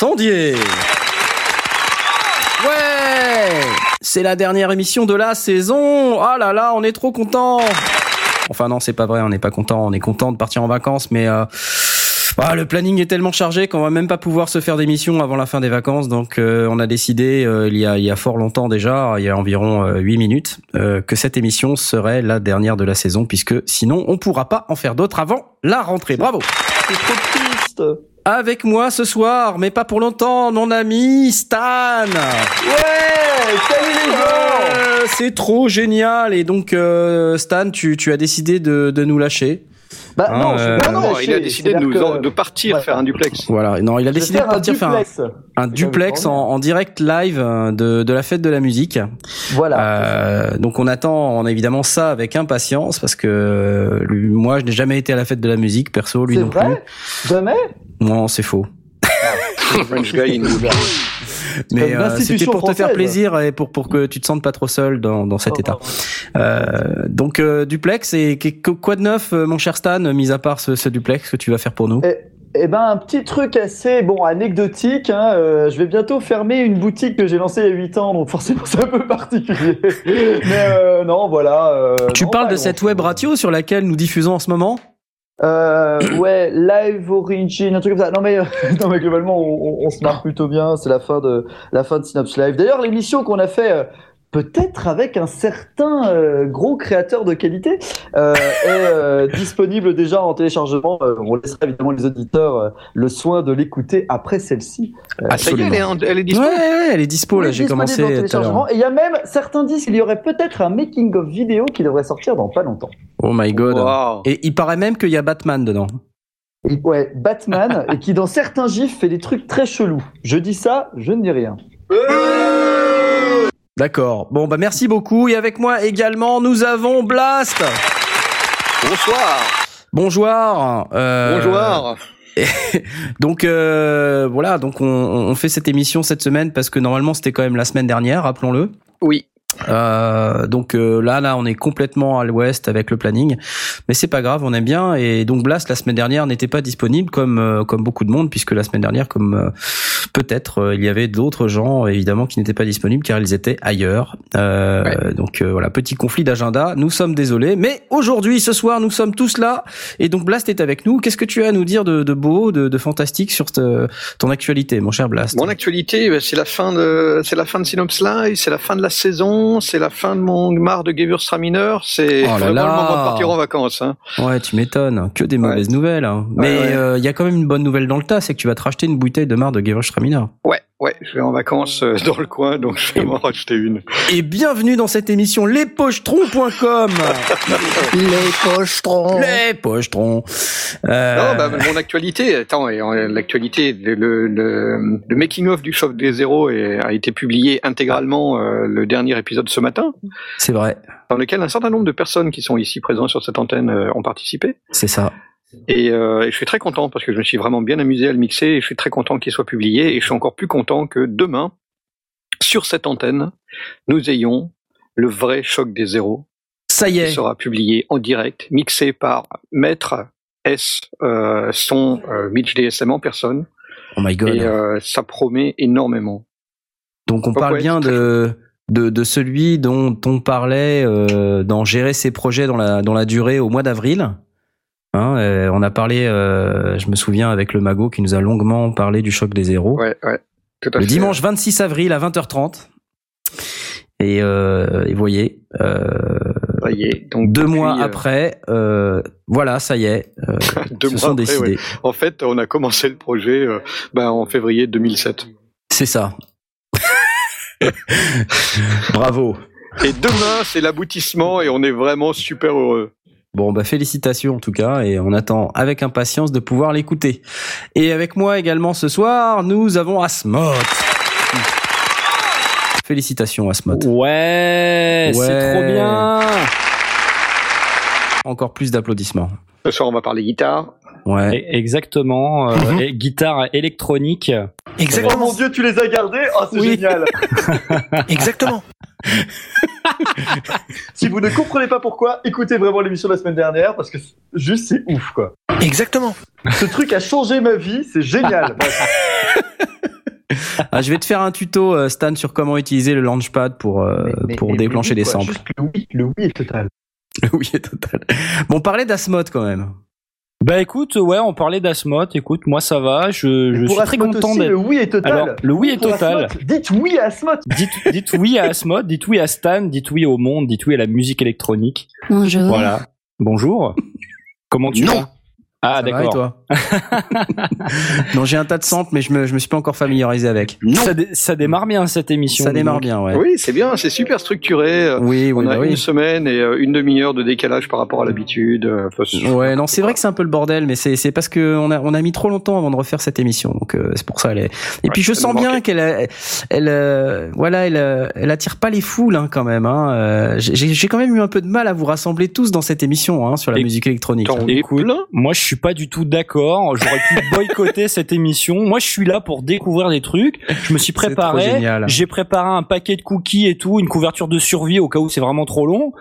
sondiers. Ouais, c'est la dernière émission de la saison. Ah là là, on est trop content. Enfin non, c'est pas vrai, on n'est pas content. On est content de partir en vacances, mais euh, ah, le planning est tellement chargé qu'on va même pas pouvoir se faire d'émission avant la fin des vacances. Donc euh, on a décidé euh, il y a fort longtemps déjà, il y a environ euh, 8 minutes, euh, que cette émission serait la dernière de la saison puisque sinon on pourra pas en faire d'autres avant la rentrée. Bravo. C'est trop triste. Avec moi ce soir, mais pas pour longtemps, mon ami Stan. Ouais, salut les gens. Euh, c'est trop génial et donc euh, Stan, tu, tu as décidé de, de nous lâcher. Bah Ah, non, euh, Non, lâcher, il a décidé de nous en- de partir Ouais. faire un duplex. Voilà, non, il a décidé de partir faire un, duplex. un duplex en, en direct live euh, de, de la fête de la musique. Voilà. Euh, donc on attend on a évidemment ça avec impatience parce que euh, lui- moi je n'ai jamais été à la fête de la musique perso, lui non vrai Jamais plus. Non, c'est faux. French guy in. Mais euh, c'était pour te faire plaisir et pour pour que tu te sentes pas trop seul dans dans cet Oh, état. Euh, donc euh, duplex et quoi de neuf euh, mon cher Stan mis à part ce, ce duplex que tu vas faire pour nous? Eh ben, un petit truc assez bon anecdotique. Hein, euh, je vais bientôt fermer une boutique que j'ai lancée il y a 8 ans, donc forcément c'est un peu particulier. Mais euh, non, voilà. euh, Tu non, parles de cette web radio sur laquelle nous diffusons en ce moment? Euh, ouais, Live Origin, un truc comme ça. Non mais, euh, non mais globalement, on, on- on se marre plutôt bien. C'est la fin de la fin de Synops Live. D'ailleurs, l'émission qu'on a fait. Peut-être avec un certain euh, gros créateur de qualité euh, est euh, disponible déjà en téléchargement. Euh, on laissera évidemment les auditeurs euh, le soin de l'écouter après celle-ci. Ah, ça y est, elle est, en- elle est Ouais, disponible. ouais, elle est dispo là, j'ai commencé téléchargement. Et il y a même certains disent qu'il y aurait peut-être un making of vidéo qui devrait sortir dans pas longtemps. Oh my god. Wow. Et il paraît même qu'il y a Batman dedans. Et, ouais, Batman et qui dans certains gifs fait des trucs très chelous. Je dis ça, je ne dis rien. D'accord. Bon bah merci beaucoup et avec moi également nous avons Blast. Bonsoir. Bonjour. Euh, Bonjour. Donc euh, voilà, donc on, on fait cette émission cette semaine parce que normalement c'était quand même la semaine dernière, rappelons-le. Oui. Euh, donc euh, là, là, on est complètement à l'ouest avec le planning, mais c'est pas grave, on aime bien. Et donc Blast la semaine dernière n'était pas disponible comme euh, comme beaucoup de monde, puisque la semaine dernière, comme euh, peut-être euh, il y avait d'autres gens évidemment qui n'étaient pas disponibles car ils étaient ailleurs. Euh, Ouais. Donc euh, voilà, petit conflit d'agenda. Nous sommes désolés, mais aujourd'hui, ce soir, nous sommes tous là. Et donc Blast est avec nous. Qu'est-ce que tu as à nous dire de, de beau, de, de fantastique sur te- ton actualité, mon cher Blast? Mon actualité, bah, c'est la fin de, c'est la fin de Synops Live, c'est la fin de la saison, c'est la fin de mon mar de Gewürztraminer, c'est Oh vraiment là. le moment de partir en vacances. Hein. Ouais, tu m'étonnes. Que des mauvaises nouvelles. hein. Mais Ouais, il ouais. y a quand même une bonne nouvelle dans le tas, c'est que tu vas te racheter une bouteille de marre de Gewürztraminer. Ouais, ouais, je vais en vacances euh, dans le coin, donc je vais m'en racheter une. Et bienvenue dans cette émission lespochetrons.com. Les pochetrons. Les pochetrons. Euh, Non, bah, mon actualité, attends, euh, l'actualité, le, le, le, le making of du Choc des Zéros est- a été publié intégralement euh, le dernier épisode ce matin, c'est vrai, dans lequel un certain nombre de personnes qui sont ici présentes sur cette antenne euh, ont participé. c'est ça. Et, euh, et je suis très content parce que je me suis vraiment bien amusé à le mixer et je suis très content qu'il soit publié et je suis encore plus content que demain, sur cette antenne, nous ayons le vrai Choc des Zéros Ça y qui est. sera publié en direct, mixé par Maître S, euh, son euh, Mitch DSM en personne. Oh my god. Et euh, ça promet énormément. Donc on donc parle ouais, bien de de celui dont on parlait euh, dans gérer ses projets dans la dans la durée au mois d'avril. Hein, euh, on a parlé, euh, je me souviens avec le Mago qui nous a longuement parlé du choc des zéros. Ouais, ouais. Tout à le fait. dimanche 26 avril à 20h30. Et, euh, et voyez, euh, Ça y est. Donc, deux depuis, mois après, voilà, ça y est, deux se mois sont après, décidés. ouais. En fait, on a commencé le projet ben, en février 2007. C'est ça. Bravo. Et demain, c'est l'aboutissement et on est vraiment super heureux. Bon, bah félicitations en tout cas, et on attend avec impatience de pouvoir l'écouter. Et avec moi également ce soir, nous avons Asmot. Félicitations Asmot. Ouais, Ouais. c'est trop bien. Encore plus d'applaudissements. Ce soir, on va parler guitare. Ouais. Exactement. euh, et guitare électronique. Oh mon dieu, tu les as gardés? Oh, c'est Oui. génial. Exactement. si vous ne comprenez pas pourquoi, écoutez vraiment l'émission de la semaine dernière parce que juste c'est ouf quoi. Exactement. Ce truc a changé ma vie, c'est génial. Ah, je vais te faire un tuto, euh, Stan, sur comment utiliser le launchpad pour, euh, Mais- pour mais- déclencher mais des quoi, samples. Juste le oui, le oui est total. oui, total. Bon, parler d'Asmod quand même. Bah écoute, ouais, on parlait d'Asmot. Écoute, moi ça va. Je, je suis très content aussi, d'être. le oui est total. Alors, le oui est Pour total. Dites oui à Asmod. Dites, dites oui à Asmod, dites oui à Stan, dites oui au monde, dites oui à la musique électronique. Bonjour. Voilà. Bonjour. Comment tu Non. vas? Ah va, et d'accord. toi Non, j'ai un tas de samples, mais je me, je me suis pas encore familiarisé avec. Non. Ça, dé- ça démarre bien cette émission. Ça démarre donc. bien, ouais. Oui, c'est bien, c'est super structuré. euh, Oui, oui, on a bah une oui. semaine et euh, une demi-heure de décalage par rapport à l'habitude. euh, enfin, c'est- Ouais, non, c'est vrai que c'est un peu le bordel, mais c'est c'est parce que on a on a mis trop longtemps avant de refaire cette émission, donc euh, c'est pour ça. Elle est... Et puis je sens bien qu'elle, elle, euh, voilà, elle, elle attire pas les foules hein, quand même. Hein. Euh, J'ai j'ai quand même eu un peu de mal à vous rassembler tous dans cette émission hein, sur la Et- musique électronique. Écoute, moi je suis pas du tout d'accord. J'aurais pu boycotter cette émission. Moi je suis là pour découvrir des trucs. Je me suis préparé. J'ai préparé un paquet de cookies et tout, une couverture de survie au cas où c'est vraiment trop long.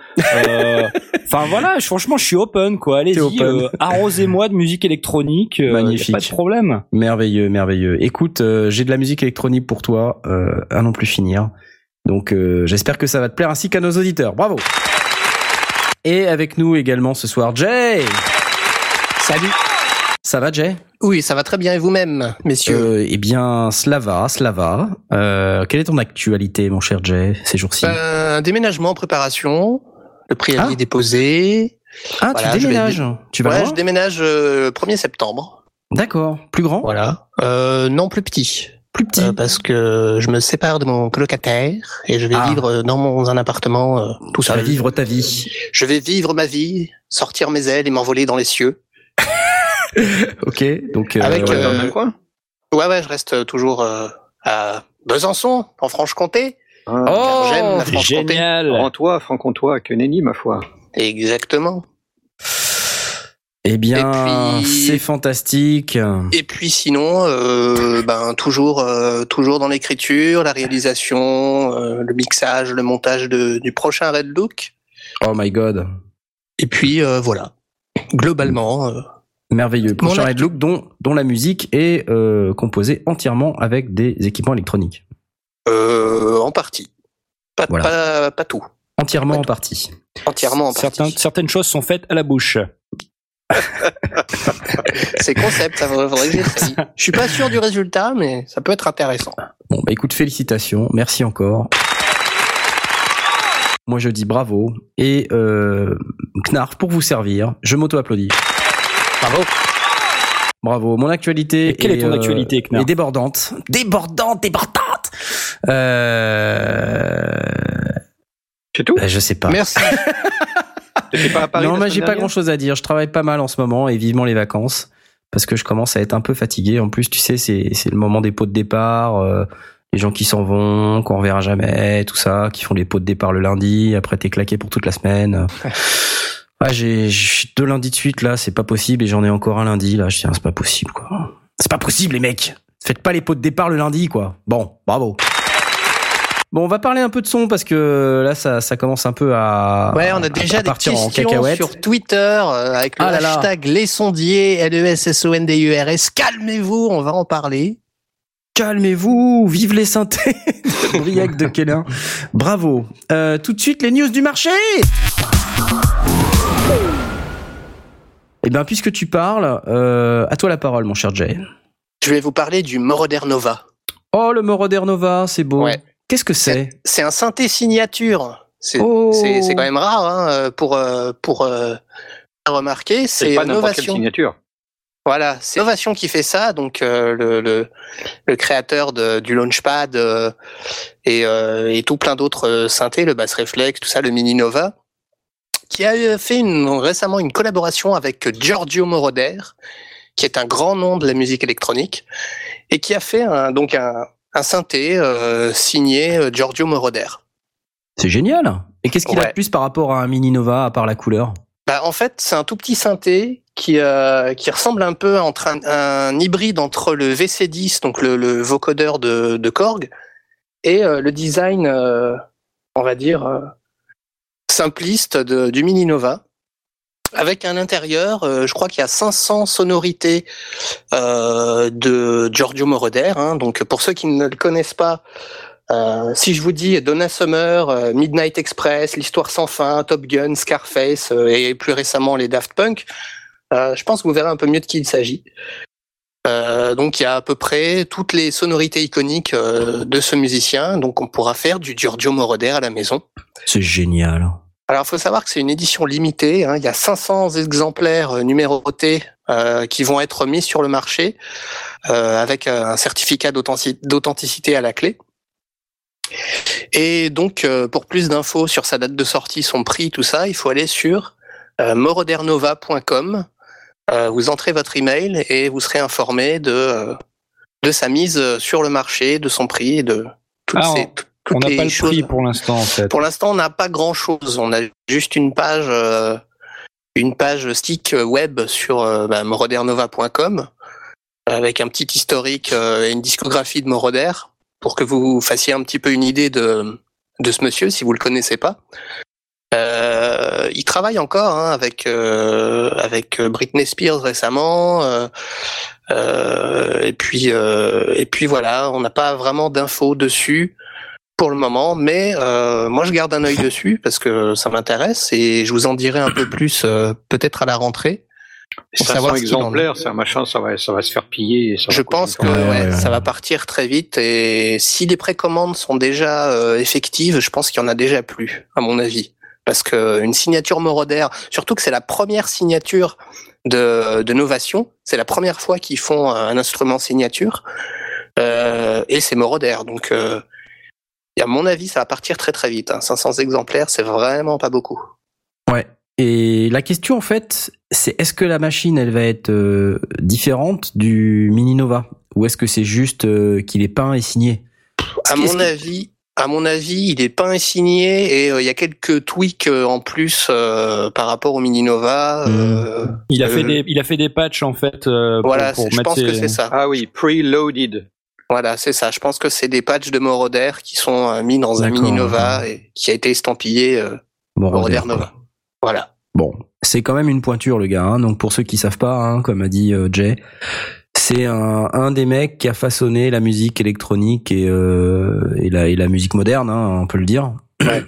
Euh, Enfin voilà, franchement je suis open quoi. Allez-y, euh, arrosez-moi de musique électronique. euh, Magnifique. a pas de problème. Merveilleux, merveilleux. Écoute, euh, j'ai de la musique électronique pour toi, euh, à non plus finir. Donc euh, j'espère que ça va te plaire ainsi qu'à nos auditeurs. Bravo. Et avec nous également ce soir, Jay. Salut. Ça va, Jay? Oui, ça va très bien et vous-même, messieurs? Euh, eh bien, Slava, Slava. Euh, quelle est ton actualité, mon cher Jay, ces jours-ci? Euh, un déménagement en préparation. Le préavis Ah. est déposé. Ah, voilà, tu vais déménages Tu vas ouais, loin? je déménage euh, 1er septembre. D'accord. Plus grand? Voilà. Non, plus petit. Plus petit Euh, parce que je me sépare de mon colocataire et je vais Ah. vivre dans mon un appartement euh, tout Tu vas seul. vivre ta vie. Je vais vivre ma vie, sortir mes ailes et m'envoler dans les cieux. Ok, donc... euh, Avec, Ouais, euh, dans le même coin. Ouais, ouais, je reste toujours euh, à Besançon, en Franche-Comté. Ah. car j'aime la Oh Franche-Comté. Génial. Rends-toi, franc-comtois, que nenni, ma foi. Exactement. Eh bien, c'est fantastique. Et puis sinon, euh, ben toujours, euh, toujours dans l'écriture, la réalisation, euh, le mixage, le montage de, du prochain Red Look. Oh my god. Et puis euh, voilà. Globalement, euh, Merveilleux. Mon Prochain Red Look dont, dont la musique est euh, composée entièrement avec des équipements électroniques. euh, en partie. Pas, Voilà. pas, pas tout. Entièrement en partie. Entièrement en Certains- partie. certaines choses sont faites à la bouche. C'est concept, ça faudrait que j'essaye. Je suis pas sûr du résultat, mais ça peut être intéressant. Bon, bah écoute, félicitations. Merci encore. Moi, je dis bravo. Et euh, Knarf, pour vous servir, je m'auto-applaudis. Bravo. Bravo. Mon actualité Et quelle est ton euh, actualité, Knarf est débordante. Débordante, débordante euh... C'est tout bah, Je sais pas. Merci. T'étais pas à Paris non, semaine j'ai pas grand chose à dire. Je travaille pas mal en ce moment et vivement les vacances parce que je commence à être un peu fatigué. En plus, tu sais, c'est c'est le moment des pots de départ, euh, les gens qui s'en vont, qu'on reverra jamais, tout ça, qui font les pots de départ le lundi. Après, t'es claqué pour toute la semaine. Ah, j'ai deux lundis de suite là, c'est pas possible et j'en ai encore un lundi là. Je tiens, c'est pas possible quoi. C'est pas possible les mecs. Faites pas les pots de départ le lundi quoi. Bon, bravo. Bon, on va parler un peu de son parce que là, ça, ça commence un peu à, Ouais, on a déjà à des partir en questions sur Twitter euh, avec le Ah là là. hashtag les sondiers, L-E-S-S-O-N-D-U-R-S. Calmez-vous, on va en parler. Calmez-vous, vive les synthés de Briac de Quélin. Bravo. Euh, tout de suite, les news du marché Eh bien, puisque tu parles, euh, à toi la parole, mon cher Jay. Je vais vous parler du Moroder Nova. Oh, le Moroder Nova, c'est beau. Ouais. Qu'est-ce que c'est C'est un synthé signature. C'est Oh. quand même rare hein, euh, pour, euh, pour euh, remarquer. C'est pas n'importe quelle signature. Voilà, c'est Novation qui fait ça. Donc euh, le, le, le créateur de, du Launchpad euh, et, euh, et tout plein d'autres synthés, le Bass Reflex, tout ça, le Mini Nova, qui a euh, fait une, récemment une collaboration avec Giorgio Moroder, qui est un grand nom de la musique électronique, et qui a fait un, donc un, un synthé euh, signé euh, Giorgio Moroder. C'est génial. Et qu'est-ce qu'il a de plus par rapport à un Mini Nova, à part la couleur? Bah, en fait, c'est un tout petit synthé qui, euh, qui ressemble un peu entre un, un hybride entre le VC10, donc le, le vocodeur de, de Korg, et euh, le design euh, on va dire, euh, simpliste de, du Mini Nova. Avec un intérieur, euh, je crois qu'il y a 500 sonorités euh, de Giorgio Moroder. hein. donc pour ceux qui ne le connaissent pas, euh, si je vous dis Donna Summer, Midnight Express, L'Histoire sans fin, Top Gun, Scarface et plus récemment les Daft Punk, je pense que vous verrez un peu mieux de qui il s'agit. Donc il y a à peu près toutes les sonorités iconiques de ce musicien, donc on pourra faire du Giorgio Moroder à la maison. C'est génial. Alors, il faut savoir que c'est une édition limitée. hein. Il y a 500 exemplaires euh, numérotés euh, qui vont être mis sur le marché euh, avec euh, un certificat d'authentici- d'authenticité à la clé. Et donc, euh, pour plus d'infos sur sa date de sortie, son prix, tout ça, il faut aller sur euh, morodernova.com. Euh, vous entrez votre email et vous serez informé de euh, de sa mise sur le marché, de son prix, et de toutes Ah, ces toutes On n'a pas le choses. prix pour l'instant, en fait. Pour l'instant, on n'a pas grand chose. On a juste une page, euh, une page stick web sur euh, bah, morodernova.com avec un petit historique euh, et une discographie de Moroder pour que vous fassiez un petit peu une idée de, de ce monsieur si vous le connaissez pas. Euh, il travaille encore hein, avec euh, avec Britney Spears récemment. euh, euh, et puis euh, et puis voilà, on n'a pas vraiment d'infos dessus pour le moment, mais euh, moi je garde un œil dessus parce que ça m'intéresse et je vous en dirai un peu plus euh, peut-être à la rentrée. Pour 500 savoir exemplaires, c'est un machin, ça va, ça va se faire piller. et ça va Je pense que une Ouais, fortune. ouais, ouais, ça va partir très vite et si les précommandes sont déjà euh, effectives, je pense qu'il y en a déjà plus, à mon avis. Parce que une signature Moroder, surtout que c'est la première signature de, de Novation, c'est la première fois qu'ils font un instrument signature, euh, et c'est Moroder. Donc, euh, et à mon avis, ça va partir très très vite. hein. 500 exemplaires, c'est vraiment pas beaucoup. Ouais. Et la question en fait, c'est est-ce que la machine elle va être euh, différente du Mini Nova ou est-ce que c'est juste euh, qu'il est peint et signé? À mon que- avis, à mon avis, il est peint et signé et euh, il y a quelques tweaks euh, en plus euh, par rapport au Mini Nova. euh, Il a Euh, fait des, il a fait des patchs en fait. euh, pour- voilà, pour, c'est- je mettre pense que c'est ça. Ah oui, preloaded. Voilà, c'est ça. Je pense que c'est des patchs de Moroder qui sont euh, mis dans un Mini Nova et qui a été estampillé euh, Moroder Moroder, Nova. Voilà. Bon, c'est quand même une pointure le gars. Hein. Donc pour ceux qui savent pas, hein, comme a dit euh, Jay, c'est un, un des mecs qui a façonné la musique électronique et, euh, et, la, et la musique moderne, hein, on peut le dire. Ouais.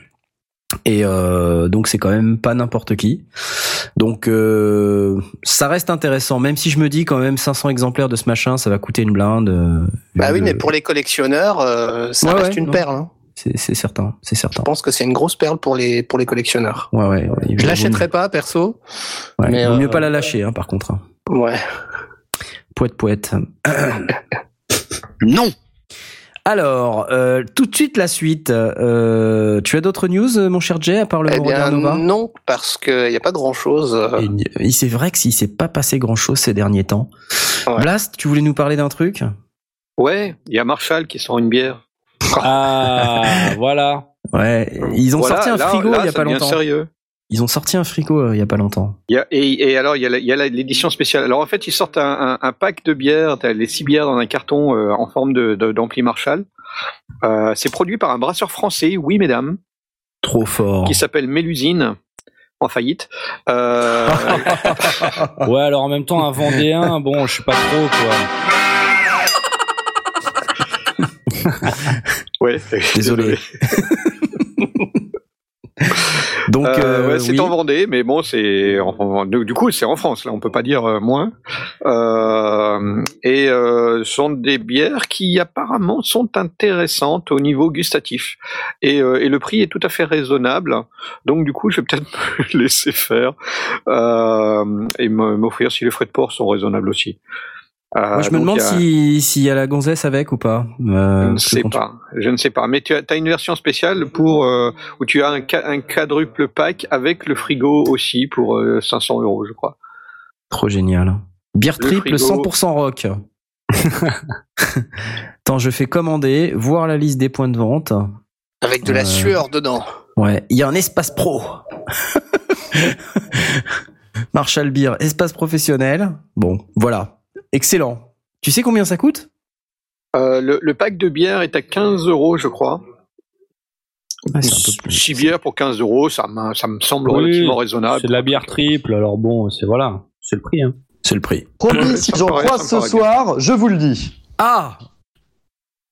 Et euh, donc c'est quand même pas n'importe qui. Donc euh, ça reste intéressant, même si je me dis quand même 500 exemplaires de ce machin, ça va coûter une blinde. euh, Bah oui, le- mais pour les collectionneurs, euh, ça Ouais, reste ouais, une non. perle. hein. c'est certain, c'est certain. Je pense que c'est une grosse perle pour les pour les collectionneurs. Ouais ouais. ouais, Je l'achèterai pas perso. Ouais, mais, vaut mieux euh, pas la lâcher, hein, par contre. hein. Ouais. Poète poète. Non. Alors, euh, tout de suite la suite. Euh, tu as d'autres news, euh, mon cher Jay, à part le Eh bien Nova? non, parce que il y a pas grand chose. Et il- C'est vrai que s'il s'est pas passé grand chose ces derniers temps. Ouais. Blast, tu voulais nous parler d'un truc? Ouais, il y a Marshall qui sort une bière. Ah, voilà. Ouais, ils ont Voilà, sorti un là- frigo là, il y a pas longtemps. sérieux. Ils ont sorti un frigo euh, il y a pas longtemps. Il y a, et, et alors, il y a l'édition spéciale. Alors, en fait, ils sortent un, un- un pack de bières, les six bières dans un carton euh, en forme de, de- d'ampli Marshall. Euh, c'est produit par un brasseur français, oui, mesdames, Trop fort. qui s'appelle Mélusine, en faillite. Euh, Ouais, alors en même temps, un Vendéen, bon, je sais pas trop, quoi. ouais, Désolé. Donc, Euh, euh, ouais, c'est oui. en Vendée, mais bon, c'est du coup c'est en France. Là, on peut pas dire euh, moins. Et ce sont des bières qui apparemment sont intéressantes au niveau gustatif. Et, et le prix est tout à fait raisonnable. Donc du coup, je vais peut-être me laisser faire et m'offrir si les frais de port sont raisonnables aussi. Euh, Moi, je me demande si s'il y a la gonzesse avec ou pas. je Euh, ne parce que sais pas, je ne sais pas. Mais tu as, as une version spéciale pour euh, où tu as un, quadruple pack avec le frigo aussi pour euh, 500 euros, je crois. Trop génial. Bière Le triple frigo. 100% rock. Attends, je fais commander, voir la liste des points de vente. Avec de la Euh, sueur dedans. Ouais, il y a un espace pro. Marshall Beer, espace professionnel. Bon, voilà. Excellent. Tu sais combien ça coûte? Euh, le, le pack de bière est à 15 euros, je crois. Ouais, c'est un peu plus- 6 bières pour 15 euros, ça, me semble Oui, relativement raisonnable. C'est de la bière triple, alors bon, c'est voilà, c'est le prix. Hein. C'est le prix. Promis, Ouais, si ça me j'en paraît- croise ça me ce soir, je vous le dis. Ah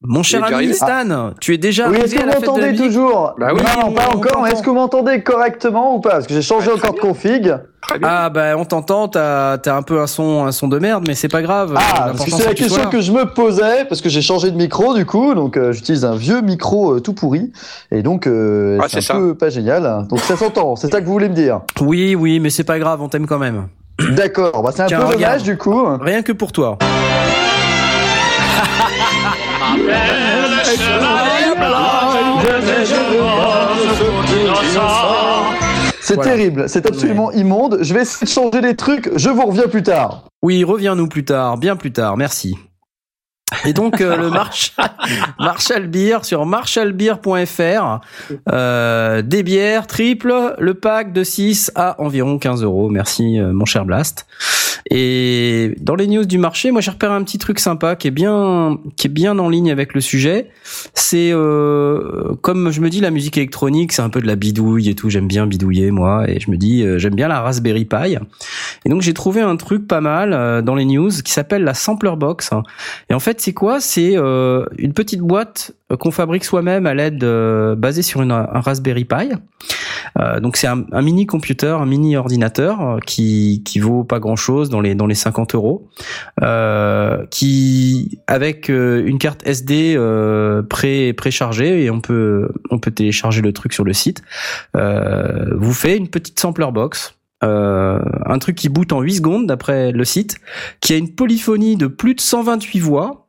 Mon cher ami Stan, tu es déjà Oui, est-ce que vous m'entendez toujours Bah oui, Non, on- pas encore. Est-ce que vous m'entendez correctement ou pas? Parce que j'ai changé Ouais, encore de config. Ah bah on t'entend, t'as t'as un peu un son un son de merde, mais c'est pas grave. Ah, parce L'important, que c'est la que question que je me posais, parce que j'ai changé de micro du coup, donc euh, j'utilise un vieux micro euh, tout pourri, et donc euh, Ah, c'est c'est un ça. peu pas génial. Donc ça s'entend, c'est ça que vous voulez me dire? Oui, oui, mais c'est pas grave, on t'aime quand même. D'accord, bah c'est un Tiens, peu regarde. dommage du coup. Rien que pour toi. C'est Voilà. terrible, c'est absolument immonde. Je vais essayer de changer les trucs, je vous reviens plus tard. Oui, reviens-nous plus tard, bien plus tard, merci. Et donc euh, le Marshall, Marshall Beer sur marshallbeer.fr, euh, des bières triples, le pack de 6 à environ 15 euros. Merci euh, mon cher Blast. Et dans les news du marché, moi j'ai repéré un petit truc sympa qui est bien, qui est bien en ligne avec le sujet. C'est euh, comme je me dis la musique électronique, c'est un peu de la bidouille et tout. J'aime bien bidouiller moi, et je me dis euh, j'aime bien la Raspberry Pi. Et donc j'ai trouvé un truc pas mal euh, dans les news qui s'appelle la Sampler Box. Et en fait c'est quoi? C'est euh, une petite boîte qu'on fabrique soi-même à l'aide basée sur une, un Raspberry Pi. Donc c'est un, mini computer, un mini ordinateur qui qui vaut pas grand chose les dans les 50 euros, euh, qui avec euh, une carte SD euh, pré préchargée et on peut on peut télécharger le truc sur le site. Euh, vous fait une petite sampler box. Euh, un truc qui boot en 8 secondes d'après le site, qui a une polyphonie de plus de 128 voix.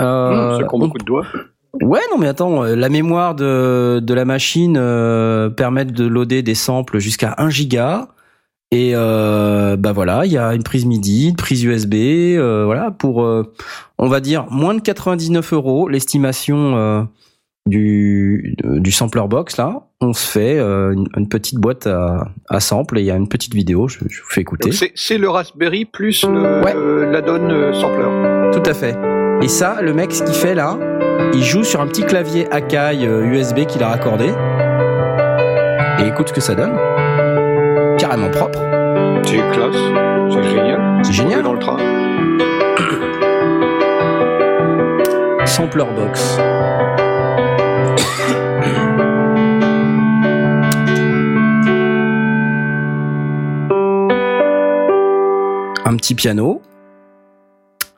Euh, Mmh, beaucoup de doigts. Ouais, non, mais attends, la mémoire de, de la machine euh, permet de loader des samples jusqu'à 1 giga. Et euh, bah voilà, il y a une prise MIDI, une prise USB, euh, voilà, pour, euh, on va dire, moins de 99 euros, l'estimation du, du sampler box, là, on se fait une, une petite boîte à, à sample et il y a une petite vidéo, je, je vous fais écouter. C'est le Raspberry plus le, Ouais. l'add-on euh, sampler. Tout à fait. Et ça, le mec, ce qu'il fait là, il joue sur un petit clavier Akai USB qu'il a raccordé. Et écoute ce que ça donne. Carrément propre. C'est classe, c'est génial. C'est génial. dans le train. Sampler box. Un petit piano.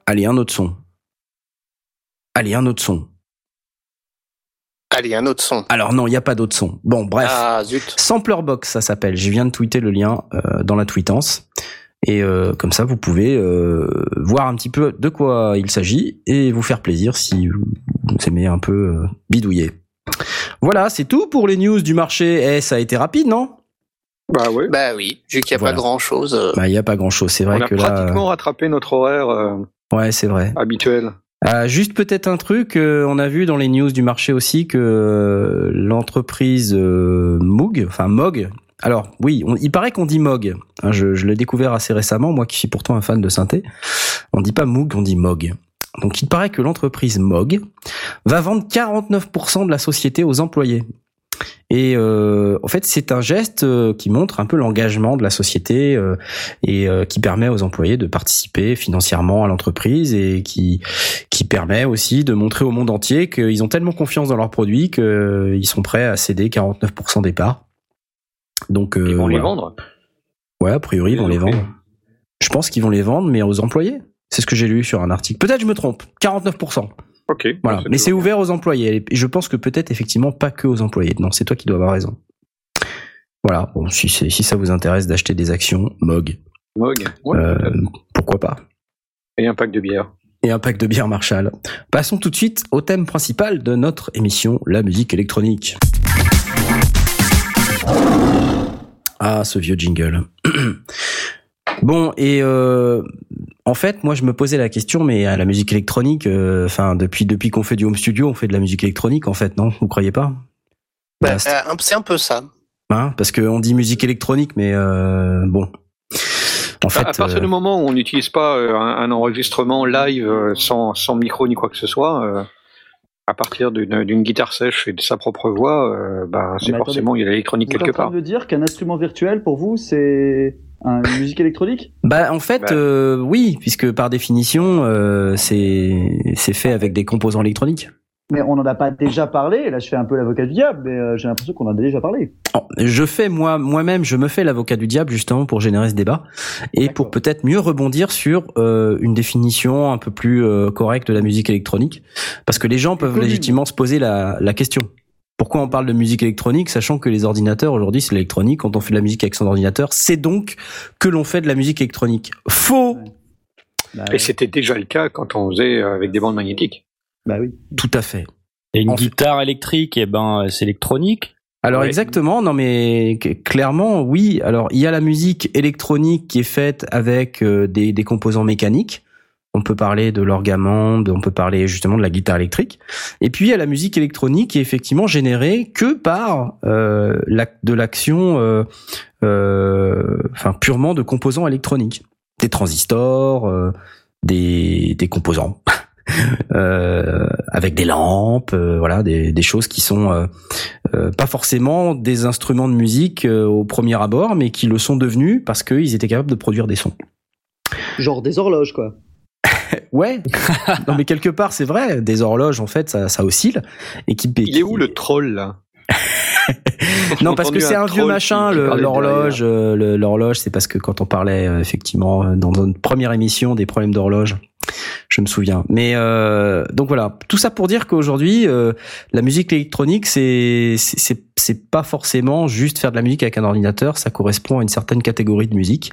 Allez, un autre son. Allez, un autre son. Allez, un autre son. Alors non, il n'y a pas d'autre son. Bon, bref. Ah, zut. Sampler Box, ça s'appelle. Je viens de tweeter le lien euh, dans la tweetance. Et euh, comme ça, vous pouvez euh, voir un petit peu de quoi il s'agit et vous faire plaisir si vous, aimez un peu euh, bidouiller. Voilà, c'est tout pour les news du marché. Eh, ça a été rapide, non? Bah ouais. Bah oui, vu qu'il n'y a Voilà. pas grand chose. Bah, il y a pas grand-chose. C'est vrai On a que là, pratiquement rattrapé notre horaire euh, ouais, c'est vrai. habituel. Euh, juste peut-être un truc, euh, on a vu dans les news du marché aussi que euh, l'entreprise euh, Moog, enfin Mog, alors oui, il paraît qu'on dit Mog, hein, je, je l'ai découvert assez récemment, moi qui suis pourtant un fan de synthé, on dit pas Moog, on dit Mog. Donc il paraît que l'entreprise Mog va vendre 49% de la société aux employés. Et euh, en fait, c'est un geste euh, qui montre un peu l'engagement de la société euh, et euh, qui permet aux employés de participer financièrement à l'entreprise et qui qui permet aussi de montrer au monde entier qu'ils ont tellement confiance dans leurs produits qu'ils sont prêts à céder 49% des parts. Donc Ils vont les vendre. Ouais, a priori, ils vont les vendre. Je pense qu'ils vont les vendre, mais aux employés. C'est ce que j'ai lu sur un article. Peut-être je me trompe. 49%. Ok. Voilà. Mais c'est ouvert aux employés. Et je pense que peut-être effectivement pas que aux employés. Non, c'est toi qui dois avoir raison. Voilà. Bon, si, ça vous intéresse d'acheter des actions, MOG. Mog. Ouais, euh, pourquoi pas Et un pack de bière. et un pack de bière Marshall. Passons tout de suite au thème principal de notre émission, la musique électronique. Ah, ce vieux jingle. bon, et euh, en fait, moi, je me posais la question, mais à la musique électronique, euh, enfin, depuis depuis qu'on fait du home studio, on fait de la musique électronique, en fait, non? Vous croyez pas? Bah, Bah, c'est- euh, c'est un peu ça. hein? Parce qu'on dit musique électronique, mais euh, bon. En fait, à partir euh, du moment où on n'utilise pas un, un enregistrement live sans, sans micro ni quoi que ce soit, euh, à partir d'une d'une guitare sèche et de sa propre voix, euh, bah, c'est forcément il y a l'électronique Vous êtes quelque en train part. de me dire qu'un instrument virtuel, pour vous, c'est une musique électronique? Bah en fait Bah. euh, oui, puisque par définition euh, c'est c'est fait avec des composants électroniques. Mais on n'en a pas déjà parlé. Là, je fais un peu l'avocat du diable, mais euh, j'ai l'impression qu'on en a déjà parlé. Oh, Je fais moi moi-même, je me fais l'avocat du diable justement pour générer ce débat et pour peut-être mieux rebondir sur euh, une définition un peu plus euh, correcte de la musique électronique, parce que les gens peuvent légitimement se poser la, la question. Pourquoi on parle de musique électronique, sachant que les ordinateurs aujourd'hui c'est l'électronique. Quand on fait de la musique avec son ordinateur, c'est donc que l'on fait de la musique électronique. Faux. Ouais. Bah, Et c'était déjà le cas quand on faisait euh, avec des bandes magnétiques. bah oui. Tout à fait. Et une En fait- guitare électrique, eh ben, c'est électronique. Alors Ouais. exactement, non mais clairement oui. Alors il y a la musique électronique qui est faite avec euh, des, des composants mécaniques. On peut parler de l'orgamande, on peut parler justement de la guitare électrique. Et puis a la musique électronique qui est effectivement générée que par euh, de l'action, euh, euh, enfin purement de composants électroniques, des transistors, des, composants. avec des lampes, voilà, des, choses qui sont pas forcément des instruments de musique au premier abord, mais qui le sont devenus parce qu'ils étaient capables de produire des sons. Genre des horloges, quoi. Ouais, non mais quelque part c'est vrai, des horloges en fait ça, ça oscille. Et qui Il est où le troll là Non parce que c'est un un vieux machin l'horloge euh, l'horloge c'est parce que quand on parlait euh, effectivement euh, dans notre première émission des problèmes d'horloge je me souviens. Mais euh, donc voilà. Tout ça pour dire qu'aujourd'hui euh, la musique électronique c'est c'est pas forcément juste faire de la musique avec un ordinateur. Ça correspond à une certaine catégorie de musique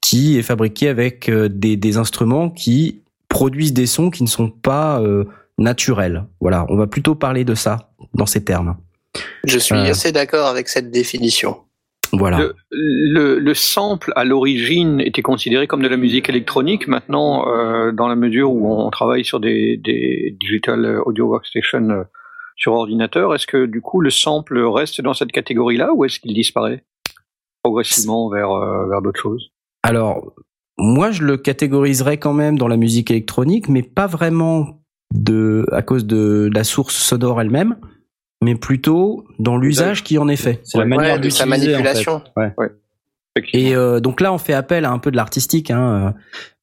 qui est fabriquée avec des, des instruments qui produisent des sons qui ne sont pas euh, naturels voilà on va plutôt parler de ça dans ces termes Je suis Euh. assez d'accord avec cette définition. voilà le, le, le sample à l'origine était considéré comme de la musique électronique. Maintenant, euh, dans la mesure où on travaille sur des, des digital audio workstation euh, sur ordinateur, est-ce que du coup le sample reste dans cette catégorie-là ou est-ce qu'il disparaît progressivement vers, euh, vers d'autres choses? Alors, moi, je le catégoriserais quand même dans la musique électronique, mais pas vraiment de, à cause de la source sonore elle-même, mais plutôt dans l'usage qui en est fait. C'est la Ouais. manière Ouais, de sa d'utiliser, en fait. manipulation. Effectivement. Et euh, donc là, on fait appel à un peu de l'artistique. Hein.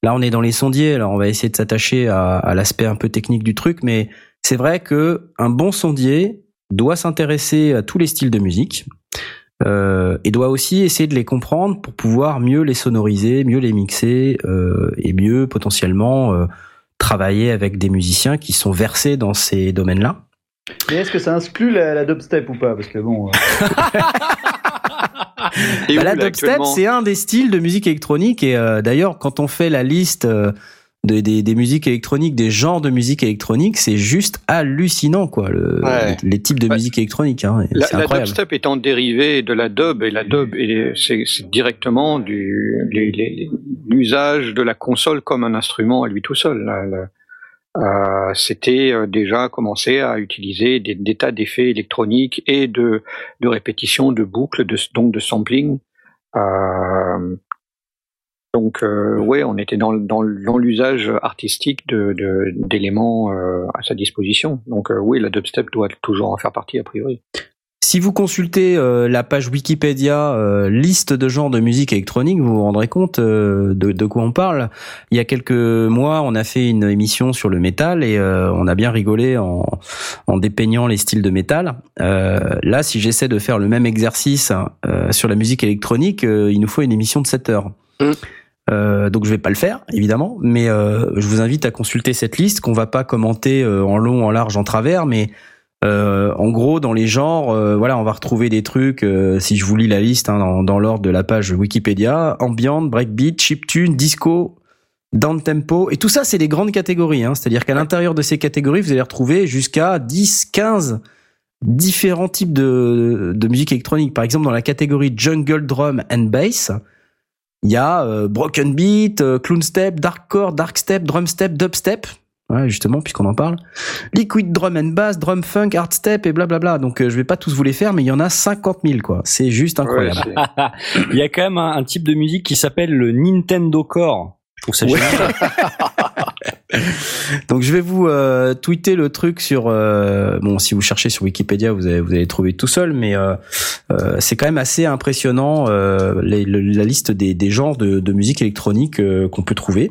Là, on est dans les sondiers. Alors, on va essayer de s'attacher à, à l'aspect un peu technique du truc, mais c'est vrai que un bon sondier doit s'intéresser à tous les styles de musique euh, et doit aussi essayer de les comprendre pour pouvoir mieux les sonoriser, mieux les mixer euh, et mieux potentiellement euh, travailler avec des musiciens qui sont versés dans ces domaines-là. Mais est-ce que ça exclut la, la dubstep ou pas? Parce que bon. euh, Et Bah, où, la là, dubstep, c'est un des styles de musique électronique. Et euh, d'ailleurs, quand on fait la liste de- des, des musiques électroniques, des genres de musique électronique, c'est juste hallucinant, quoi. Le, Ouais. les, les types de Ouais. musique électronique, hein, La, dubstep étant dérivée de la dub, et la dub, c'est directement du l'usage de la console comme un instrument à lui tout seul. La- la- euh, C'était euh, déjà commencé à utiliser des, des tas d'effets électroniques et de, de répétition, de boucles, de, donc de sampling. Euh, donc, euh, ouais, on était dans, dans, dans l'usage artistique de- de- d'éléments euh, à sa disposition. Donc, euh, oui, la dubstep doit toujours en faire partie a priori. Si vous consultez euh, la page Wikipédia euh, liste de genres de musique électronique, vous vous rendrez compte euh, de, de quoi on parle. Il y a quelques mois, on a fait une émission sur le métal et euh, on a bien rigolé en, en dépeignant les styles de métal. Euh, là, si j'essaie de faire le même exercice euh, sur la musique électronique, euh, il nous faut une émission de 7 heures. Mm. Euh, donc je vais pas le faire évidemment, mais euh, je vous invite à consulter cette liste qu'on va pas commenter euh, en long, en large, en travers, mais euh, en gros, dans les genres, euh, voilà, on va retrouver des trucs. euh, si je vous lis la liste hein, dans, dans l'ordre de la page Wikipédia, ambient, breakbeat, chiptune, disco, down tempo, et tout ça, c'est des grandes catégories. Hein, C'est-à-dire qu'à l'intérieur de ces catégories, vous allez retrouver jusqu'à 10, 15 différents types de, de musique électronique. Par exemple, dans la catégorie jungle drum and bass, il y a euh, broken beat, euh, clown step, darkcore, dark step, drum step, dubstep. Ouais, justement, puisqu'on en parle. Liquid drum and bass, drum funk, art step et blablabla. Donc euh, je vais pas tous vous les faire, mais il y en a 50 000 quoi. C'est juste incroyable. Ouais, Il y a quand même un, un type de musique qui s'appelle le Nintendo Core. Je trouve ça Ouais. Donc je vais vous euh, tweeter le truc sur euh, bon si vous cherchez sur Wikipédia vous allez vous allez trouver tout seul mais euh, euh, c'est quand même assez impressionnant euh, les- le- la liste des, des genres de, de musique électronique euh, qu'on peut trouver.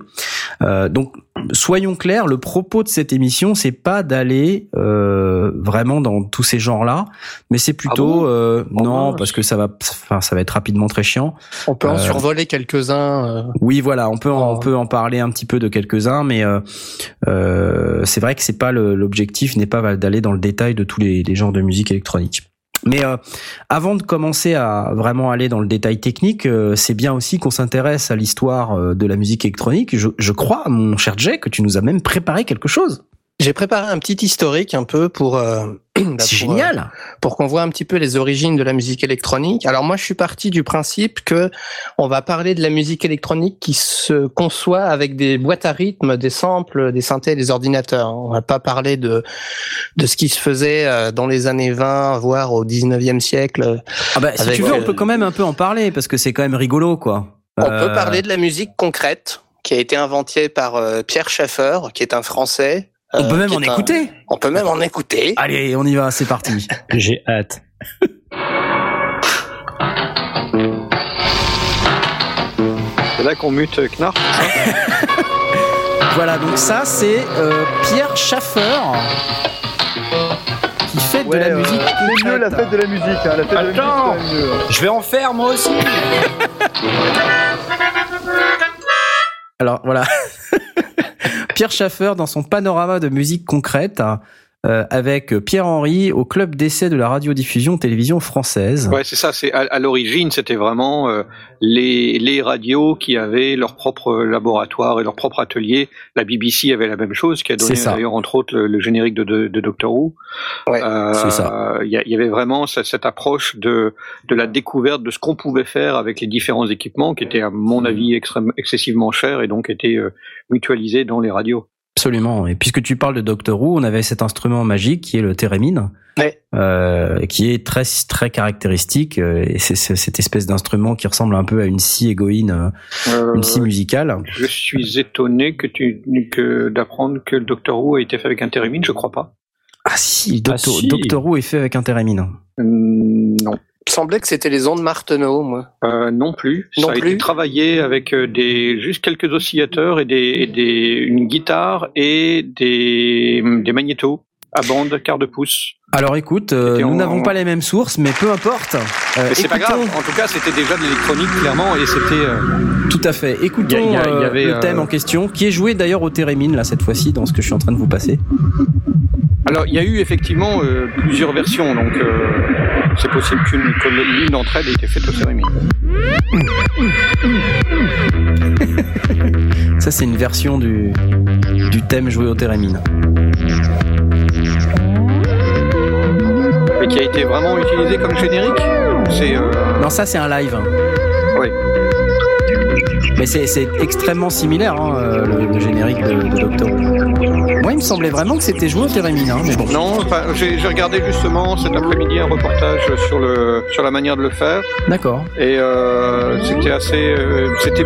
Euh, donc soyons clairs, le propos de cette émission c'est pas d'aller euh, vraiment dans tous ces genres-là, mais c'est plutôt bon? euh, Oh non parce que ça va enfin ça va être rapidement très chiant. On peut en survoler quelques-uns. euh. Oui, voilà, on peut en, on peut en parler un petit peu de quelques-uns, mais euh, euh, c'est vrai que c'est pas l'objectif n'est pas d'aller dans le détail de tous les, les genres de musique électronique. Mais euh, avant de commencer à vraiment aller dans le détail technique, euh, c'est bien aussi qu'on s'intéresse à l'histoire euh, de la musique électronique. Je, je crois, mon cher Jay, que tu nous as même préparé quelque chose. J'ai préparé un petit historique un peu pour. euh, bah, C'est euh, génial. pour qu'on voit un petit peu les origines de la musique électronique. Alors moi, je suis parti du principe que on va parler de la musique électronique qui se conçoit avec des boîtes à rythme, des samples, des synthés, des ordinateurs. On va pas parler de de ce qui se faisait euh, dans les années 20, voire au 19e siècle. Ah bah, si tu veux, on euh, peut quand même un peu en parler parce que c'est quand même rigolo, quoi. On Euh, peut parler de la musique concrète qui a été inventée par euh, Pierre Schaeffer, qui est un Français. On peut euh, même en un- écouter. On peut même en écouter. Allez, on y va, c'est parti. J'ai hâte. C'est là qu'on mute Knarf. Voilà, donc ça c'est euh, Pierre Schaffer qui fait de la euh, musique. c'est mieux la concrète. fête de la musique. Hein. La fête de la musique, Attends. mieux. hein. Je vais en faire moi aussi. Alors voilà. Pierre Schaffer dans son panorama de musique concrète euh, avec Pierre Henry au club d'essai de la radiodiffusion télévision française. Ouais, c'est ça. C'est à, à l'origine, c'était vraiment euh, les les radios qui avaient leur propre laboratoire et leur propre atelier. La BBC avait la même chose, qui a donné d'ailleurs entre autres le, le générique de, de, de Doctor Who. Ouais, Euh, c'est ça. Il y, avait vraiment cette, cette approche de de la découverte de ce qu'on pouvait faire avec les différents équipements, qui étaient à mon avis extrêmement excessivement chers et donc étaient euh, mutualisés dans les radios. Absolument. Et puisque tu parles de Doctor Who, on avait cet instrument magique qui est le thérémine, Ouais. euh, qui est très très caractéristique. euh, Et c'est cette espèce d'instrument qui ressemble un peu à une scie égoïne, euh, Euh, une scie musicale. Je suis étonné que tu que d'apprendre que le Doctor Who a été fait avec un thérémine, je crois pas. Ah si, Doctor, si. Doctor Who est fait avec un thérémine. Hum, non. Il me semblait que c'était les ondes Marteneau, moi. Euh, non plus. Non ça a été travaillé avec euh, des juste quelques oscillateurs et des, et des une guitare et des des magnétos à bande quart de pouce. Alors écoute, euh, nous en- n'avons pas les mêmes sources, mais peu importe. Euh, Mais c'est pas grave. En tout cas, c'était déjà de l'électronique clairement et c'était. euh, Tout à fait. Écoutons Il y a- y a- il y avait, le euh, thème en question, qui est joué d'ailleurs au thérémine là cette fois-ci dans ce que je suis en train de vous passer. Alors, il y a eu effectivement euh, plusieurs versions, donc euh, c'est possible qu'une que l'une d'entre elles ait été faite au cérémie. Ça c'est une version du du thème joué au thérémine. Mais qui a été vraiment utilisé comme générique. C'est euh, Non, ça c'est un live. Mais c'est extrêmement similaire hein, euh, le, le générique de, de Doctor Who. Moi, il me semblait vraiment que c'était joué au thérémine, hein, mais bon. Non, enfin, j'ai regardé justement cet après-midi un reportage sur le sur la manière de le faire D'accord. et euh, c'était assez, euh, c'était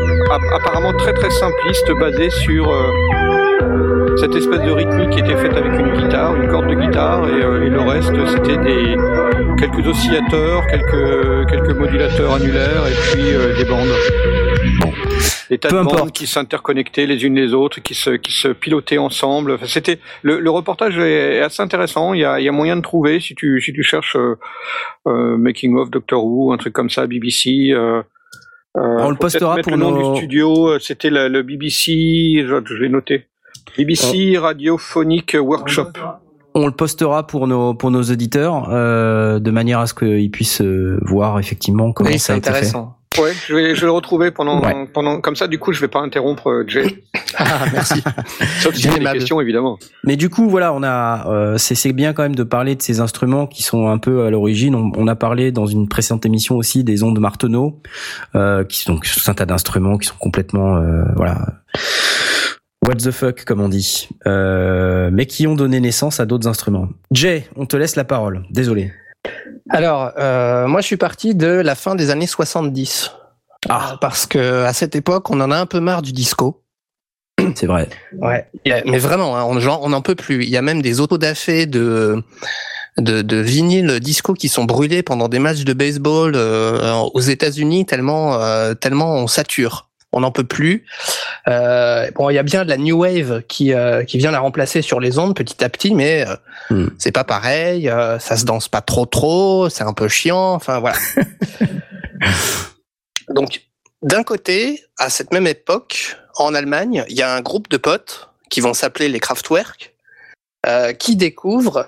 apparemment très très simpliste, basé sur euh, cette espèce de rythmique qui était faite avec une guitare, une corde de guitare et, euh, et le reste c'était des quelques oscillateurs, quelques quelques modulateurs annulaires et puis euh, des bandes. Des tas Peu de bandes importe. qui s'interconnectaient les unes les autres, qui se qui se pilotaient ensemble. Enfin, c'était le, le reportage est assez intéressant. Il y a il y a moyen de trouver si tu si tu cherches euh, euh, making of Doctor Who, un truc comme ça, BBC. Euh, euh, On le postera pour le nom nos- du studio. euh, C'était le, le BBC. Je, je l'ai noté. BBC Oh. Radiophonic Workshop. On le postera pour nos pour nos auditeurs euh, de manière à ce qu'ils puissent euh, voir effectivement comment Oui, ça c'est a été fait. intéressant. Ouais, je vais, je vais le retrouver pendant, Ouais. pendant, comme ça, du coup, je vais pas interrompre euh, Jay. Ah, merci. Sauf si a des questions, évidemment. Mais du coup, voilà, on a, euh, c'est c'est bien quand même de parler de ces instruments qui sont un peu à l'origine. On, on a parlé dans une précédente émission aussi des ondes Marteneau, euh, qui sont donc tout un tas d'instruments qui sont complètement, euh, voilà, what the fuck comme on dit, euh, mais qui ont donné naissance à d'autres instruments. Jay, on te laisse la parole. Désolé. Alors, euh, moi, je suis parti de la fin des années 70. Ah. Parce que à cette époque, on en a un peu marre du disco. C'est vrai. Ouais. Mais vraiment, hein, on, genre, on n'en peut plus. Il y a même des autodafés de de, de vinyles disco qui sont brûlés pendant des matchs de baseball euh, aux États-Unis tellement euh, tellement on sature. On n'en peut plus. Euh, bon, il y a bien de la new wave qui euh, qui vient la remplacer sur les ondes petit à petit, mais euh, Hmm. c'est pas pareil. ça se danse pas trop trop. C'est un peu chiant. Enfin voilà. Donc d'un côté, à cette même époque, en Allemagne, il y a un groupe de potes qui vont s'appeler les Kraftwerk, qui découvrent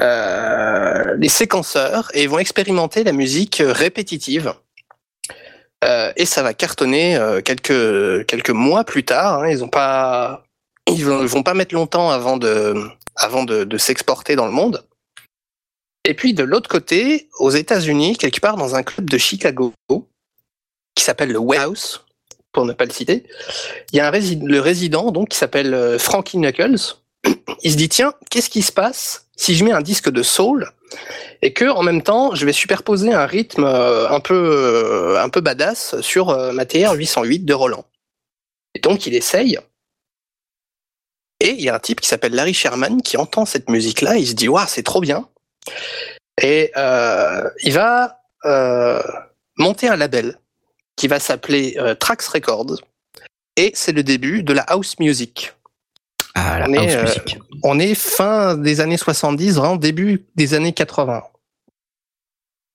les séquenceurs et vont expérimenter la musique répétitive. Euh, et ça va cartonner euh, quelques mois plus tard. hein. ils ont pas, ils vont, pas mettre longtemps avant de s'exporter dans le monde. Et puis de l'autre côté, aux États-Unis, quelque part dans un club de Chicago, qui s'appelle le Warehouse, pour ne pas le citer, il y a un rési- le résident donc qui s'appelle euh, Frankie Knuckles. Il se dit tiens, qu'est-ce qui se passe si je mets un disque de soul et que en même temps je vais superposer un rythme euh, un peu euh, un peu badass sur euh, ma TR 808 de Roland. Et donc il essaye. Et il y a un type qui s'appelle Larry Sherman qui entend cette musique là, il se dit waouh c'est trop bien. Et il va monter un label qui va s'appeler Trax Records. Et c'est le début de la house music. Ah, On est, euh. On est fin des années 70, vraiment début des années 80.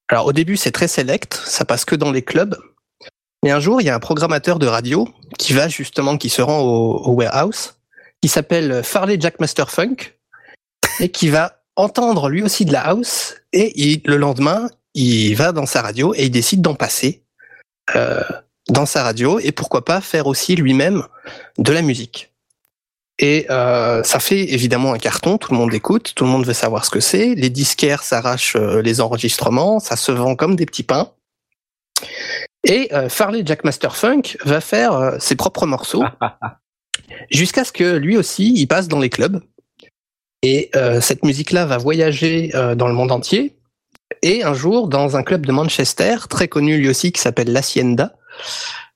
Alors au début c'est très select, ça passe que dans les clubs. Mais un jour il y a un programmateur de radio qui va justement, qui se rend au, au warehouse, qui s'appelle Farley Jackmaster Funk et qui va entendre lui aussi de la house et il- le lendemain il va dans sa radio et il décide d'en passer euh, dans sa radio et pourquoi pas faire aussi lui-même de la musique. Et euh, ça fait évidemment un carton, tout le monde écoute, tout le monde veut savoir ce que c'est, les disquaires s'arrachent euh, les enregistrements, ça se vend comme des petits pains. Et euh, Farley Jackmaster Funk va faire euh, ses propres morceaux jusqu'à ce que lui aussi il passe dans les clubs. Et euh, cette musique-là va voyager euh, dans le monde entier. Et un jour, dans un club de Manchester, très connu lui aussi, qui s'appelle l'Hacienda,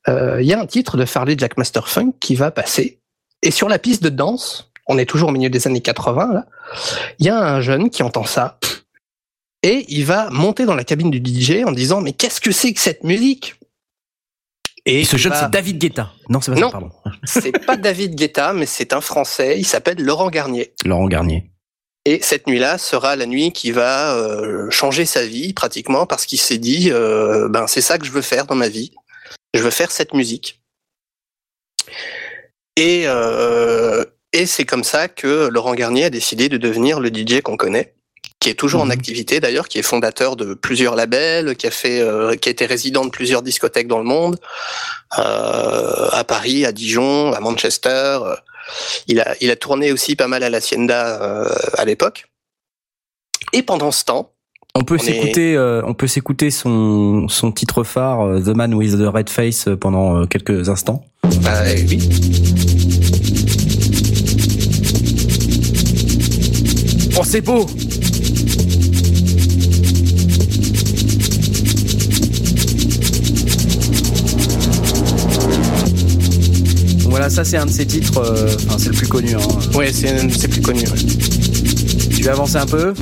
il y a un titre de Farley Jackmaster Funk qui va passer. Et sur la piste de danse, on est toujours au milieu des années 80, là, il y a un jeune qui entend ça. Et il va monter dans la cabine du DJ en disant, mais qu'est-ce que c'est que cette musique? Et Et ce jeune, va- c'est David Guetta. Non, c'est pas Non. ça, pardon. c'est pas David Guetta, mais c'est un Français. Il s'appelle Laurent Garnier. Laurent Garnier. Et cette nuit-là sera la nuit qui va euh, changer sa vie pratiquement parce qu'il s'est dit, euh, ben c'est ça que je veux faire dans ma vie. Je veux faire cette musique. Et euh, et c'est comme ça que Laurent Garnier a décidé de devenir le DJ qu'on connaît, qui est toujours en Mhm. activité d'ailleurs, qui est fondateur de plusieurs labels, qui a fait, euh, qui a été résident de plusieurs discothèques dans le monde, euh, à Paris, à Dijon, à Manchester. il a, il a tourné aussi pas mal à l'Hacienda euh, à l'époque. Et pendant ce temps, On peut s'écouter, euh, on peut s'écouter son, son titre phare, euh, The Man with the Red Face, euh, pendant quelques instants. bah, oui, Oh, c'est beau Voilà, ça c'est un de ses titres, euh, enfin c'est le plus connu. Hein. ouais, c'est c'est plus connu. ouais. Tu veux avancer un peu?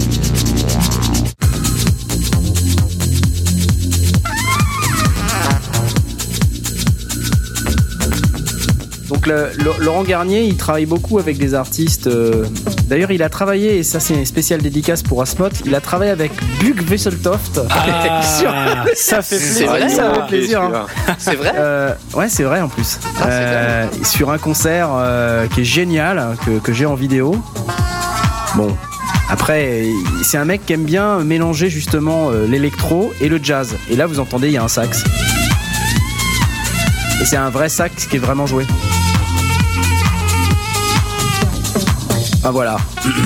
Donc le- le- Laurent Garnier, il travaille beaucoup avec des artistes. euh, D'ailleurs, il a travaillé, et ça c'est une spéciale dédicace pour Asmot, il a travaillé avec Bug Wesseltoft. Sur- ça fait C'est plaisir. vrai, ça Ah, fait plaisir. hein. C'est vrai Euh, ouais, c'est vrai en plus. Ah, Euh, sur un concert euh, qui est génial, hein, que, que j'ai en vidéo. Bon, après, c'est un mec qui aime bien mélanger justement l'électro et le jazz. Et là, vous entendez, il y a un sax. Et c'est un vrai sax qui est vraiment joué. Ah voilà.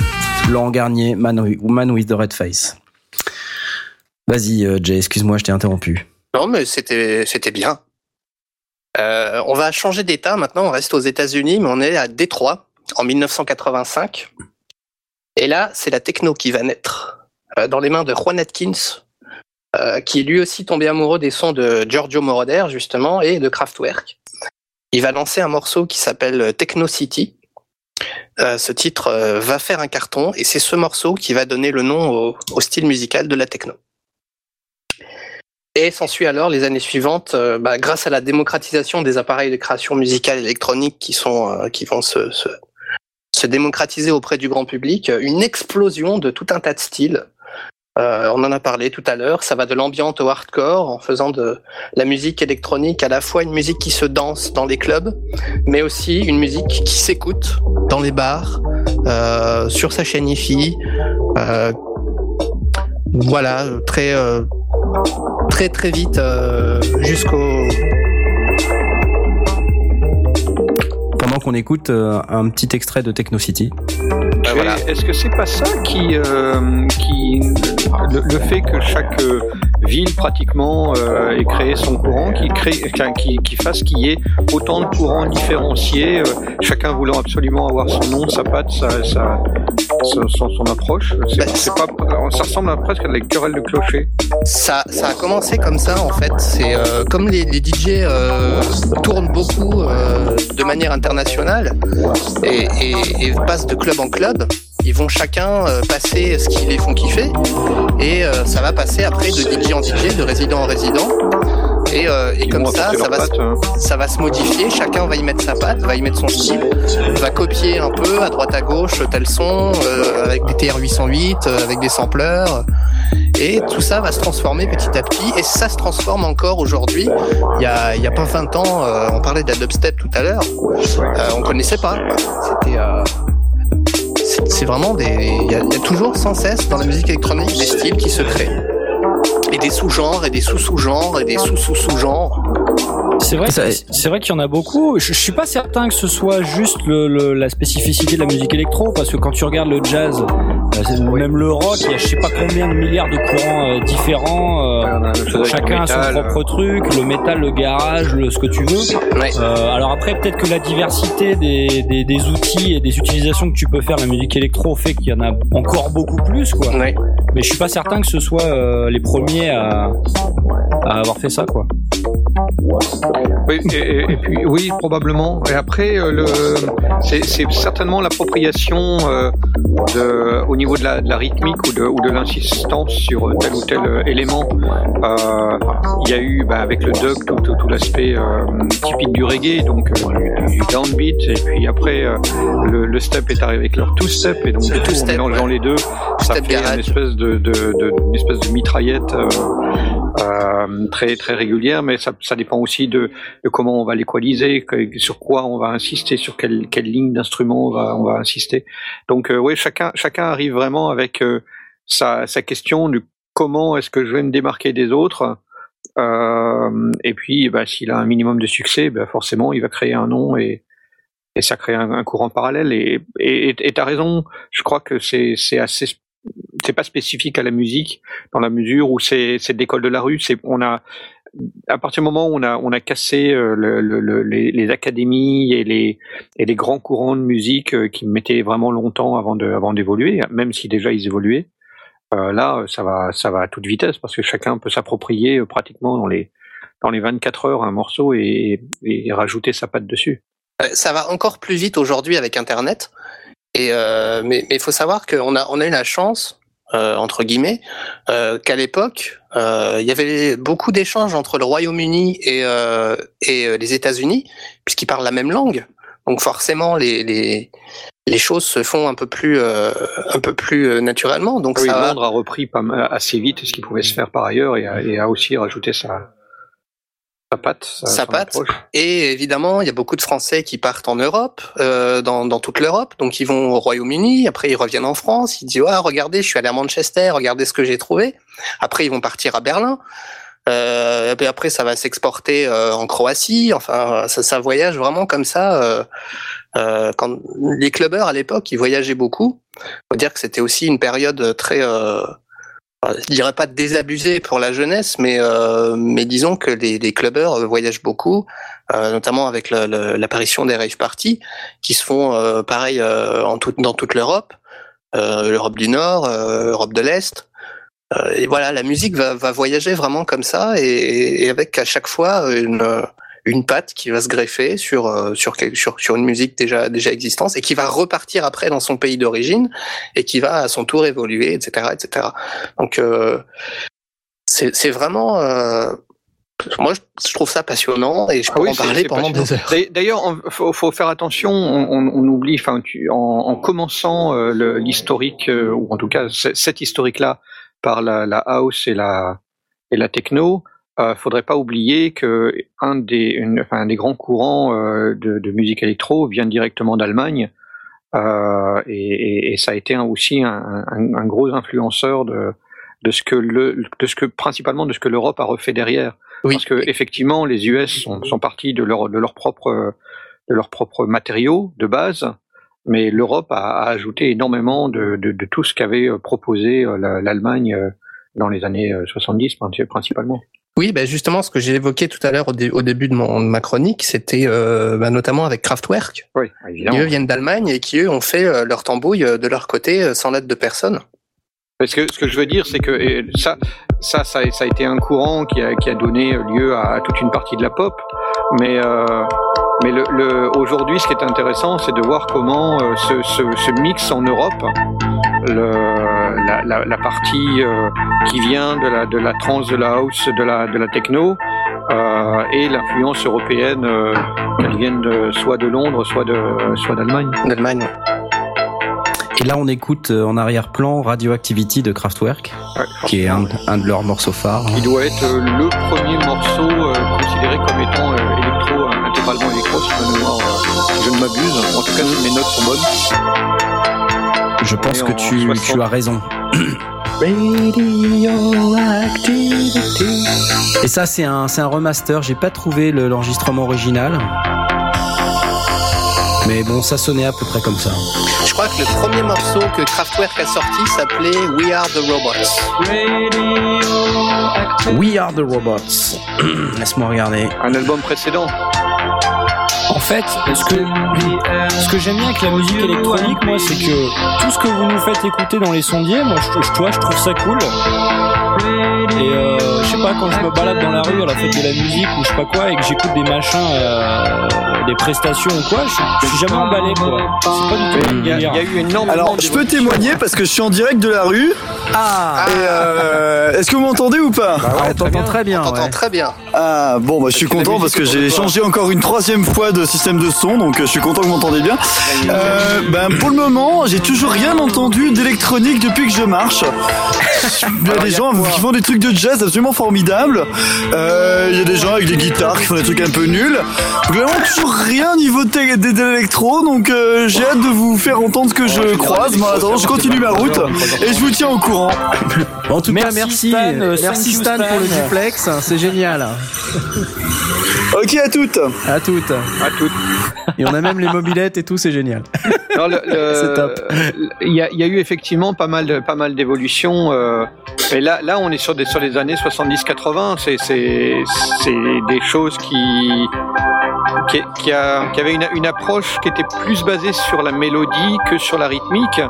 Laurent Garnier, Man, with- the Red Face. Vas-y, euh, Jay, excuse-moi, je t'ai interrompu. Non, mais c'était c'était bien. Euh, on va changer d'état maintenant. On reste aux États-Unis, mais on est à Détroit en 1985. Et là, c'est la techno qui va naître euh, dans les mains de Juan Atkins, qui est lui aussi tombé amoureux des sons de Giorgio Moroder justement et de Kraftwerk. il va lancer un morceau qui s'appelle Techno City. Euh, ce titre euh, va faire un carton et c'est ce morceau qui va donner le nom au, style musical de la techno. Et s'ensuit alors les années suivantes, euh, bah, grâce à la démocratisation des appareils de création musicale électronique qui sont qui vont se démocratiser auprès du grand public, une explosion de tout un tas de styles. Euh, on en a parlé tout à l'heure. Ça va de l'ambiance au hardcore, en faisant de la musique électronique à la fois une musique qui se danse dans les clubs, mais aussi une musique qui s'écoute dans les bars, euh, sur sa chaîne IFI. Euh, voilà, très très très vite jusqu'au Pendant qu'on écoute un petit extrait de Techno City. Voilà. Est-ce que c'est pas ça qui, euh, qui le, le fait que chaque euh, ville pratiquement euh, ait créé son courant, qui crée, qui, qui fasse qu'il y ait autant de courants différenciés, euh, chacun voulant absolument avoir son nom, sa patte, sa, sa, sa- son, son approche. C'est Bah, pas, ça ressemble à presque à des querelles de clocher. Ça, ça a commencé comme ça en fait. C'est euh, comme les, les DJ euh, tournent beaucoup euh, de manière internationale et, et, et passent de club en club. Ils vont chacun euh, passer ce qui les font kiffer et euh, ça va passer après de DJ en DJ, de résident en résident. Et, euh, et comme ça, ça va, patte, hein. ça va se modifier. Chacun va y mettre sa patte, va y mettre son style, va copier un peu à droite à gauche tel son euh, avec des TR-808, euh, avec des sampleurs. Et tout ça va se transformer petit à petit. Et ça se transforme encore aujourd'hui. Il y a, il y a pas 20 ans, euh, on parlait de la dubstep tout à l'heure. Euh, on connaissait pas. C'était. C'est- vraiment des. Il y, a, il y a toujours sans cesse dans la musique électronique des styles qui se créent. Et des sous-genres, et des sous-sous-genres, et des sous-sous-sous-genres. C'est vrai, c'est c'est vrai qu'il y en a beaucoup. Je, je suis pas certain que ce soit juste le, le- la spécificité de la musique électro, parce que quand tu regardes le jazz, euh, même le rock, il y a je sais pas combien de milliards de courants euh, différents. euh, On a la même chose avec le chacun a son propre truc, le métal, le garage, le, ce que tu veux. Ouais. Euh, alors après, peut-être que la diversité des, des, des outils et des utilisations que tu peux faire la musique électro fait qu'il y en a encore beaucoup plus, quoi. Ouais. Mais je suis pas certain que ce soit euh, les premiers à, à avoir fait ça, quoi. Oui, et, et- et puis oui, probablement. Et après, euh, le, c'est, c'est certainement l'appropriation euh, de, au niveau de la, de la rythmique ou de, ou de l'insistance sur tel ou tel euh, élément. Euh, Il y a eu, bah, avec le dub, tout, tout, tout l'aspect euh, typique du reggae, donc euh, du, du downbeat. Et puis après, euh, le, le step est arrivé avec leur two-step, et donc du coup, en mélangeant ouais. les deux, ça fait une espèce de, de, de, une espèce de mitraillette. Euh, très très régulière, mais ça, ça dépend aussi de, de comment on va l'équaliser, sur quoi on va insister, sur quelle, quelle ligne d'instrument on va, on va insister. Donc euh, oui, chacun chacun arrive vraiment avec euh, sa, sa question de comment est-ce que je vais me démarquer des autres. Euh, et puis, bah, s'il a un minimum de succès, bah, forcément, il va créer un nom et, et ça crée un, courant parallèle. Et et et t'as raison, je crois que c'est assez c'est pas spécifique à la musique dans la mesure où c'est c'est l'école de la rue. C'est on a à partir du moment où on a on a cassé euh, le, le- le- les, académies et les et les grands courants de musique euh, qui mettaient vraiment longtemps avant de avant d'évoluer, même si déjà ils évoluaient. euh, là, ça va ça va à toute vitesse parce que chacun peut s'approprier pratiquement dans les dans les 24 heures un morceau et, et rajouter sa patte dessus. Ça va encore plus vite aujourd'hui avec Internet? Et euh, mais il faut savoir qu'on a on a eu la chance euh, entre guillemets euh, qu'à l'époque euh, il y avait beaucoup d'échanges entre le Royaume-Uni et euh, et les États-Unis puisqu'ils parlent la même langue. Donc forcément les les les choses se font un peu plus euh, un peu plus naturellement. Donc Oui, ça. Londres a repris pas mal, assez vite ce qui pouvait se faire par ailleurs et a, et a aussi rajouté sa Et évidemment, il y a beaucoup de Français qui partent en Europe, euh, dans, dans toute l'Europe. Donc ils vont au Royaume-Uni, après ils reviennent en France, ils disent ouais, regardez, je suis allé à Manchester, regardez ce que j'ai trouvé. Après ils vont partir à Berlin. Euh, et puis après ça va s'exporter euh, en Croatie. Enfin, ça, ça voyage vraiment comme ça. Euh, euh, quand les clubbers à l'époque, ils voyageaient beaucoup. Faut dire que c'était aussi une période très euh, je dirais pas désabusé pour la jeunesse, mais euh, mais disons que les, les clubbers euh, voyagent beaucoup, euh, notamment avec l'apparition des rave parties, qui se font euh, pareil euh, en tout, dans toute l'Europe, euh, l'Europe du Nord, euh, Europe de l'Est. Et voilà, la musique va, va voyager vraiment comme ça, et, et avec à chaque fois une une patte qui va se greffer sur euh, sur, sur sur une musique déjà déjà existante et qui va repartir après dans son pays d'origine et qui va à son tour évoluer, etc., etc. Donc euh, c'est c'est vraiment euh, moi, je trouve ça passionnant et je Ah peux oui, en parler pendant des heures. D'ailleurs- D'ailleurs, il faut, faut faire attention. On, on- on oublie, enfin, tu- en, en commençant euh, l'historique, euh, ou en tout cas cet historique-là, par la, la house et la et la techno, euh, faudrait pas oublier que un des, une- enfin, un des grands courants euh, de, de musique électro vient directement d'Allemagne. Euh, et, ça a été un- aussi un, un- un gros influenceur de, de ce que le, de ce que principalement de ce que l'Europe a refait derrière. Oui. Parce que effectivement, les US sont, sont partis de leur de leur propre de leurs propres matériaux de base, mais l'Europe a, a ajouté énormément de, de, de tout ce qu'avait proposé la- l'Allemagne dans les années euh, 70 princi- principalement. Oui, ben justement, ce que j'ai évoqué tout à l'heure au, dé- au début de, mon, de ma chronique, c'était euh, bah, notamment avec Kraftwerk, Oui, qui évidemment. eux viennent d'Allemagne et qui eux ont fait euh, leur tambouille euh, de leur côté euh, sans l'aide de personne. Parce que ce que je veux dire, c'est que ça, ça, ça, a- ça a été un courant qui a, qui a donné lieu à, à toute une partie de la pop. Mais, euh, mais le, le, aujourd'hui, ce qui est intéressant, c'est de voir comment se, se, se mixe en Europe le, la, la, la partie euh, qui vient de la, de la trance, de la house, de la, de la techno. Euh, et l'influence européenne, euh, qu'elle vienne de, soit de Londres, soit de, soit d'Allemagne. D'Allemagne. Et là, on écoute euh, en arrière-plan Radioactivity de Kraftwerk, Ouais, qui est un, un de leurs morceaux phares. qui doit être le premier morceau euh, considéré comme étant euh, électro, intégralement électro, euh, si je ne m'abuse. En tout cas, si mes notes sont bonnes. Je pense que tu, 60. tu as raison. Et ça, c'est un, c'est un remaster. J'ai pas trouvé le- l'enregistrement original. Mais bon, ça sonnait à peu près comme ça. Je crois que le premier morceau que Kraftwerk a sorti s'appelait We Are the Robots. We Are the Robots. Laisse-moi regarder. Un album précédent. En fait, ce que, ce que j'aime bien avec la musique électronique, moi, c'est que tout ce que vous nous faites écouter dans les sondiers, moi, je, je, toi, je trouve ça cool. Et euh, je sais pas, quand je me balade dans la rue à la fête de la musique ou je sais pas quoi, et que j'écoute des machins, euh, des prestations ou quoi, je, suis jamais emballé, quoi. C'est pas du tout Il y a, y a eu énormément Alors, je peux témoigner parce que je suis en direct de la rue. Ah, Et euh, est-ce que vous m'entendez ou pas? Ah, on t'entend très bien. On t'entend ouais. très bien. Ah bon, bah je suis la content parce que j'ai changé encore une troisième fois de système de son, donc je suis content que vous m'entendez bien. Euh, ben pour le moment, j'ai toujours rien entendu d'électronique depuis que je marche. Il y a des gens qui font des trucs de jazz absolument formidables. Euh, Il y a des gens avec des guitares qui font des trucs un peu nuls. Vraiment toujours rien niveau l'électro, donc euh, j'ai hâte de vous faire entendre ce que je croise. Mais en attendant, je continue ma route et je vous tiens au courant. En tout cas, Merci, merci, Stan, euh, merci thank you, Stan pour le duplex, c'est génial. Ok à toutes. À toutes. À toutes. Et on a même les mobilettes et tout, c'est génial. Non, le- le- C'est top. Il y a, il y a eu effectivement pas mal de, pas mal d'évolutions. euh, et là, là, on est sur des, sur les années 70-80. C'est, c'est, c'est des choses qui, qui, qui, a, qui avaient une, une approche qui était plus basée sur la mélodie que sur la rythmique.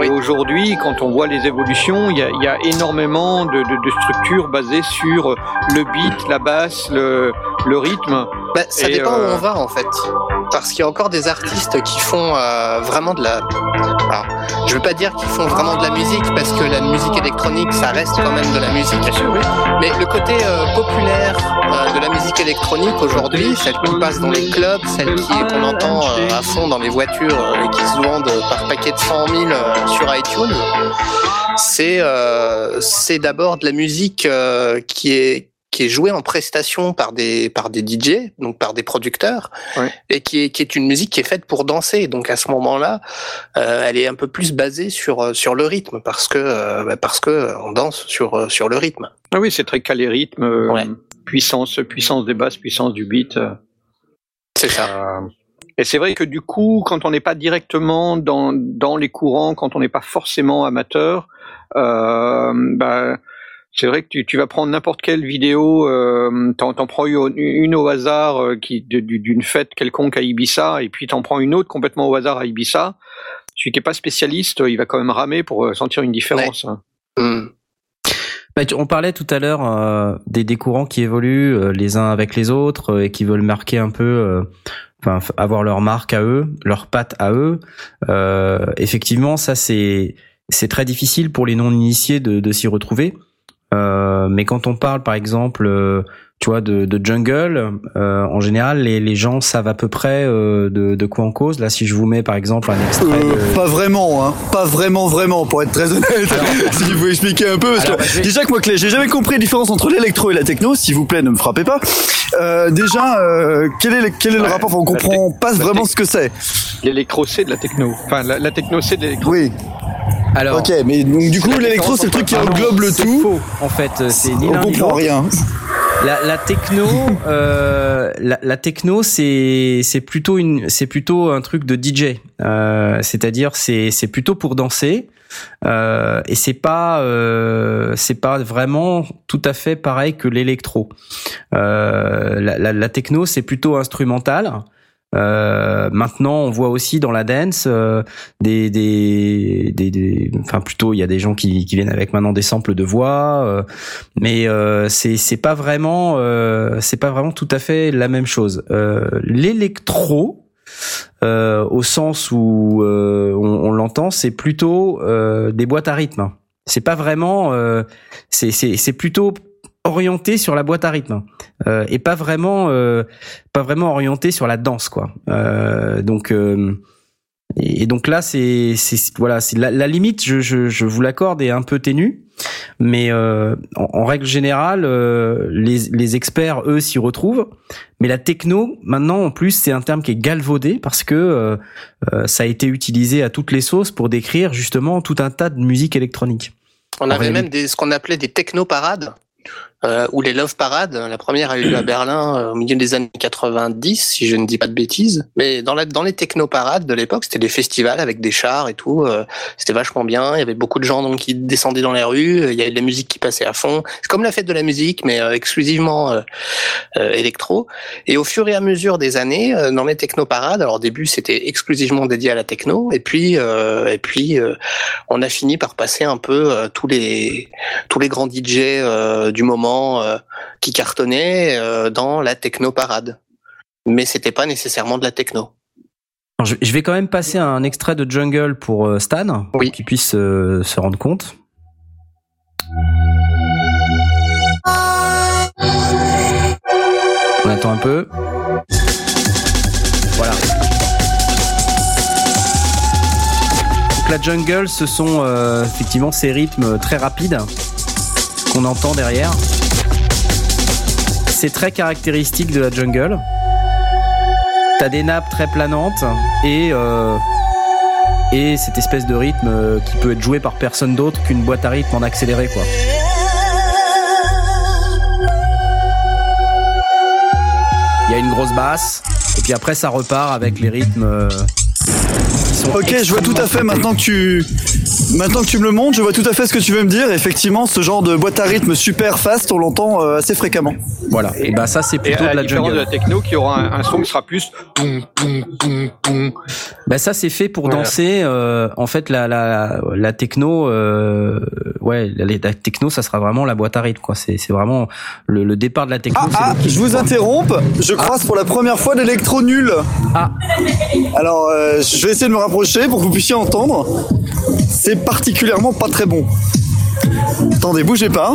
Oui. Et aujourd'hui, quand on voit les évolutions, il y a, il y a énormément de, de, de structures basées sur le beat, la basse, le, le rythme. Bah, ça Et, dépend euh, où on va en fait. Parce qu'il y a encore des artistes qui font euh, vraiment de la. Alors, je veux pas dire qu'ils font vraiment de la musique parce que la musique électronique ça reste quand même de la musique. Mais le côté euh, populaire euh, de la musique électronique aujourd'hui, celle qui passe dans les clubs, celle qui qu'on entend euh, à fond dans les voitures et qui se vendent par paquet de 100 000 euh, sur iTunes, c'est euh, c'est d'abord de la musique qui est qui est jouée en prestation par des par des DJ, donc par des producteurs, Ouais. et qui est qui est une musique qui est faite pour danser. Donc à ce moment-là, euh, elle est un peu plus basée sur euh, sur le rythme parce que euh, bah, parce que on danse sur sur le rythme. Ah oui, c'est très calé rythme, Ouais. puissance, puissance des basses, puissance du beat. C'est ça. Et c'est vrai que du coup, quand on n'est pas directement dans, dans les courants, quand on n'est pas forcément amateur, euh, bah, c'est vrai que tu, tu vas prendre n'importe quelle vidéo, euh, t'en, t'en prends une, une au hasard euh, qui d'une fête quelconque à Ibiza, et puis t'en prends une autre complètement au hasard à Ibiza. Celui qui est pas spécialiste, il va quand même ramer pour euh, sentir une différence. hein. Hmm. Bah, on parlait tout à l'heure euh, des, des courants qui évoluent euh, les uns avec les autres euh, et qui veulent marquer un peu, enfin avoir leur marque à eux, leur patte à eux. effectivement, ça c'est c'est très difficile pour les non initiés de, de s'y retrouver. Mais quand on parle, par exemple, tu vois, de, de jungle, euh, en général, les, les gens savent à peu près euh, de, de quoi on cause. Là, si je vous mets par exemple un extrait. Euh, Pas vraiment, hein. Pas vraiment, vraiment, pour être très honnête. si vous expliquer un peu, parce que bah, déjà que moi, j'ai jamais compris la différence entre l'électro et la techno. S'il vous plaît, ne me frappez pas. Euh, déjà, euh, quel est, quel est le rapport? Enfin, On comprend pas vraiment ce que c'est. L'électro, c'est de la techno. Enfin, la, la techno, c'est de l'électro. Oui. Alors, ok, mais donc du coup, l'électro, c'est le truc qui englobe le tout. Faux, en fait, c'est ni On comprend rien. La, la techno, euh, la, la, techno, c'est c'est plutôt une, c'est plutôt un truc de DJ. Euh, C'est-à-dire, c'est c'est plutôt pour danser. Euh, et c'est pas euh, c'est pas vraiment tout à fait pareil que l'électro. Euh, la, la, la, techno c'est plutôt instrumental. Euh, maintenant, on voit aussi dans la dance euh, des, des, des, enfin plutôt, il y a des gens qui, qui viennent avec maintenant des samples de voix, euh, mais euh, c'est c'est pas vraiment euh, c'est pas vraiment tout à fait la même chose. L'électro, au sens où on, on l'entend, c'est plutôt des boîtes à rythme. C'est pas vraiment, c'est plutôt orienté sur la boîte à rythme euh, et pas vraiment euh, pas vraiment orienté sur la danse quoi. Euh, donc euh, et, donc là c'est voilà c'est la, la, limite je, je, je vous l'accorde est un peu ténue mais euh, en, en, règle générale les, les experts eux s'y retrouvent. Mais la techno maintenant en plus c'est un terme qui est galvaudé parce que ça a été utilisé à toutes les sauces pour décrire justement tout un tas de musique électronique. On avait même des, ce qu'on appelait des techno-parades euh, ou les Love Parades. La première a eu lieu à Berlin euh, au milieu des années 90, si je ne dis pas de bêtises. Mais dans, la, dans les techno-parades de l'époque, c'était des festivals avec des chars et tout. Euh, c'était vachement bien. Il y avait beaucoup de gens donc qui descendaient dans les rues. Il y avait de la musique qui passait à fond. C'est comme la fête de la musique, mais exclusivement électro. Et au fur et à mesure des années, dans les techno-parades, alors au début c'était exclusivement dédié à la techno, et puis et puis on a fini par passer un peu tous les tous les grands DJ du moment euh, qui cartonnait euh, dans la techno parade. Mais c'était pas nécessairement de la techno. je vais quand même passer un extrait de Jungle pour euh, Stan, pour qu'il puisse se rendre compte. On attend un peu. Voilà. Donc la jungle, ce sont effectivement ces rythmes très rapides qu'on entend derrière. C'est très caractéristique de la jungle. T'as des nappes très planantes et euh, et cette espèce de rythme euh, qui peut être joué par personne d'autre qu'une boîte à rythme en accéléré quoi. Il y a une grosse basse et puis après ça repart avec les rythmes euh, Ok, je vois tout à fait maintenant que tu maintenant que tu me le montres, je vois tout à fait ce que tu veux me dire. Effectivement, ce genre de boîte à rythme super fast, on l'entend euh, assez fréquemment. Voilà. Et, bah ça c'est plutôt de la jungle. de la techno qui aura un, son qui sera plus Bah ça c'est fait pour danser. Euh, en fait, la la la techno, euh, ouais, la, techno, ça sera vraiment la boîte à rythme quoi. C'est c'est vraiment le, le, départ de la techno. Ah, ah je vous interromps. Je croise pour la première fois l'électro nul. Ah. Alors, euh, je vais essayer de me rapprocher pour que vous puissiez entendre. C'est particulièrement pas très bon. Attendez, bougez pas.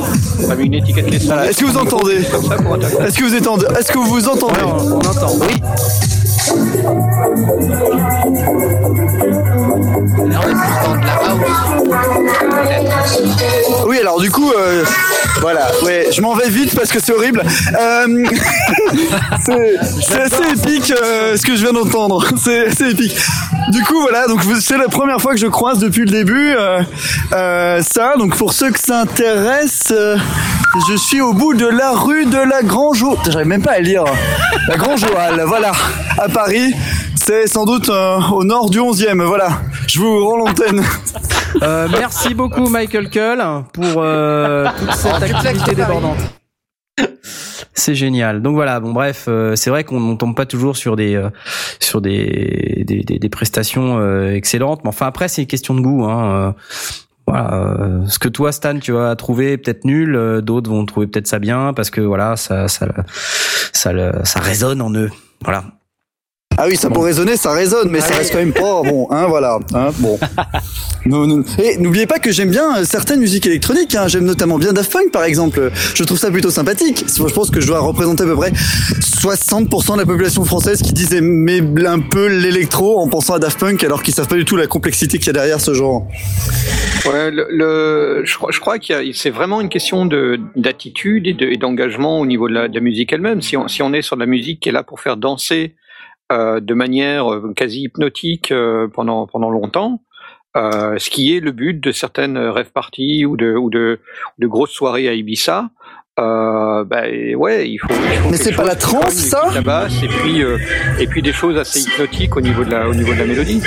Est-ce que vous entendez Est-ce que vous entendez Est-ce que vous vous entendez on, entend. Oui. Oui, alors du coup, euh, voilà, ouais, je m'en vais vite parce que c'est horrible. Euh, c'est assez épique euh, ce que je viens d'entendre. C'est épique. Du coup, voilà, donc c'est la première fois que je croise depuis le début ça. Donc pour ceux que ça intéresse, je suis au bout de la rue de la Grange. J'arrive même pas à lire. La Grange voilà, à Paris. C'est sans doute au nord du 11e. Voilà, je vous rends l'antenne. Euh, merci beaucoup Michael Cull pour euh, toute cette activité débordante. C'est génial. Donc voilà, bon bref, euh, c'est vrai qu'on ne tombe pas toujours sur des euh, sur des des, des, des prestations excellentes, mais enfin après c'est une question de goût. Hein. voilà, euh, ce que toi Stan tu vas trouver peut-être nul, euh, d'autres vont trouver peut-être ça bien parce que voilà, ça ça ça, ça, ça résonne en eux. Voilà. Ah oui, ça peut résonner, ça résonne, mais ça reste quand même pas bon. Hein, voilà. Hein, bon. Non, non. Et n'oubliez pas que j'aime bien euh, certaines musiques électroniques. Hein. J'aime notamment bien Daft Punk, par exemple. Je trouve ça plutôt sympathique. Je pense que je dois représenter à peu près 60% de la population française qui disait mais un peu l'électro en pensant à Daft Punk, alors qu'ils savent pas du tout la complexité qu'il y a derrière ce genre. Ouais, le, le je, crois, je crois qu'il y a, c'est vraiment une question de d'attitude et, de, et d'engagement au niveau de la, de la musique elle-même. Si on, si on est sur de la musique qui est là pour faire danser euh, de manière euh, quasi hypnotique euh, pendant pendant longtemps. Euh, ce qui est le but de certaines rêve parties ou de ou de, de grosses soirées à Ibiza. Euh, bah, ouais, il faut. Il faut Mais c'est pas la trance, ça? La basse et puis euh, et puis des choses assez hypnotiques au niveau de la au niveau de la mélodie.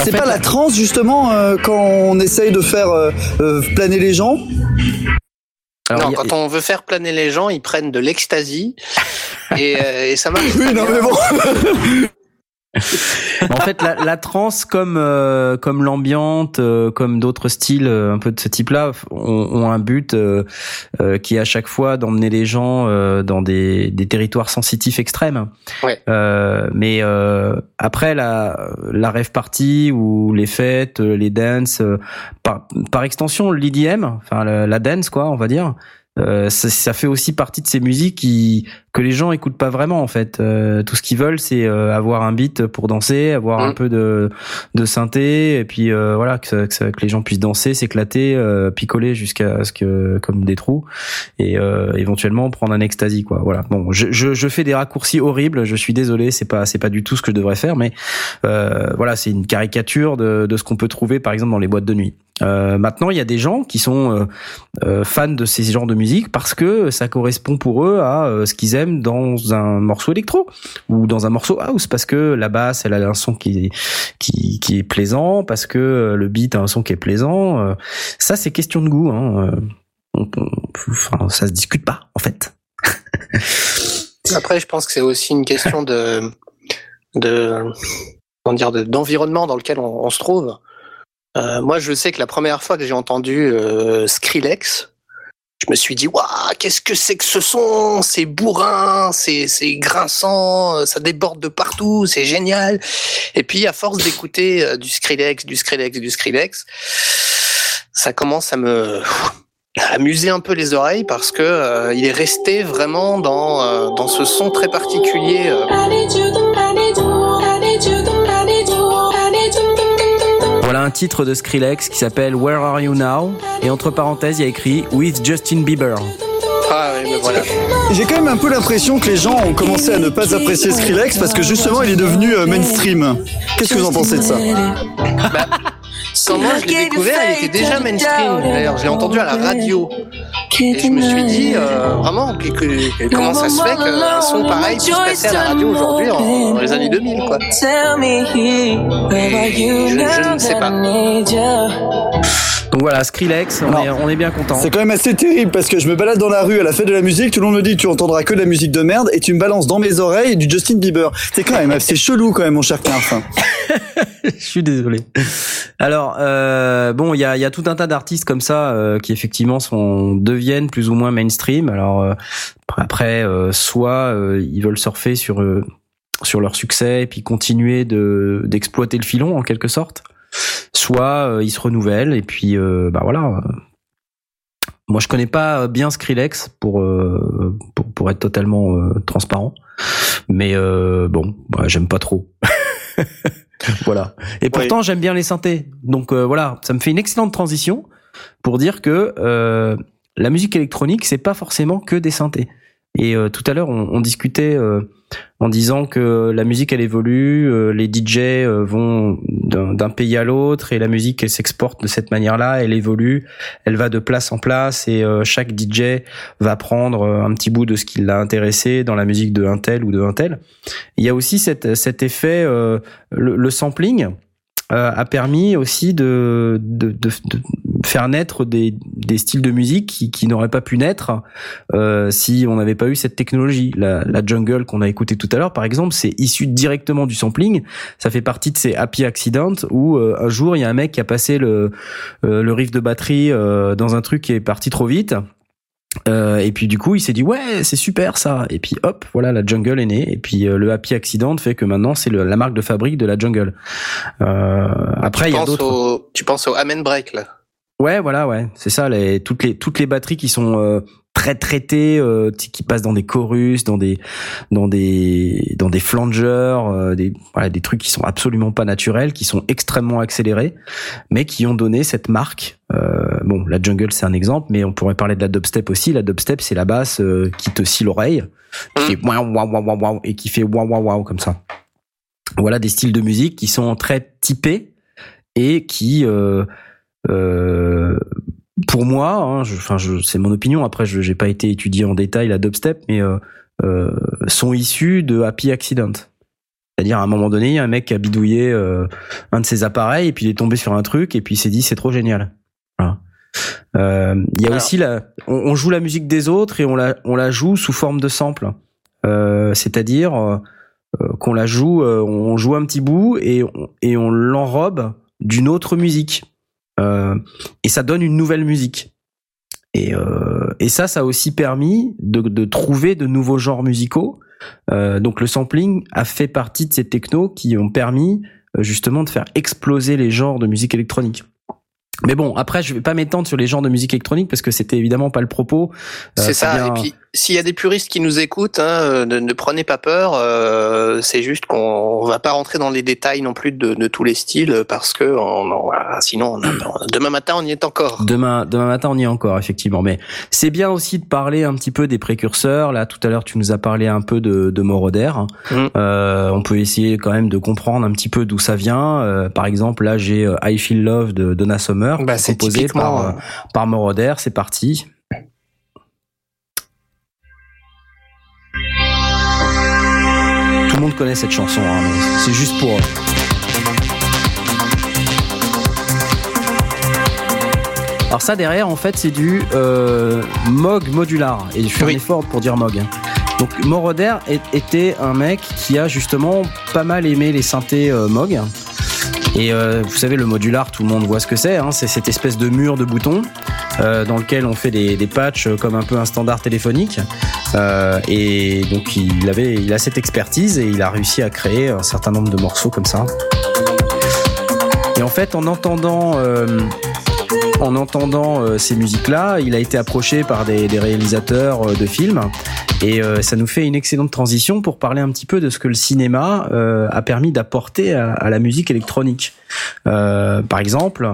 C'est pas la trance justement euh, quand on essaye de faire euh, euh, planer les gens? Alors, non, a- quand on veut faire planer les gens, ils prennent de l'ecstasy et, euh, et ça marche. Oui, non mais bon. En fait, la, la trance, comme euh, comme l'ambiante, euh, comme d'autres styles euh, un peu de ce type-là, ont, ont un but euh, euh, qui est à chaque fois d'emmener les gens euh, dans des, des territoires sensitifs extrêmes. Ouais. Euh, mais euh, après la la rave party ou les fêtes, les dances, euh, par, par extension l'EDM, enfin la, la dance quoi, on va dire. Euh, ça, ça fait aussi partie de ces musiques qui que les gens écoutent pas vraiment en fait. Euh, tout ce qu'ils veulent, c'est euh, avoir un beat pour danser, avoir un Mm. peu de de synthé, et puis euh, voilà que, ça- que, que les gens puissent danser, s'éclater, euh, picoler jusqu'à ce que comme des trous, et euh, éventuellement prendre un ecstasy quoi. Voilà. Bon, je, je, je fais des raccourcis horribles. Je suis désolé, c'est pas c'est pas du tout ce que je devrais faire, mais euh, voilà, c'est une caricature de de ce qu'on peut trouver par exemple dans les boîtes de nuit. Euh, maintenant, il y a des gens qui sont euh, euh, fans de ces genres de musique parce que ça correspond pour eux à euh, ce qu'ils aiment dans un morceau électro ou dans un morceau house parce que la basse elle a un son qui qui, qui est plaisant parce que euh, le beat a un son qui est plaisant ça c'est question de goût hein. on- enfin, ça se discute pas en fait Après, je pense que c'est aussi une question de, de, comment dire, de- d'environnement dans lequel on se trouve. Euh, moi, je sais que la première fois que j'ai entendu euh, Skrillex, je me suis dit, waouh, qu'est-ce que c'est que ce son? C'est bourrin, c'est, grinçant, ça déborde de partout, c'est génial. Et puis, à force d'écouter euh, du Skrillex, du Skrillex, du Skrillex, ça commence à me amuser un peu les oreilles parce que il est resté vraiment dans dans ce son très particulier. Un titre de Skrillex qui s'appelle Where Are You Now? Et entre parenthèses il y a écrit With Justin Bieber Ah oui, mais voilà. J'ai quand même un peu l'impression que les gens ont commencé à ne pas apprécier Skrillex parce que justement il est devenu euh, mainstream. Qu'est-ce que vous en pensez de ça? Quand moi je l'ai découvert, il était déjà mainstream. D'ailleurs, je l'ai entendu à la radio et je me suis dit euh, vraiment que, que- que- comment ça se fait qu'un son pareil puisse passer à la radio aujourd'hui en, dans les années 2000 quoi. Et je, je ne sais pas. donc voilà Skrillex on Non. est, on est bien content C'est quand même assez terrible parce que je me balade dans la rue à la fête de la musique, tout le monde me dit tu entendras que de la musique de merde et tu me balances dans mes oreilles du Justin Bieber. C'est quand même assez chelou quand même mon cher Knarf. je suis désolé. Alors euh, bon, il y a, tout un tas d'artistes comme ça euh, qui effectivement sont deviennent plus ou moins mainstream. Alors euh, après, soit ils veulent surfer sur sur leur succès et puis continuer de d'exploiter le filon en quelque sorte. Soit ils se renouvellent et puis bah voilà. Moi, je connais pas bien Skrillex pour pour, être totalement transparent, mais bon, bah, j'aime pas trop. voilà. Et pourtant, j'aime bien les synthés. Donc euh, voilà, ça me fait une excellente transition pour dire que euh, la musique électronique, c'est pas forcément que des synthés. Et euh, tout à l'heure, on, on discutait euh, en disant que la musique elle évolue, euh, les DJ euh, vont d'un pays à l'autre et la musique elle s'exporte de cette manière-là, elle évolue, elle va de place en place et euh, chaque DJ va prendre euh, un petit bout de ce qui l'a intéressé dans la musique de un tel ou de un tel. Il y a aussi cet effet, le, le sampling euh, a permis aussi de, de, de, de faire naître des, des, styles de musique qui, qui n'auraient pas pu naître euh, si on n'avait pas eu cette technologie. La, la jungle qu'on a écouté tout à l'heure, par exemple, c'est issu directement du sampling. Ça fait partie de ces happy accidents où euh, un jour il y a un mec qui a passé le, euh, le riff de batterie euh, dans un truc qui est parti trop vite. Euh, et puis du coup, il s'est dit ouais, c'est super ça. Et puis hop, voilà, la jungle est née. Et puis le happy accident fait que maintenant c'est la marque de fabrique de la jungle. après, il y a d'autres. Tu penses au Amen Break là? Ouais, voilà, ouais, c'est ça. Les, toutes les toutes les batteries qui sont euh, très traitées, euh, qui passent dans des chorus, dans des dans des dans des flangers, euh, des voilà, des trucs qui sont absolument pas naturels, qui sont extrêmement accélérés, mais qui ont donné cette marque. Euh, bon, la jungle c'est un exemple, mais on pourrait parler de la dubstep aussi. La dubstep c'est la basse euh, qui te scie l'oreille, qui fait waouh waouh waouh waouh et qui fait waouh waouh waouh comme ça. Voilà des styles de musique qui sont très typés et qui euh, euh, pour moi, hein, enfin, je, c'est mon opinion. Après, je n'ai pas été étudié en détail la dubstep, mais euh, euh, sont issus de Happy Accident. C'est-à-dire, à un moment donné, il y a un mec qui a bidouillé euh, un de ses appareils, et puis il est tombé sur un truc, et puis il s'est dit, c'est trop génial. Voilà. Euh, il y a aussi la, on, on, joue la musique des autres et on la, on la joue sous forme de sample. Euh, c'est-à-dire qu'on la joue, on joue un petit bout et on, et on l'enrobe d'une autre musique. Euh, et ça donne une nouvelle musique. Et, euh, et ça, ça a aussi permis de, de trouver de nouveaux genres musicaux. Euh, donc le sampling a fait partie de ces technos qui ont permis justement de faire exploser les genres de musique électronique. Mais bon, après, je vais pas m'étendre sur les genres de musique électronique parce que c'était évidemment pas le propos. Euh, c'est ça. Bien... Et puis, s'il y a des puristes qui nous écoutent, hein, ne, ne, prenez pas peur. Euh, c'est juste qu'on va pas rentrer dans les détails non plus de, de tous les styles parce que on, on, sinon, on demain matin, on y est encore. Demain, demain matin, on y est encore, effectivement. Mais c'est bien aussi de parler un petit peu des précurseurs. Là, tout à l'heure, tu nous as parlé un peu de, de Moroder. Mm. Euh, on peut essayer quand même de comprendre un petit peu d'où ça vient. Euh, par exemple, là, j'ai I Feel Love de Donna Summer bah, composé par, euh, par Moroder, c'est parti. Connaît cette chanson, hein, c'est juste pour... Alors ça derrière en fait c'est du euh, Moog modular et je fais oui. un effort pour dire Moog. Donc Moroder était un mec qui a justement pas mal aimé les synthés euh, Moog. Et euh, vous savez, le modular, tout le monde voit ce que c'est. Hein, c'est cette espèce de mur de boutons euh, dans lequel on fait des, patchs comme un peu un standard téléphonique. Euh, et donc il avait, il a cette expertise et il a réussi à créer un certain nombre de morceaux comme ça. Et en fait, en entendant euh, en entendant euh, ces musiques-là, il a été approché par des, des réalisateurs euh, de films et euh, ça nous fait une excellente transition pour parler un petit peu de ce que le cinéma euh, a permis d'apporter à, à, la musique électronique. Par exemple,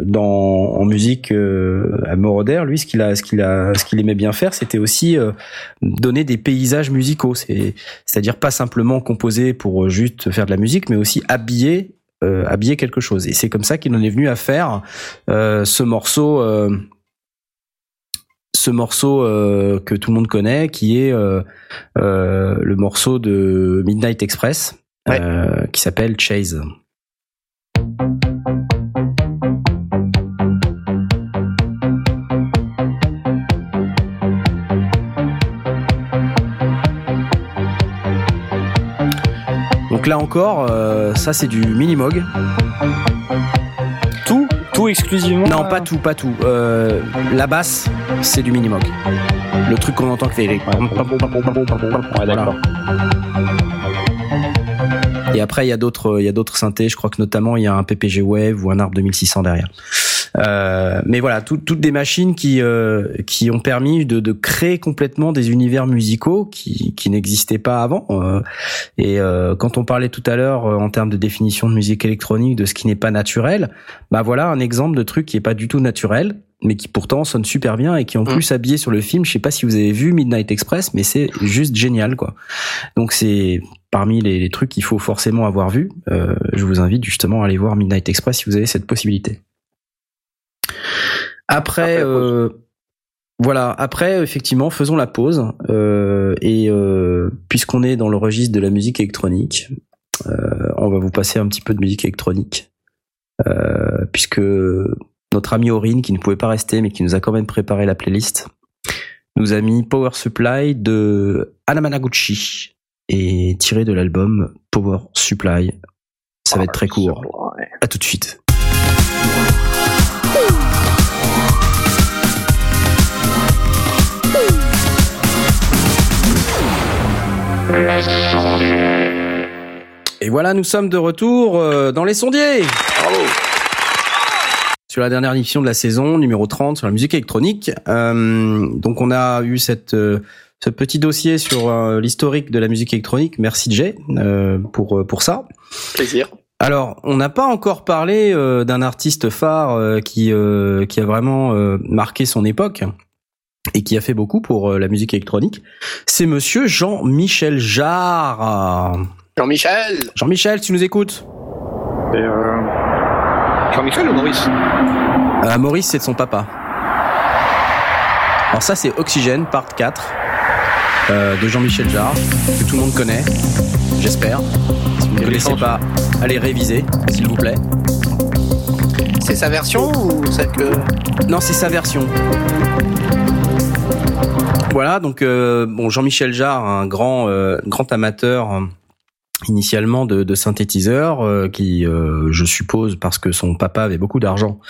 dans en musique à Moroder, lui, ce qu'il a, ce qu'il a, ce qu'il aimait bien faire, c'était aussi donner des paysages musicaux. C'est, c'est-à-dire pas simplement composer pour juste faire de la musique, mais aussi habiller euh, habiller quelque chose. Et c'est comme ça qu'il en est venu à faire euh, ce morceau, euh, ce morceau que tout le monde connaît, qui est le morceau de Midnight Express, ouais. qui s'appelle Chase. Là encore, euh, ça c'est du Minimog. Tout Tout exclusivement Non, pas tout, pas tout. Euh, la basse, c'est du Minimog. Le truc qu'on entend que fait... Ouais, d'accord. Et après, il y a d'autres, il y a d'autres synthés. Je crois que notamment, il y a un PPG Wave ou un ARP 2600 derrière. Euh, mais voilà, tout, toutes des machines qui euh, qui ont permis de, de, créer complètement des univers musicaux qui qui n'existaient pas avant. Euh, et quand on parlait tout à l'heure en termes de définition de musique électronique de ce qui n'est pas naturel, bah voilà un exemple de truc qui est pas du tout naturel mais qui pourtant sonne super bien et qui en plus habillé sur le film. Je sais pas si vous avez vu Midnight Express, mais c'est juste génial quoi. Donc c'est parmi les, les trucs qu'il faut forcément avoir vu. Euh, je vous invite justement à aller voir Midnight Express si vous avez cette possibilité. Après, après euh, voilà. Après, effectivement, faisons la pause euh, et puisqu'on est dans le registre de la musique électronique, on va vous passer un petit peu de musique électronique, euh, puisque notre ami Aurine, qui ne pouvait pas rester, mais qui nous a quand même préparé la playlist, nous a mis Power Supply de Anamanaguchi et tiré de l'album Power Supply. Ça va être très court. À tout de suite. Et voilà, nous sommes de retour euh, dans les sondiers. Sur la dernière émission de la saison, numéro 30, sur la musique électronique. Euh, donc on a eu cette, euh, ce petit dossier sur euh, l'historique de la musique électronique. Merci Jay euh, pour, pour ça. Plaisir. Alors, on n'a pas encore parlé euh, d'un artiste phare euh, qui, euh, qui a vraiment euh, marqué son époque et qui a fait beaucoup pour euh, la musique électronique. C'est monsieur Jean-Michel Jarre. Jean-Michel Jean-Michel, tu nous écoutes? Euh, Jean-Michel ou Maurice? Euh, Maurice, c'est de son papa. Alors ça, c'est Oxygène, part 4, euh, de Jean-Michel Jarre, que tout le monde connaît, j'espère. Si vous ne connaissez pas, allez réviser, s'il vous plaît. C'est sa version ou celle que... Non, c'est sa version. Voilà, donc euh, bon, Jean-Michel Jarre, un grand, euh, grand amateur euh, initialement de, de synthétiseurs, euh, qui, euh, je suppose, parce que son papa avait beaucoup d'argent,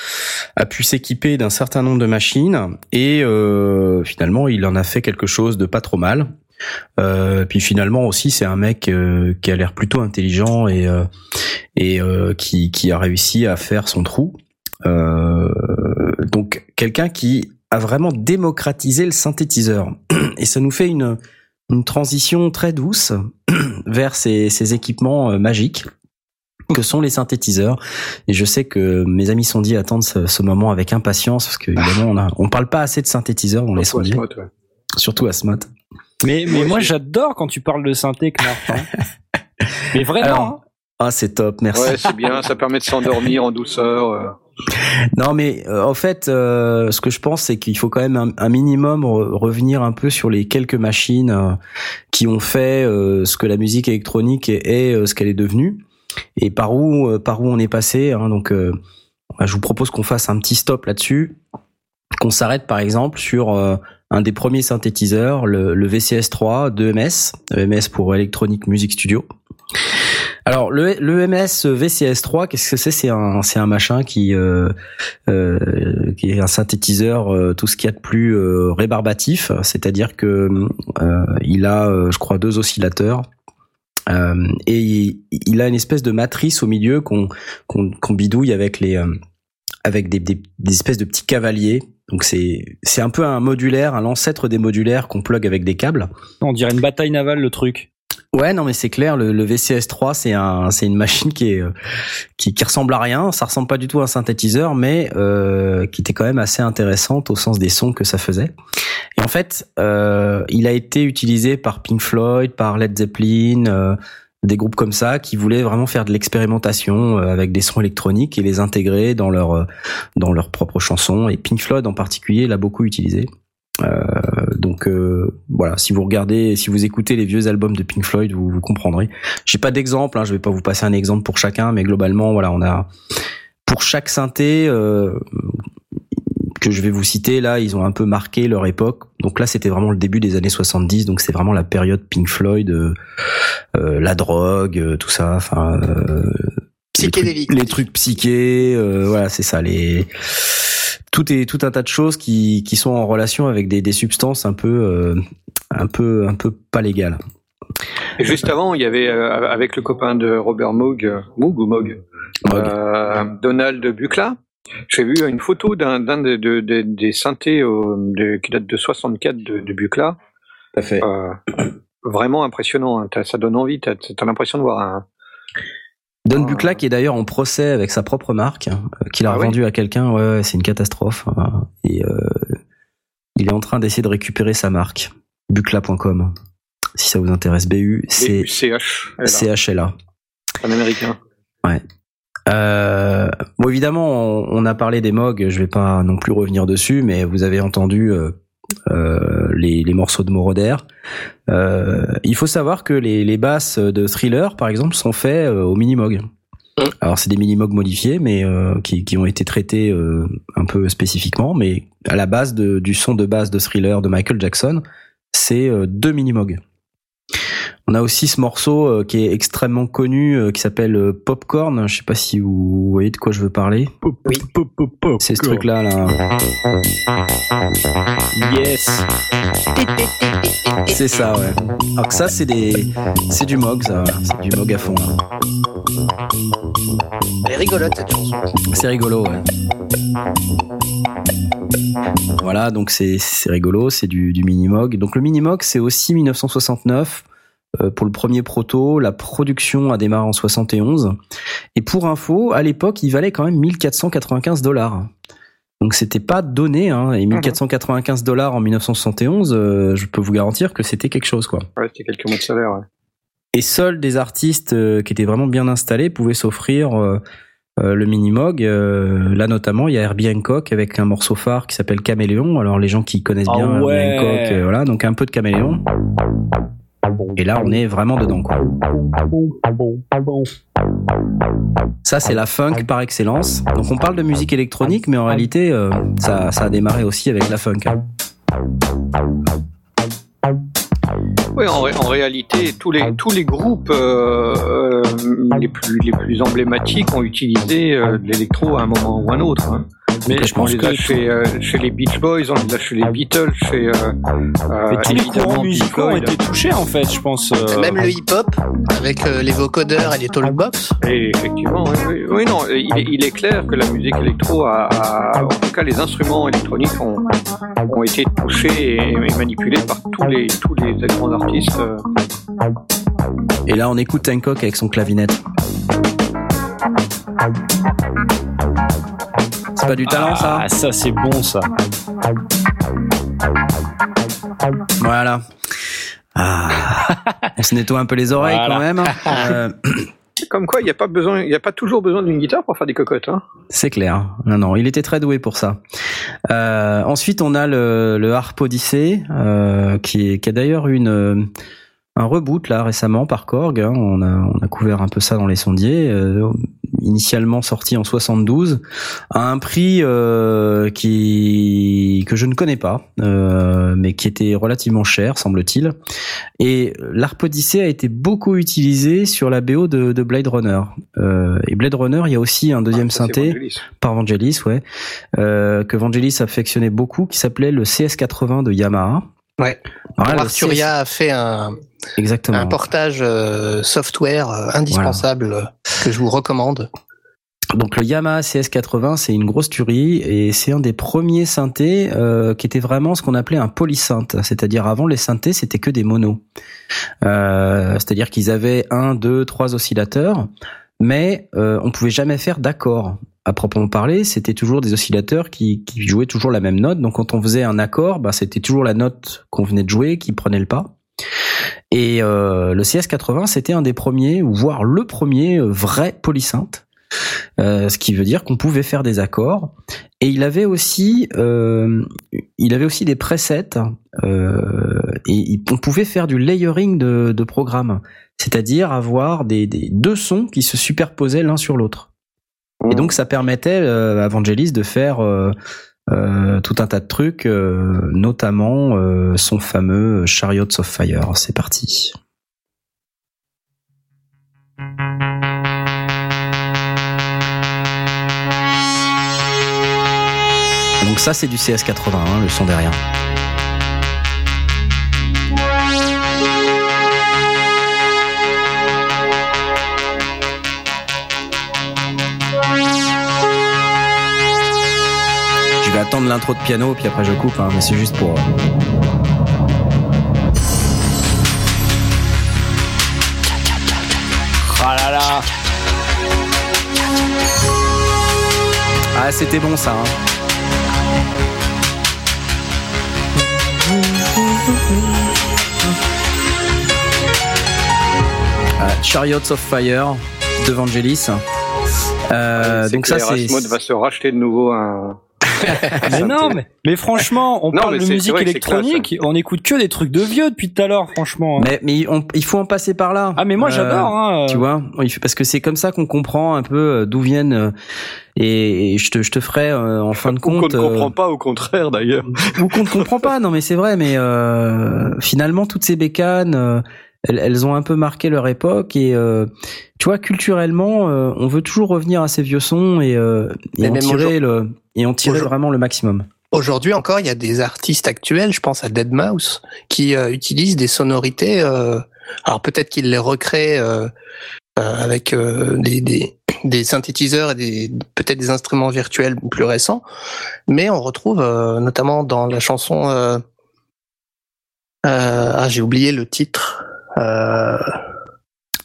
a pu s'équiper d'un certain nombre de machines et euh, finalement, il en a fait quelque chose de pas trop mal. Euh, puis finalement aussi, c'est un mec euh, qui a l'air plutôt intelligent et et qui, qui a réussi à faire son trou. Donc quelqu'un qui a vraiment démocratisé le synthétiseur. Et ça nous fait une, une transition très douce vers ces, ces équipements euh, magiques que sont les synthétiseurs. Et je sais que mes amis sondiers attendent ce, ce moment avec impatience parce que évidemment on a, on parle pas assez de synthétiseurs dans les Surtout sondiers, Asmod, ouais. surtout Asmod. Mais, mais moi, j'adore quand tu parles de synthé, Knarf. hein. mais vraiment. Alors, hein. Ah c'est top, merci. Ouais, c'est bien, ça permet de s'endormir en douceur. Non, mais euh, en fait, euh, ce que je pense, c'est qu'il faut quand même un, minimum re- revenir un peu sur les quelques machines euh, qui ont fait euh, ce que la musique électronique est, euh, ce qu'elle est devenue, et par où par où on est passé. hein. donc, euh, je vous propose qu'on fasse un petit stop là-dessus, qu'on s'arrête par exemple sur un des premiers synthétiseurs, le, le VCS3 de EMS, EMS pour Electronic Music Studio. Alors le, le MS VCS3, qu'est-ce que c'est? C'est un c'est un machin qui euh, euh, qui est un synthétiseur euh, tout ce qu'il y a de plus euh, rébarbatif, c'est-à-dire que euh, il a euh, je crois deux oscillateurs et il, il a une espèce de matrice au milieu qu'on qu'on bidouille avec les avec des, des, des espèces de petits cavaliers. Donc c'est c'est un peu un modulaire, un ancêtre des modulaires qu'on plug avec des câbles. On dirait une bataille navale, le truc. Ouais, non, mais c'est clair. Le, le VCS3, c'est un, c'est une machine qui est, euh, qui, qui ressemble à rien. Ça ressemble pas du tout à un synthétiseur, mais euh, qui était quand même assez intéressante au sens des sons que ça faisait. Et en fait, euh, il a été utilisé par Pink Floyd, par Led Zeppelin, euh, des groupes comme ça qui voulaient vraiment faire de l'expérimentation euh, avec des sons électroniques et les intégrer dans leur, euh, dans leurs propres chansons. Et Pink Floyd en particulier l'a beaucoup utilisé. Euh, donc euh, voilà, si vous regardez, si vous écoutez les vieux albums de Pink Floyd, vous, vous comprendrez. J'ai pas d'exemple, hein, je vais pas vous passer un exemple pour chacun, mais globalement, voilà, on a pour chaque synthé euh, que je vais vous citer là, ils ont un peu marqué leur époque. Donc là, c'était vraiment le début des années 70, donc c'est vraiment la période Pink Floyd, euh, euh, la drogue, euh, tout ça, enfin euh, les trucs- les trucs psychés, euh, voilà, c'est ça. Les tout est tout un tas de choses qui qui sont en relation avec des, des substances un peu euh, un peu un peu pas légales. Et juste avant, il y avait euh, avec le copain de Robert Moog, euh, Moog ou Moog, euh, Donald Bucla. J'ai vu une photo d'un d'un de, de- de- des synthés euh, qui date de 64 de, Bucla. Tout à fait. Euh, vraiment impressionnant. hein. Ça donne envie. T'as as, l'impression de voir un. Don. Buchla qui est d'ailleurs en procès avec sa propre marque, euh, qu'il a Ah ouais revendu à quelqu'un. Ouais, ouais, c'est une catastrophe. euh, et euh, il est en train d'essayer de récupérer sa marque. Buchla.com. Si ça vous intéresse, BU, c'est. CHLA. Un américain. Euh, bon, évidemment, on, on a parlé des MOG, je vais pas non plus revenir dessus, mais vous avez entendu euh, les, les, morceaux de Moroder. il faut savoir que les, les basses de Thriller, par exemple, sont faits au Minimog. Alors c'est des Minimog modifiés, mais qui, qui, ont été traités un peu spécifiquement, mais à la base de, du son de base de Thriller de Michael Jackson, c'est deux Minimog. On a aussi ce morceau euh, qui est extrêmement connu, euh, qui s'appelle euh, Popcorn. Je sais pas si vous voyez de quoi je veux parler. Oui. C'est ce truc-là, là. Yes. C'est ça, ouais. Alors que ça, c'est des, c'est du Mog, ça. C'est du Mog à fond. Elle est rigolote cette chanson. C'est rigolo, ouais. Voilà, donc c'est rigolo, c'est du, du Minimog. Donc le Minimog, c'est aussi 1969. Euh, pour le premier proto. La production a démarré en 71. Et pour info, à l'époque, il valait quand même 1495 dollars. Donc c'était pas donné, hein. Et 1495 dollars en 1971, euh, je peux vous garantir que c'était quelque chose, quoi. Ouais, c'était quelques mois de salaire, ouais. Et seuls des artistes euh, qui étaient vraiment bien installés pouvaient s'offrir le Minimog. là notamment, il y a Herbie Hancock avec un morceau phare qui s'appelle Caméléon. Alors les gens qui connaissent ah bien ouais. Herbie Hancock, voilà, donc un peu de Caméléon. Et là, on est vraiment dedans, quoi. Ça, c'est la funk par excellence. Donc, on parle de musique électronique, mais en réalité, euh, ça, ça, a démarré aussi avec la funk. Oui, en, réalité, tous les, tous les groupes euh, euh les, plus, les plus emblématiques ont utilisé euh, l'électro à un moment ou un autre. Hein. Mais je pense que chez, euh, chez, les Beach Boys, on les a chez les Beatles, chez euh, euh, tous les courants musicaux ont été touchés en fait, je pense. Euh... Même le hip-hop avec euh, les vocodeurs et les talkbox. Et effectivement, oui, oui, oui non, il est, il est, clair que la musique électro a, a, en tout cas les instruments électroniques ont, ont été touchés et, et, manipulés par tous les tous les grands artistes. Et là, on écoute Hancock avec son clavinette. C'est pas du talent, ça Ah, ça, c'est bon, ça. Voilà. Ah. On se nettoie un peu les oreilles Voilà. quand même. Euh, Comme quoi, il n'y a pas besoin, il n'y a pas toujours besoin d'une guitare pour faire des cocottes. Hein. c'est clair. Non, non, il était très doué pour ça. Euh, ensuite, on a le, le Harp Odyssey, euh, qui, est, qui a d'ailleurs une euh, un reboot là récemment par Korg. Hein. On, a, on a couvert un peu ça dans les sondiers. Euh, initialement sorti en 72 à un prix euh, qui que je ne connais pas, euh, mais qui était relativement cher, semble-t-il. Et Odyssey a été beaucoup utilisé sur la BO de, de Blade Runner. Euh, et Blade Runner, il y a aussi un deuxième Ah, synthé Vangelis. par Vangelis, ouais, euh, que Vangelis affectionnait beaucoup, qui s'appelait le CS80 de Yamaha. Ouais. Voilà, le Arturia a fait un, CS exactement. un portage euh, software euh, indispensable euh, que je vous recommande. Donc le Yamaha CS80, c'est une grosse tuerie et c'est un des premiers synthés euh, qui était vraiment ce qu'on appelait un polysynth, c'est-à-dire avant les synthés c'était que des monos, euh, c'est-à-dire qu'ils avaient un, deux, trois oscillateurs, mais euh, on pouvait jamais faire d'accord. À proprement parler, c'était toujours des oscillateurs qui, qui jouaient toujours la même note. Donc quand on faisait un accord, bah, c'était toujours la note qu'on venait de jouer qui prenait le pas. Et euh, le CS80, c'était un des premiers, ou voire le premier euh, vrai polysynth. Euh, ce qui veut dire qu'on pouvait faire des accords. Et il avait aussi, euh, il avait aussi des presets. Euh, et on pouvait faire du layering de, de programmes, c'est-à-dire avoir des, des deux sons qui se superposaient l'un sur l'autre. Et donc ça permettait euh, à Vangelis de faire euh, tout un tas de trucs, euh, notamment euh, son fameux Chariots of Fire. C'est parti. Donc ça c'est du CS80, hein, le son derrière. Vais attendre l'intro de piano puis après je coupe, hein, mais c'est juste pour. euh, Ah là là. Ah c'était bon ça. hein. Ah, Chariots of Fire de Vangelis. Euh, C'est donc ça c'est va se racheter de nouveau un, mais non, mais, mais franchement, on Non, parle de musique vrai électronique, on écoute que des trucs de vieux depuis tout à l'heure, franchement. Mais, mais on- il faut en passer par là. ah, mais moi Euh, j'adore, hein. Tu vois, parce que c'est comme ça qu'on comprend un peu euh, d'où viennent. euh, Et, et je te, je te ferai euh, en fin de Ou qu'on compte. ne euh, comprend pas, au contraire, d'ailleurs. ou qu'on ne comprend pas. Non, mais c'est vrai. Mais euh, finalement, toutes ces bécanes, euh, elles, ont un peu marqué leur époque. Et euh, tu vois, culturellement, euh, on veut toujours revenir à ces vieux sons et, euh, et Mais en même tirer le et tirer Aujourd'hui- vraiment le maximum. Aujourd'hui encore, il y a des artistes actuels, je pense à Dead Mouse, qui euh, utilisent des sonorités. euh, alors peut-être qu'ils les recréent euh, euh, avec des, des, des synthétiseurs et des peut-être des instruments virtuels plus récents, mais on retrouve notamment dans la chanson. ah, j'ai oublié le titre.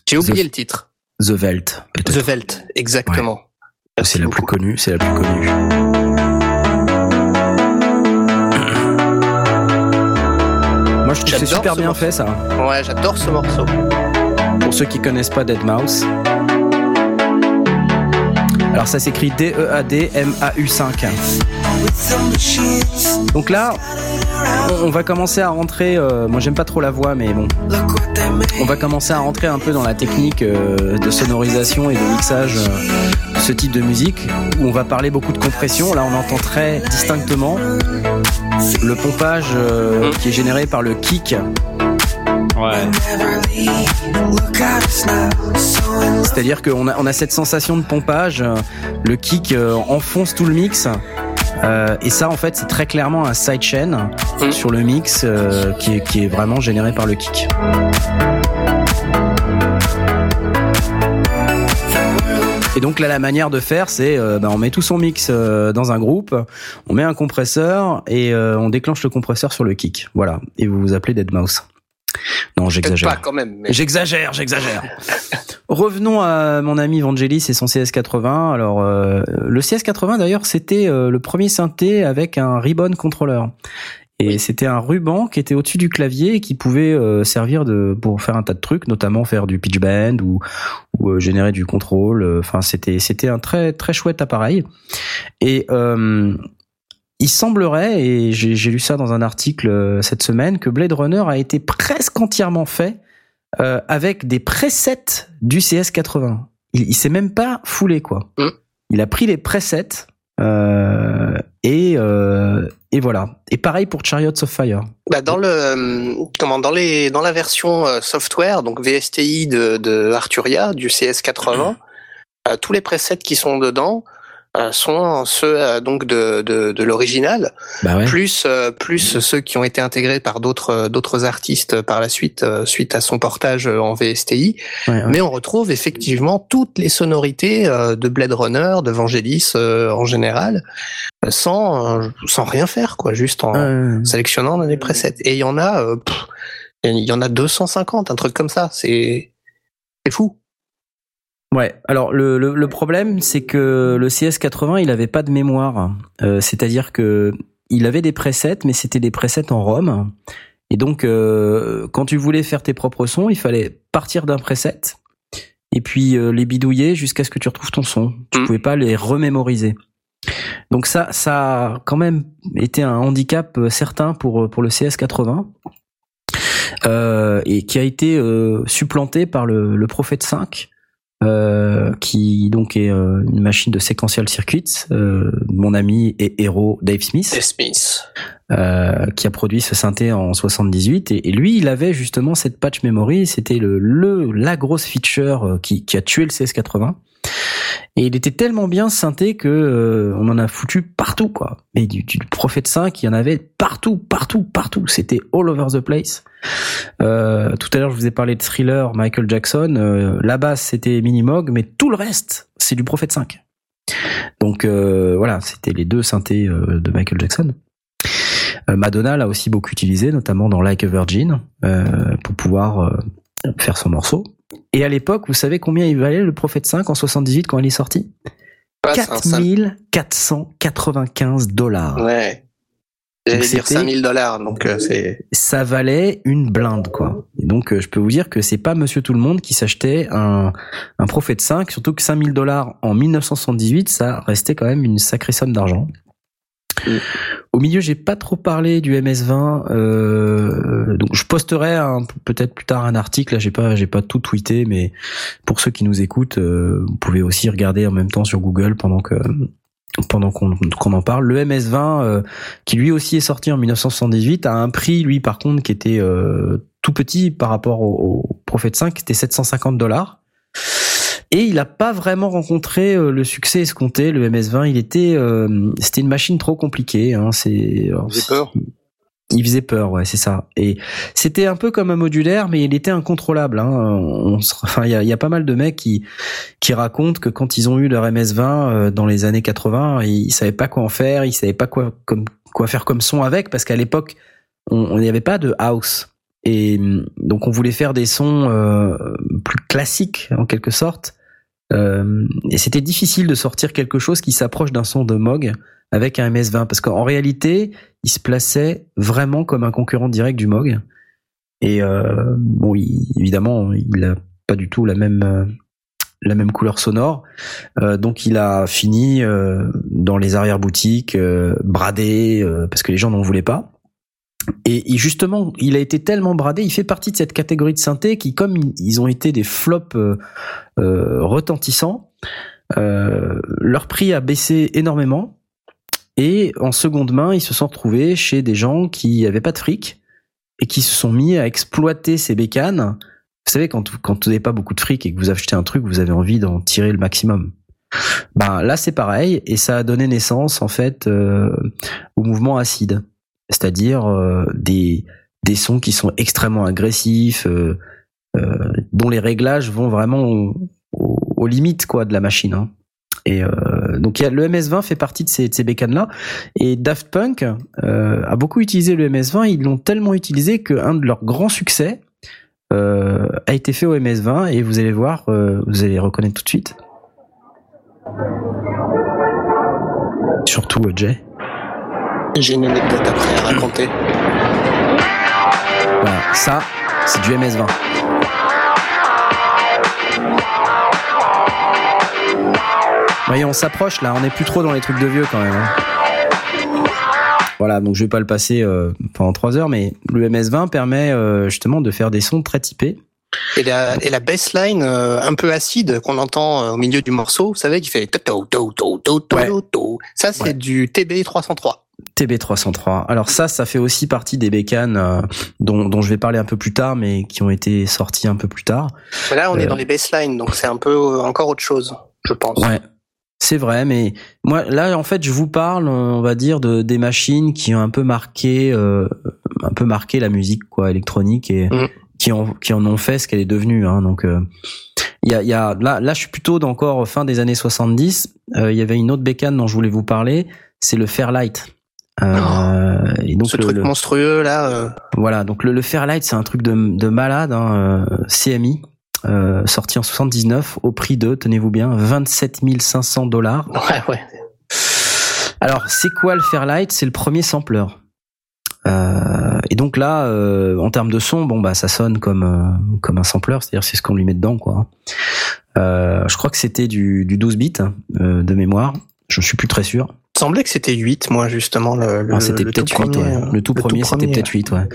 J'ai oublié The- le titre. The Welt, The. Welt, exactement. C'est la plus connue. C'est la plus connue. Moi, je trouve que c'est super ce bien morceau. fait ça. Ouais, j'adore ce morceau. Pour ceux qui connaissent pas Dead Mouse. Alors ça s'écrit E D-E-A-D-M-A-U-5. Donc là, on- va commencer à rentrer. euh, moi, j'aime pas trop la voix, mais bon, on va commencer à rentrer un peu dans la technique euh, de sonorisation et de mixage euh, de ce type de musique, où on va parler beaucoup de compression. Là, on entend très distinctement le pompage euh, qui est généré par le kick. Ouais. C'est-à-dire qu'on a, on a cette sensation de pompage, le kick enfonce tout le mix. Euh, et ça, en fait, c'est très clairement un sidechain Mm. sur le mix euh, qui, est, qui est vraiment généré par le kick. Et donc là, la manière de faire, c'est euh, ben, on met tout son mix euh, dans un groupe, on met un compresseur et euh, on déclenche le compresseur sur le kick. Voilà. Et vous vous appelez Deadmau5. Non, j'exagère. pas quand même. Mais... J'exagère, j'exagère. Revenons à mon ami Vangelis et son CS80. Alors, euh, le CS80 d'ailleurs, c'était euh, le premier synthé avec un ribbon controller. Et c'était un ruban qui était au-dessus du clavier et qui pouvait euh, servir de pour faire un tas de trucs, notamment faire du pitch bend ou, ou générer du contrôle. Enfin, c'était c'était un très très chouette appareil. Et il semblerait, et j'ai lu ça dans un article euh, cette semaine, que Blade Runner a été presque entièrement fait euh, avec des presets du CS80. Il, il s'est même pas foulé quoi. Mm. Il a pris les presets euh, et euh, et voilà. Et pareil pour Chariots of Fire. Bah dans le comment dans les dans la version software donc VSTI de, de Arturia du CS80 euh, tous les presets qui sont dedans sont ceux euh, donc de de, de l'original Bah ouais. plus euh, plus ceux qui ont été intégrés par d'autres euh, d'autres artistes par la suite euh, suite à son portage euh, en VSTI Ouais, ouais. mais on retrouve effectivement toutes les sonorités euh, de Blade Runner de Vangelis euh, en général euh, sans euh, sans rien faire quoi juste en Euh, sélectionnant dans les presets. Et il y en a, euh, il y en a 250, un truc comme ça. C'est, c'est fou. Ouais. Alors le, le, le problème, c'est que le CS80, il avait pas de mémoire. Euh, C'est-à-dire que il avait des presets, mais c'était des presets en ROM. Et donc, euh, quand tu voulais faire tes propres sons, il fallait partir d'un preset et puis euh, les bidouiller jusqu'à ce que tu retrouves ton son. Tu Mm. pouvais pas les remémoriser. Donc ça, ça a quand même été un handicap certain pour pour le CS80. Euh, et qui a été euh, supplanté par le, le Prophet 5 euh, qui donc est euh, une machine de sequential circuits. Euh, mon ami et héros Dave Smith, Dave Smith. qui a produit ce synthé en 78, et, et lui, il avait justement cette patch memory. C'était le, le la grosse feature qui, qui a tué le CS80. Et il était tellement bien synthé que euh, on en a foutu partout quoi. Et du, du Prophet 5, il y en avait partout, partout, partout. C'était all over the place. Euh, tout à l'heure, je vous ai parlé de Thriller, Michael Jackson. Euh, la basse, c'était Minimog, mais tout le reste, c'est du Prophet 5. Donc euh, voilà, c'était les deux synthés euh, de Michael Jackson. Euh, Madonna l'a aussi beaucoup utilisé, notamment dans Like a Virgin, pour pouvoir faire son morceau. Et à l'époque, vous savez combien il valait le Prophet 5 en 78 quand il est sorti? Ouais, c'est un sim- 4495 dollars. Ouais. J'allais dire c'était- 5000 dollars, donc euh, c'est. ça valait une blinde quoi. Et donc euh, je peux vous dire que c'est pas Monsieur Tout le Monde qui s'achetait un un Prophet 5, surtout que 5000 dollars en 1978, ça restait quand même une sacrée somme d'argent. Au milieu, j'ai pas trop parlé du MS20. Euh, donc, je posterai peut-être plus tard un article. Là, j'ai pas, j'ai pas tout tweeté, mais pour ceux qui nous écoutent, euh, vous pouvez aussi regarder en même temps sur Google pendant que pendant qu'on en parle. Le MS20, euh, qui lui aussi est sorti en 1978, a un prix, lui, par contre, qui était tout petit par rapport au, au Prophet 5, c'était 750 dollars. Et il n'a pas vraiment rencontré euh, le succès escompté. Le MS-20, il était, euh, c'était une machine trop compliquée. Hein, c'est, il faisait peur. Il faisait peur, ouais, c'est ça. Et c'était un peu comme un modulaire, mais il était incontrôlable. Hein. On, enfin, il y a, y a, pas mal de mecs qui qui racontent que quand ils ont eu leur MS-20 euh, dans les années 80, ils, savaient pas quoi en faire, ils savaient pas quoi comme quoi faire comme son avec, parce qu'à l'époque, on n'y avait pas de house. Et donc on voulait faire des sons euh, plus classiques en quelque sorte. Euh, et c'était difficile de sortir quelque chose qui s'approche d'un son de Moog avec un MS-20 parce qu'en réalité, il se plaçait vraiment comme un concurrent direct du Moog. Et euh, bon, évidemment, il a pas du tout la même euh, la même couleur sonore. Euh, donc il a fini dans les arrière boutiques bradé parce que les gens n'en voulaient pas. Et justement, il a été tellement bradé, il fait partie de cette catégorie de synthé qui, comme ils ont été des flops euh, euh, retentissants, euh, leur prix a baissé énormément. Et en seconde main, ils se sont retrouvés chez des gens qui n'avaient pas de fric et qui se sont mis à exploiter ces bécanes. Vous savez, quand, vous n'avez pas beaucoup de fric et que vous achetez un truc, vous avez envie d'en tirer le maximum. Ben là, c'est pareil, et ça a donné naissance en fait au mouvement acide c'est-à-dire euh, des des sons qui sont extrêmement agressifs, euh, euh, dont les réglages vont vraiment aux, limites quoi de la machine. Hein. Et donc le MS20 fait partie de ces, de ces bécanes-là. Et Daft Punk a beaucoup utilisé le MS20. Ils l'ont tellement utilisé qu'un de leurs grands succès a été fait au MS20. Et vous allez voir, vous allez reconnaître tout de suite. Surtout Jay. J'ai une anecdote après à raconter. Voilà, ça, c'est du MS-20. Voyez, on s'approche là, on n'est plus trop dans les trucs de vieux quand même. Hein. Voilà, donc je vais pas le passer euh, pendant 3 heures, mais le MS-20 permet euh, justement de faire des sons très typés. Et la, et la bassline euh, un peu acide qu'on entend au milieu du morceau, vous savez, qui fait Ça, c'est du TB 303. TB303. Alors ça, ça fait aussi partie des bécanes euh, dont, dont, je vais parler un peu plus tard, mais qui ont été sorties un peu plus tard. Là, on est euh, dans les baselines, donc c'est un peu euh, encore autre chose, je pense. Ouais. C'est vrai, mais moi là en fait je vous parle, on va dire de des machines qui ont un peu marqué, euh, un peu marqué la musique quoi électronique et mm. qui ont qui en ont fait ce qu'elle est devenue. Hein, donc il y a, y a là là je suis plutôt encore fin des années 70. Il y avait une autre bécane dont je voulais vous parler, c'est le Fairlight. Euh, et donc ce truc monstrueux là. Euh. Voilà, donc le, le Fairlight, c'est un truc de, de malade, hein, euh, CMI, euh, sorti en 79 au prix de, tenez-vous bien, 27 500 dollars. Ouais, ouais. Alors, c'est quoi le Fairlight C'est le premier sampler. Euh, et donc là, euh, en termes de son, bon bah ça sonne comme comme un sampler, c'est-à-dire c'est ce qu'on lui met dedans quoi. je crois que c'était du, du 12 bits de mémoire. Je suis plus très sûr semblait que c'était 8, moi, justement. Le, ah, c'était peut-être 8, ouais. Le tout premier, c'était peut-être 8, ouais.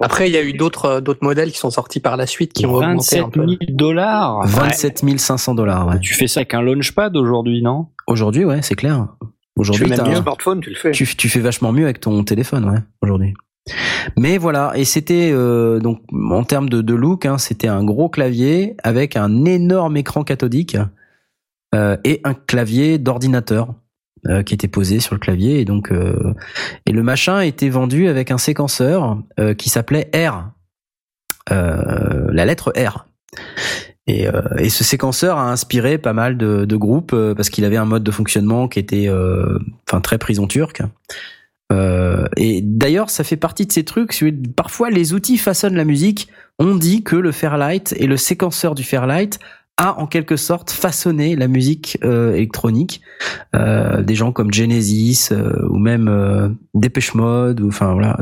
Après, il y a eu d'autres, euh, d'autres modèles qui sont sortis par la suite qui ont augmenté un peu. 000 dollars. 27 500 dollars, ouais. Tu fais ça avec un launchpad aujourd'hui, non? Aujourd'hui, ouais, c'est clair. Aujourd'hui, tu fais même mieux smartphone, tu le fais. Tu, tu, fais vachement mieux avec ton téléphone, ouais, aujourd'hui. Mais voilà, et c'était euh, donc en termes de, de look, hein, c'était un gros clavier avec un énorme écran cathodique euh, et un clavier d'ordinateur. Euh, qui était posé sur le clavier et donc euh, et le machin était vendu avec un séquenceur euh, qui s'appelait R, la lettre R. Et, et, ce séquenceur a inspiré pas mal de, groupes parce qu'il avait un mode de fonctionnement qui était enfin très prison turque. et d'ailleurs, ça fait partie de ces trucs. Parfois, les outils façonnent la musique. On dit que le Fairlight et le séquenceur du Fairlight a en quelque sorte façonné la musique euh, électronique. Euh, des gens comme Genesis euh, ou même euh, Depeche Mode, ou enfin voilà,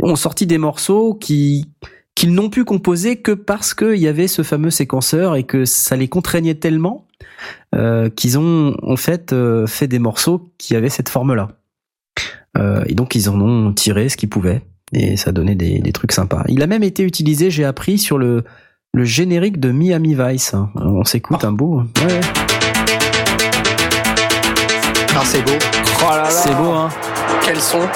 ont sorti des morceaux qui qu'ils n'ont pu composer que parce qu'il y avait ce fameux séquenceur et que ça les contraignait tellement qu'ils ont en fait fait des morceaux qui avaient cette forme-là. Euh, et donc ils en ont tiré ce qu'ils pouvaient et ça donnait des, des trucs sympas. Il a même été utilisé, j'ai appris sur le le générique de Miami Vice. On s'écoute un beau. Ouais, Ah, c'est beau. Oh là là. c'est beau hein. Quel son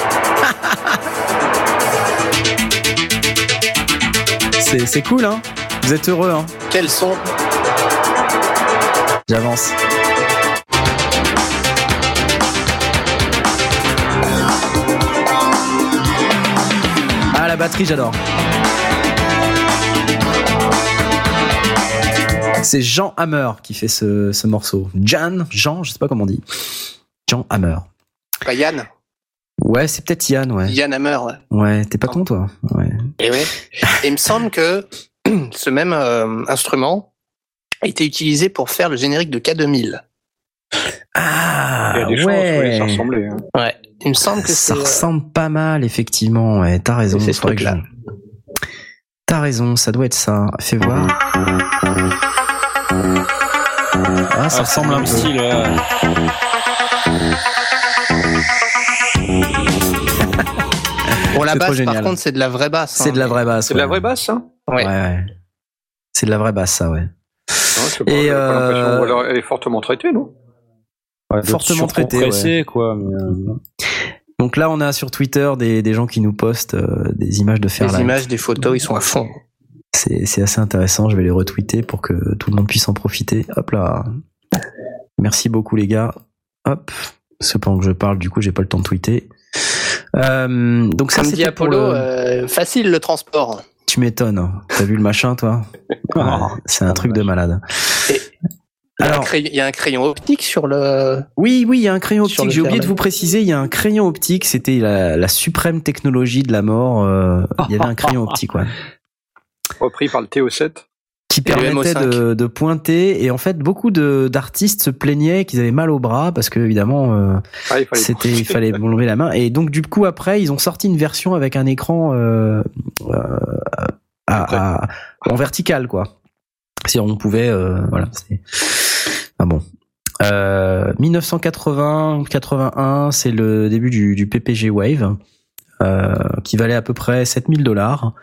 C'est c'est cool hein. Vous êtes heureux hein. Quel son J'avance. Ah la batterie j'adore. C'est Jean Hammer qui fait ce, ce morceau. Jan, Jean, je sais pas comment on dit. Jean Hammer. Pas Yann. Ouais, c'est peut-être Yann, ouais. Yann Hammer. ouais. Ouais, t'es pas con toi. Ouais. Et ouais. Et il me semble que ce même euh, instrument a été utilisé pour faire le générique de K2000. Ah Il y a des chances, ouais. ouais, ça ressemblait. hein. Ouais. Il me semble que Ça euh, ressemble pas mal, effectivement. Ouais, t'as raison. C'est ce truc-là. je- T'as raison, ça doit être ça. Fais voir. Ah, ça Ah, ressemble un même peu. style. ouais. Pour la basse, par contre, c'est de la vraie basse. C'est hein. de la vraie basse. C'est de la vraie basse, ça Ouais. Ouais, ouais. C'est de la vraie basse, ça, ouais. Non, Et, pas euh, l'impression. Ou alors, elle est fortement traitée, non? Ouais, Fortement d'autres traité, surcompressés, quoi. mais, euh, Donc là, on a sur Twitter des, des gens qui nous postent euh, des images de Les Fairlight. images, des photos, ils sont à fond. C'est c'est assez intéressant. Je vais les retweeter pour que tout le monde puisse en profiter. Hop là. Merci beaucoup, les gars. Hop. Ce pendant que je parle, du coup, j'ai pas le temps de tweeter. Euh, donc ça, dit Apollo, le- euh, facile le transport. Tu m'étonnes. T'as vu le machin, toi Ouais, C'est un truc de malade. Il y, a un Alors- crayon, il y a un crayon optique sur le. Oui, oui, il y a un crayon optique. J'ai oublié de vous préciser, il y a un crayon optique. C'était la, la suprême technologie de la mort. euh, il y avait un crayon optique, ouais, Repris par le TO7. qui permettait MO5. de, de pointer. Et en fait, beaucoup d'artistes se plaignaient qu'ils avaient mal au bras parce que évidemment, euh, Ah, il fallait c'était il fallait enlever la main. Et donc du coup après, ils ont sorti une version avec un écran euh, euh, à- à- en vertical, quoi. Si on pouvait, voilà. Ah bon. Euh, 1980-81, c'est le début du, du PPG Wave, qui valait à peu près 7000 dollars.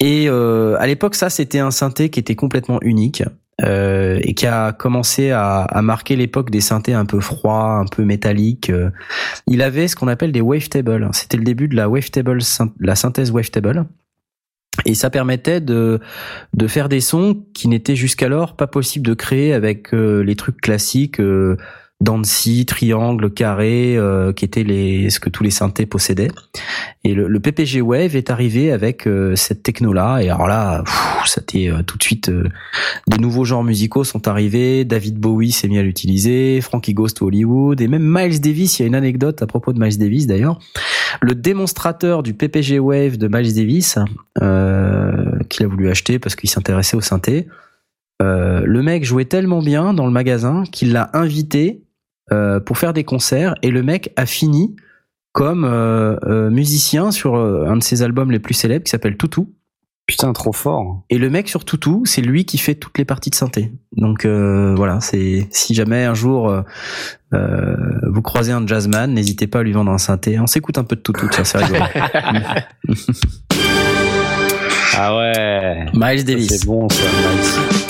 Et euh, à l'époque, ça, c'était un synthé qui était complètement unique. euh, et qui a commencé à, à marquer l'époque des synthés un peu froids, un peu métalliques. euh. Il avait ce qu'on appelle des wavetables. C'était le début de la wavetable, la synthèse wavetable. Et ça permettait de, de faire des sons qui n'étaient jusqu'alors pas possible de créer avec euh, les trucs classiques, euh, scie, triangle, carré, euh, qui étaient les, ce que tous les synthés possédaient. Et le, le PPG Wave est arrivé avec euh, cette techno-là. Et alors là, c'était euh, tout de suite, euh, de nouveaux genres musicaux sont arrivés. David Bowie s'est mis à l'utiliser, Frankie Ghost Hollywood, et même Miles Davis. Il y a une anecdote à propos de Miles Davis d'ailleurs. Le démonstrateur du PPG Wave de Miles Davis, euh, qu'il a voulu acheter parce qu'il s'intéressait au synthé. Euh, le mec jouait tellement bien dans le magasin qu'il l'a invité pour faire des concerts et le mec a fini comme euh, euh, musicien sur euh, un de ses albums les plus célèbres qui s'appelle Toutou. Putain, trop fort. Et le mec sur Toutou, c'est lui qui fait toutes les parties de synthé. Donc euh, voilà, c'est si jamais un jour euh, euh, vous croisez un jazzman, n'hésitez pas à lui vendre un synthé. On s'écoute un peu de Toutou, tiens, c'est rigolo. Ah ouais. Miles Ça, Davis. C'est bon, ça. Miles.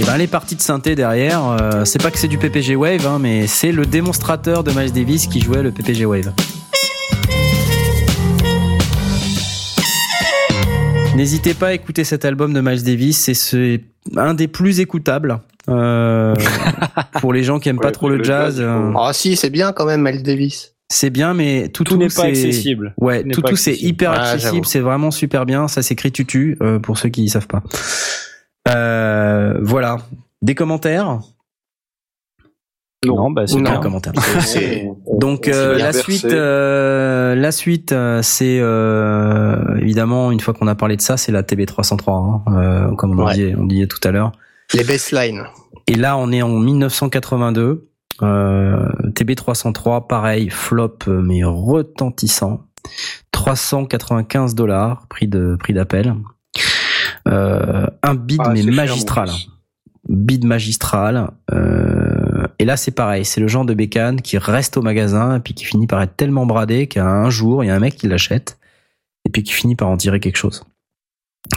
Et ben les parties de synthé derrière, euh, c'est pas que c'est du PPG Wave, hein, mais c'est le démonstrateur de Miles Davis qui jouait le PPG Wave. N'hésitez pas à écouter cet album de Miles Davis, c'est ce- un des plus écoutables. euh, pour les gens qui aiment pas trop le, le jazz, euh, Ah si, c'est bien quand même, Miles Davis. c'est bien, mais tout, Tout n'est pas c'est- accessible. Ouais, Tout tout, tout c'est hyper Ah, accessible, c'est vraiment super bien. Ça s'écrit tutu euh, pour ceux qui savent pas. Euh, voilà, des commentaires. Non, bah c'est bien. commentaire. Donc on euh, la suite, euh, la suite, c'est euh, évidemment une fois qu'on a parlé de ça, c'est la TB303, hein, euh, comme on Ouais. disait, on disait tout à l'heure. Les baselines. Et là, on est en 1982. Euh, TB303, pareil, flop mais retentissant. 395 dollars, prix de prix d'appel. Euh, un bid Ah, mais cher, magistral. bid magistral. Euh, et là, c'est pareil, c'est le genre de bécane qui reste au magasin et puis qui finit par être tellement bradé qu'un jour, il y a un mec qui l'achète et puis qui finit par en tirer quelque chose.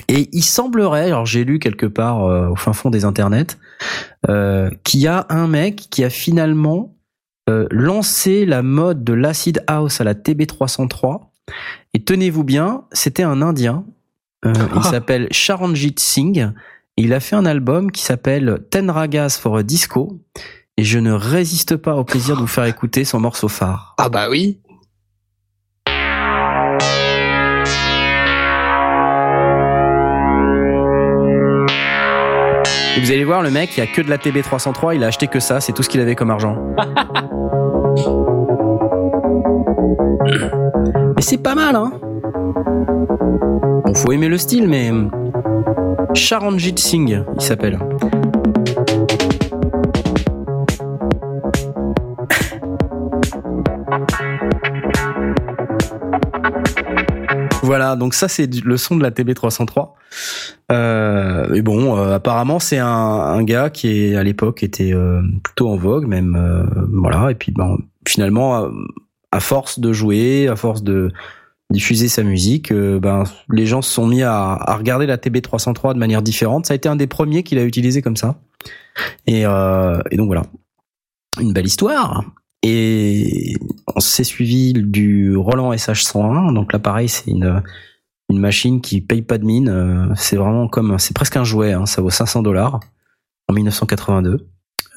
Et il semblerait, alors j'ai lu quelque part euh, au fin fond des internets, euh, qu'il y a un mec qui a finalement lancé la mode de l'acid house à la TB303. Et tenez-vous bien, c'était un Indien. Euh, il Ah. s'appelle Charanjit Singh. Il a fait un album qui s'appelle Ten Ragas for a Disco. Et je ne résiste pas au plaisir de vous faire écouter son morceau phare. Ah bah oui. Et vous allez voir, le mec, il y a que de la TB303, il a acheté que ça, c'est tout ce qu'il avait comme argent. mais c'est pas mal, hein Bon, faut aimer le style, mais... Charanjit Singh, il s'appelle. Voilà, donc ça c'est le son de la TB303. Euh, et bon, euh, apparemment c'est un, gars qui à l'époque était euh, plutôt en vogue, même euh, voilà. Et puis ben, finalement, à force de jouer, à force de diffuser sa musique, euh, ben les gens se sont mis à, regarder la TB303 de manière différente. Ça a été un des premiers qu'il a utilisé comme ça. Et, euh, donc voilà, une belle histoire. Et on s'est suivi du Roland SH101. Donc là, pareil, c'est une machine qui paye pas de mine. euh, C'est vraiment comme, c'est presque un jouet. hein, ça vaut 500 dollars en 1982.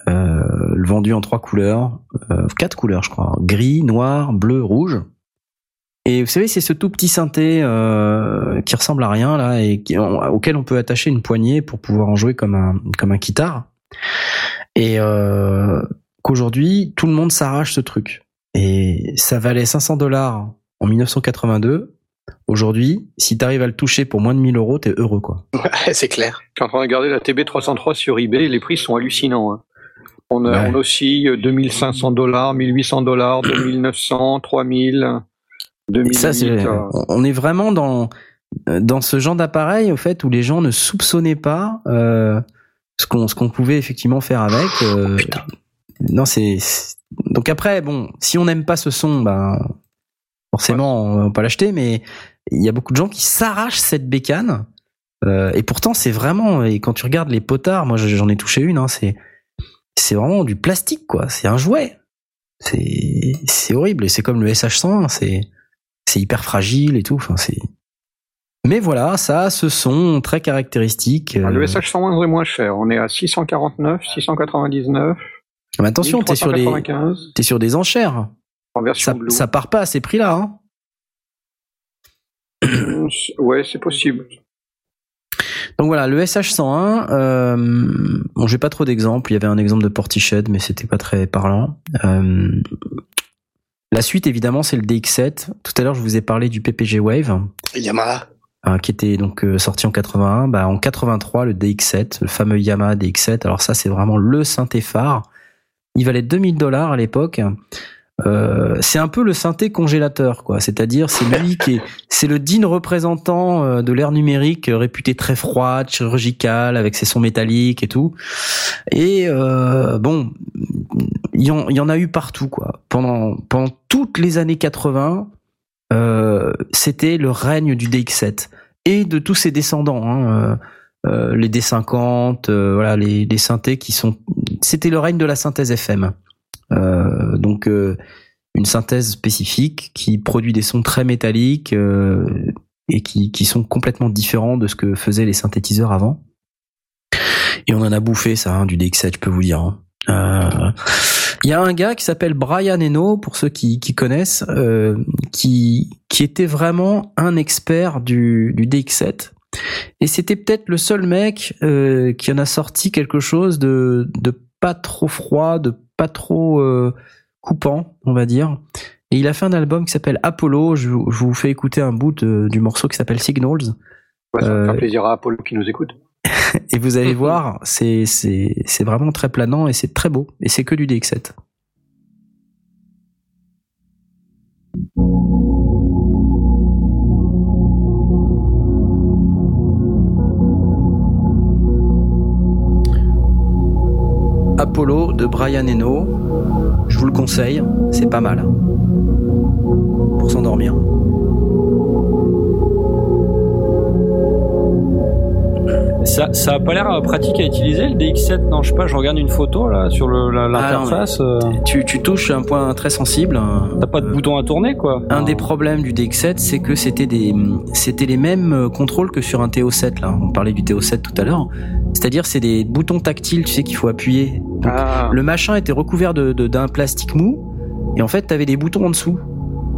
Euh, le vendu en trois couleurs, quatre couleurs, je crois gris, noir, bleu, rouge. Et vous savez, c'est ce tout petit synthé euh, qui ressemble à rien là et qui- on- auquel on peut attacher une poignée pour pouvoir en jouer comme un comme un guitare. Et euh, qu'aujourd'hui, tout le monde s'arrache ce truc. Et ça valait 500 dollars en 1982. Aujourd'hui, si t'arrives à le toucher pour moins de 1000 euros, t'es heureux, quoi. c'est clair. Je suis en train de regarder la TB303 sur eBay, les prix sont hallucinants. hein. On, a, Ouais. on oscille 2500 dollars, 1800 dollars, 2900, 3000, Et 2000. ça, c'est, on- on est vraiment dans, dans ce genre d'appareil, au fait, où les gens ne soupçonnaient pas, euh, ce qu'on, ce qu'on pouvait effectivement faire avec. euh, non, c'est, donc après, bon, si on n'aime pas ce son, ben, forcément, on va pas l'acheter, mais il y a beaucoup de gens qui s'arrachent cette bécane. Euh, et pourtant, c'est vraiment, et quand tu regardes les potards, moi j'en ai touché une, hein, c'est, c'est vraiment du plastique, quoi. C'est un jouet. C'est, c'est horrible. Et c'est comme le SH101, c'est, c'est hyper fragile et tout. Enfin, c'est. Mais voilà, ça ce son très caractéristique. Ah, euh, Le SH101 est moins cher. On est à 649, 699, mais attention, t'es sur 1395 t'es sur des enchères. en version Ça, blue. ça part pas à ces prix-là. Hein. Ouais, c'est possible. Donc voilà, le SH101. Euh, bon, j'ai pas trop d'exemples. Il y avait un exemple de Portiched, mais c'était pas très parlant. Euh, la suite, évidemment, c'est le DX7. Tout à l'heure, je vous ai parlé du PPG Wave. Yamaha. hein, qui était donc euh, sorti en 81, bah en 83 le DX7, le fameux Yamaha DX7. Alors ça c'est vraiment le synthé phare. Il valait 2000 dollars à l'époque. Euh, c'est un peu le synthé congélateur quoi, c'est-à-dire c'est lui qui est c'est le digne représentant euh, de l'ère numérique euh, réputé très froide, chirurgical avec ses sons métalliques et tout. Et euh, bon, il y, en, a eu partout quoi. Pendant pendant toutes les années 80, euh, c'était le règne du DX7 et de tous ses descendants, hein, euh, euh, les D50, euh, voilà, les, les synthés qui sont. C'était le règne de la synthèse FM. Euh, donc euh, une synthèse spécifique qui produit des sons très métalliques et qui, qui sont complètement différents de ce que faisaient les synthétiseurs avant. Et on en a bouffé ça, hein, du DX7, je peux vous dire. hein. Euh, il y a un gars qui s'appelle Brian Eno, pour ceux qui, qui connaissent, euh, qui, qui était vraiment un expert du, du DX7. Et c'était peut-être le seul mec euh, qui en a sorti quelque chose de, de pas trop froid, de pas trop coupant, on va dire. Et il a fait un album qui s'appelle Apollo. Je, vous- je vous fais écouter un bout de- du morceau qui s'appelle Signals. Ouais, ça va faire plaisir à Apollo qui nous écoute. Et vous allez voir, c'est c'est c'est vraiment très planant et c'est très beau. Et c'est que du DX7. Apollo de Brian Eno. Je vous le conseille, c'est pas mal. Pour s'endormir. Ça, ça a pas l'air euh, pratique à utiliser le DX7 Non, je sais pas, je regarde une photo là sur la- l'interface. euh, Tu, tu touches un point très sensible. T'as pas de bouton à tourner quoi Un des problèmes du DX7, c'est que c'était des, c'était les mêmes euh, contrôles que sur un TO7 là. On parlait du TO7 tout à l'heure. C'est-à-dire, c'est des boutons tactiles, tu sais, qu'il faut appuyer. Donc, Ah, Le machin était recouvert de, de- d'un plastique mou, et en fait, t'avais des boutons en dessous.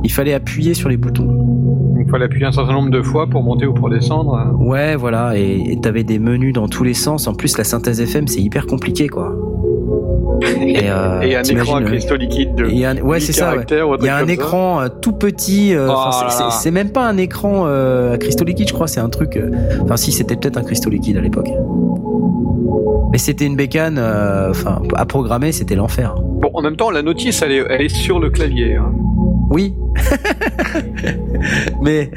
Il fallait appuyer sur les boutons. Il faut l'appuyer un certain nombre de fois pour monter ou pour descendre. Ouais, voilà, et t'avais des menus dans tous les sens. En plus, la synthèse FM, c'est hyper compliqué, quoi. Et, euh, Et un écran à cristaux liquides de un- ouais, 8 c'est ça. ouais. Il y a un ça. écran euh, tout petit. euh, Oh c'est- même pas un écran euh, à cristaux liquides, je crois. C'est un truc. Enfin, si, c'était peut-être un cristaux liquide à l'époque. Mais c'était une bécane. Enfin, à programmer, c'était l'enfer. Bon, en même temps, la notice, elle est, elle est sur le clavier. hein. Oui. Mais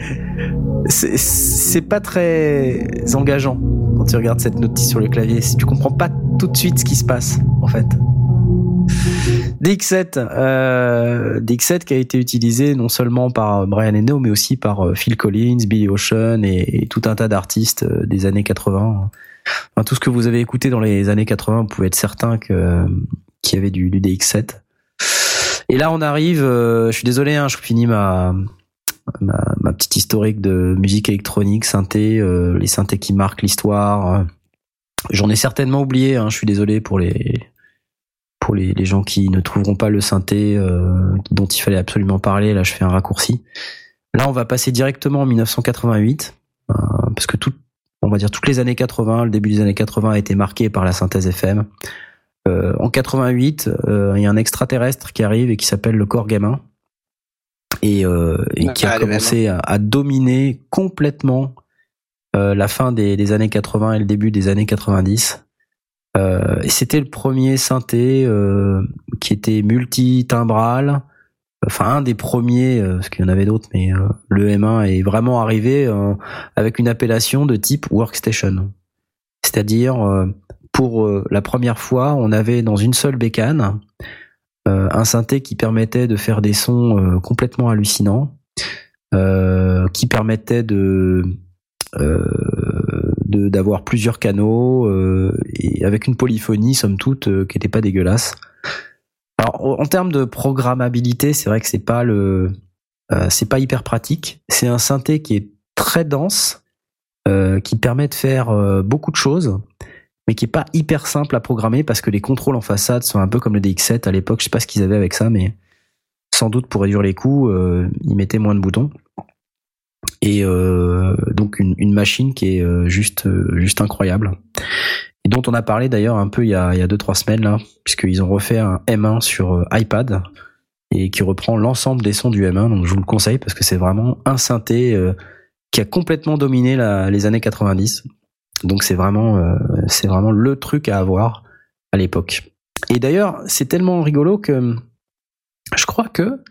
c'est- pas très engageant quand tu regardes cette notice sur le clavier. Si tu comprends pas tout de suite ce qui se passe, en fait. DX7, euh, DX7 qui a été utilisé non seulement par Brian Eno, mais aussi par euh, Phil Collins, Billy Ocean et, tout un tas d'artistes euh, des années 80. Enfin, tout ce que vous avez écouté dans les années 80, vous pouvez être certain que qu'il y avait du, du DX7. Et là, on arrive. euh, je suis désolé, hein, je finis ma, ma petite historique de musique électronique, synthé, euh, les synthés qui marquent l'histoire. euh. J'en ai certainement oublié. Hein, je suis désolé pour les pour les, les gens qui ne trouveront pas le synthé euh, dont il fallait absolument parler. Là, je fais un raccourci. Là, on va passer directement en 1988 euh, parce que tout, on va dire toutes les années 80, le début des années 80 a été marqué par la synthèse FM. En 88, euh, il y a un extraterrestre qui arrive et qui s'appelle le corps gamin et, euh, et qui a commencé à, à dominer complètement euh, la fin des, des années 80 et le début des années 90. Euh, et c'était le premier synthé qui était multi-timbral. Enfin, un des premiers, parce qu'il y en avait d'autres, mais le M1 est vraiment arrivé avec une appellation de type workstation. C'est-à-dire, pour la première fois, on avait dans une seule bécane un synthé qui permettait de faire des sons euh, complètement hallucinants, euh, qui permettait de euh, d'avoir plusieurs canaux euh, avec une polyphonie somme toute euh, qui n'était pas dégueulasse. Alors en termes de programmabilité, c'est vrai que c'est pas le euh, c'est pas hyper pratique. C'est un synthé qui est très dense, euh, qui permet de faire euh, beaucoup de choses, mais qui est pas hyper simple à programmer parce que les contrôles en façade sont un peu comme le DX7 à l'époque. Je sais pas ce qu'ils avaient avec ça, mais sans doute pour réduire les coûts, euh, ils mettaient moins de boutons. Et euh, donc une, machine qui est euh, juste juste incroyable et dont on a parlé d'ailleurs un peu il y a il y a deux trois semaines puisqu'ils ont refait un M1 sur iPad et qui reprend l'ensemble des sons du M1 donc je vous le conseille parce que c'est vraiment un synthé qui a complètement dominé les années 90 donc c'est vraiment euh, c'est vraiment le truc à avoir à l'époque et d'ailleurs c'est tellement rigolo que je crois que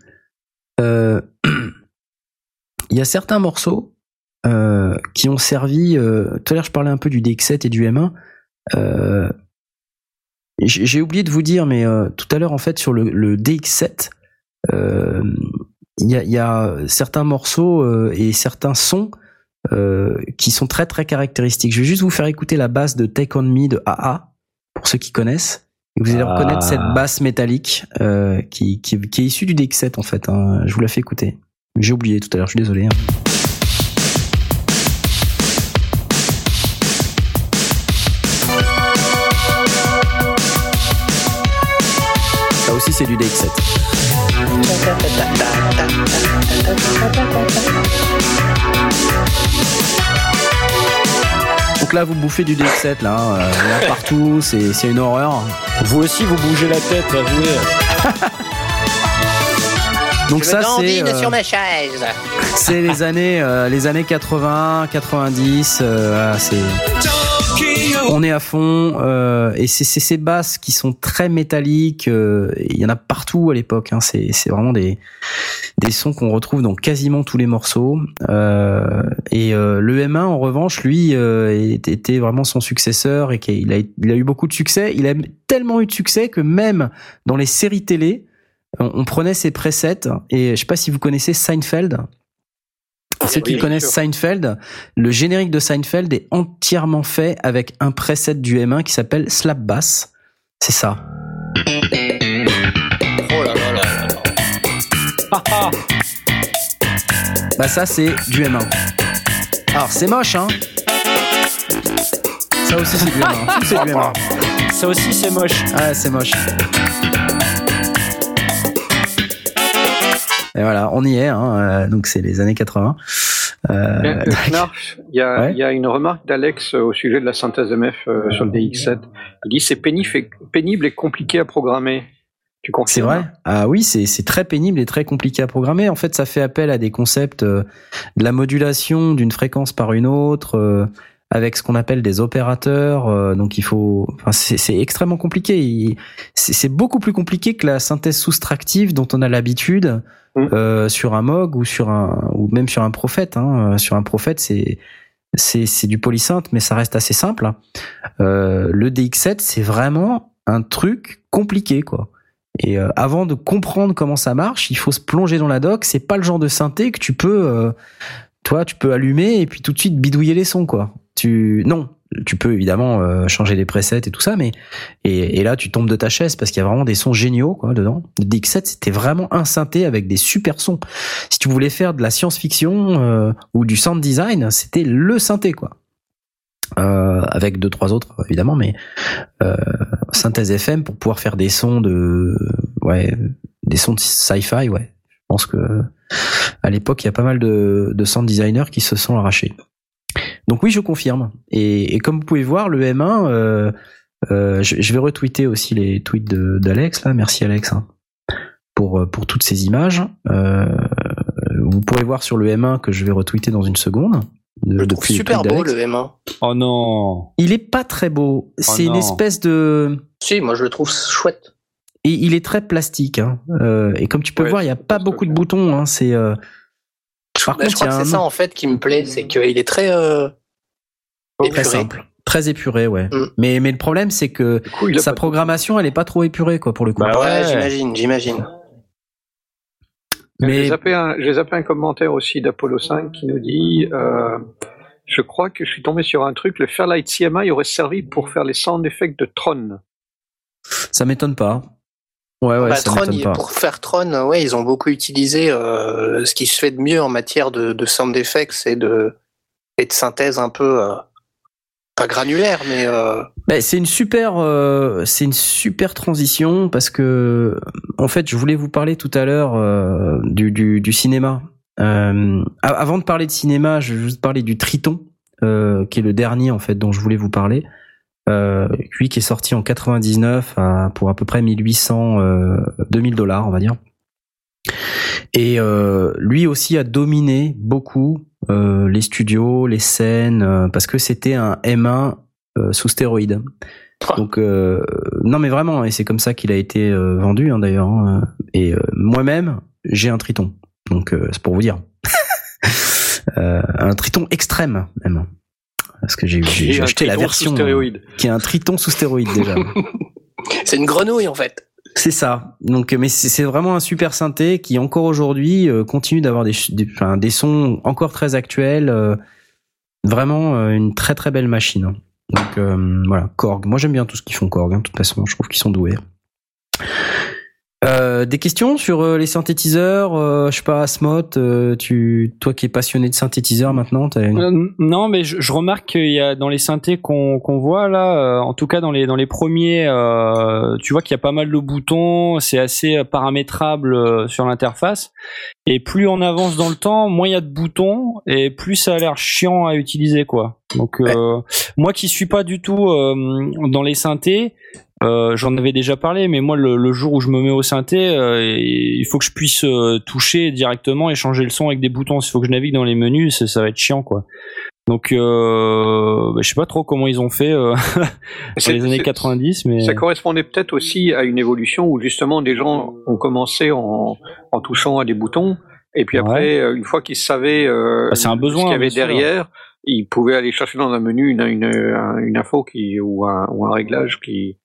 euh, il y a certains morceaux euh, qui ont servi. tout à l'heure, je parlais un peu du DX7 et du M1. Euh, j'ai oublié de vous dire, mais tout à l'heure, en fait, sur le, le DX7, euh, il y, a, certains morceaux et certains sons qui sont très très caractéristiques. Je vais juste vous faire écouter la basse de Take On Me de AA, pour ceux qui connaissent. Et vous allez Ah. reconnaître cette basse métallique euh, qui, qui, qui est issue du DX7 en fait. hein. Je vous la fais écouter. J'ai oublié tout à l'heure, je suis désolé. hein. Ça aussi c'est du DX7. Donc là vous bouffez du DX7 là, hein, euh, a partout, c'est c'est une horreur. Vous aussi, vous bougez la tête, avouez. Donc Je ça c'est euh, sur ma chaise. c'est les années euh, les années 80, 90, euh, voilà, c'est on est à fond euh, et c'est ces basses qui sont très métalliques. euh, Il y en a partout à l'époque. Hein, c'est c'est vraiment des des sons qu'on retrouve dans quasiment tous les morceaux. Euh, et euh, le M1 en revanche, lui, euh, était vraiment son successeur et qu'il a il a eu beaucoup de succès. Il a tellement eu de succès que même dans les séries télé, on, on prenait ses presets. Et je sais pas si vous connaissez Seinfeld. Ceux qui connaissent. Seinfeld, le générique de Seinfeld est entièrement fait avec un preset du M1 qui s'appelle Slap Bass. C'est ça. Oh là là là là. Ah, ah. Bah ça c'est du M1. Alors c'est moche hein. Ça aussi c'est du M1. Tout c'est du M1. Ça aussi, c'est moche. Ah c'est moche. Et voilà, on y est. Hein, euh, donc c'est les années 80. Euh, Euh, Il y, a, Ouais. il y a une remarque d'Alex euh, au sujet de la synthèse MF euh, sur le DX7. Il dit c'est pénible, et- compliqué à programmer. Tu C'est vrai. Ah oui, c'est très pénible et très compliqué à programmer. En fait, ça fait appel à des concepts euh, de la modulation d'une fréquence par une autre, euh, avec ce qu'on appelle des opérateurs. euh, donc il faut, enfin c'est extrêmement compliqué. C'est beaucoup plus compliqué que la synthèse soustractive dont on a l'habitude Mm. euh, sur un Moog ou sur un ou même sur un Prophète. Hein. Euh, Sur un Prophète, c'est c'est c'est du polysynth, mais ça reste assez simple. Euh, le DX7, c'est vraiment un truc compliqué, quoi. Et euh, avant de comprendre comment ça marche, il faut se plonger dans la doc. C'est pas le genre de synthé que tu peux, euh, toi, tu peux allumer et puis tout de suite bidouiller les sons, quoi. Tu non, tu peux évidemment euh, changer les presets et tout ça, mais et, là tu tombes de ta chaise parce qu'il y a vraiment des sons géniaux, quoi, dedans. Le DX7 c'était vraiment un synthé avec des super sons. Si tu voulais faire de la science-fiction euh, ou du sound design, c'était le synthé, quoi. Euh, avec deux trois autres évidemment, mais synthèse FM pour pouvoir faire des sons de ouais des sons de sci-fi ouais je pense que à l'époque il y a pas mal de, de sound designers qui se sont arrachés donc oui je confirme et, et comme vous pouvez voir le M1 euh, euh, je, je vais retweeter aussi les tweets d'Alex là merci Alex hein, pour euh, pour toutes ces images euh, vous pourrez voir sur le M1 que je vais retweeter dans une seconde de- Je depuis super beau le M1. Oh non. il est pas très beau c'est une espèce de Si, moi je le trouve chouette. Et il est très plastique. Hein. Euh, et comme tu peux Ouais, voir, il n'y a pas beaucoup de boutons. Hein. C'est euh, Par Bah, contre, je crois que c'est ça en fait qui me plaît, c'est qu'il est très euh, Oh, très simple, très épuré, ouais. Mm. Mais mais le problème, c'est que coup, sa programmation, elle est pas trop épurée, quoi, pour le coup. Bah Ouais, ouais. j'imagine, j'imagine. J'ai mais zappé, un, j'ai zappé un commentaire aussi d'Apollo 5 qui nous dit euh, Je crois que je suis tombé sur un truc, le Fairlight CMI aurait servi pour faire les sound effects de Tron. ça m'étonne pas. Ouais, ouais, Bah, Tron, pour faire Tron, ouais, ils ont beaucoup utilisé euh, ce qui se fait de mieux en matière de, de sound effects et de, et de synthèse un peu euh, pas granulaire, mais euh, Bah, c'est une super, euh, c'est une super transition parce que, en fait, je voulais vous parler tout à l'heure du, du, du cinéma. Avant de parler de cinéma, je vais juste parler du Triton, qui est le dernier en fait dont je voulais vous parler. Euh, lui qui est sorti en 99 à, pour à peu près 1800, euh, 2000 dollars, on va dire. Et euh, lui aussi a dominé beaucoup euh, les studios, les scènes, euh, parce que c'était un M1 euh, sous stéroïdes. Ah. Donc euh, non mais vraiment, et c'est comme ça qu'il a été vendu hein, d'ailleurs. hein. Et euh, moi-même, j'ai un Triton. Donc euh, c'est pour vous dire. Un Triton extrême même. Parce que j'ai acheté la Triton version stéroïde. qui est un Triton sous stéroïdes déjà. c'est une grenouille en fait. C'est ça. Donc, mais c'est vraiment un super synthé qui encore aujourd'hui euh, continue d'avoir des, ch- des, enfin, des sons encore très actuels. euh, vraiment euh, une très très belle machine. Donc euh, voilà, Korg. Moi j'aime bien tout ce qu'ils font Korg. hein, de toute façon, je trouve qu'ils sont doués. Euh, des questions sur euh, les synthétiseurs, euh, je sais pas, Asmot, euh, tu, toi qui es passionné de synthétiseurs maintenant, t'as une... Euh, non, mais je, je remarque qu'il y a dans les synthés qu'on qu'on voit là, euh, en tout cas dans les dans les premiers, euh, tu vois qu'il y a pas mal de boutons, c'est assez paramétrable sur l'interface. Et plus on avance dans le temps, moins il y a de boutons et plus ça a l'air chiant à utiliser quoi. Donc euh, moi qui suis pas du tout euh, dans les synthés. Euh, j'en avais déjà parlé, mais moi le, le, jour où je me mets au synthé, euh, il faut que je puisse euh, toucher directement et changer le son avec des boutons. Il faut que je navigue dans les menus, ça, ça va être chiant quoi. Donc euh, bah, je sais pas trop comment ils ont fait euh, dans les années 90, mais ça correspondait peut-être aussi à une évolution où justement des gens ont commencé en, en touchant à des boutons. Et puis après, ouais. une fois qu'ils savaient bah, un besoin, ce qu'il y avait derrière, ils pouvaient aller chercher dans un menu une, une, une info qui, ou, un, ou un réglage qui,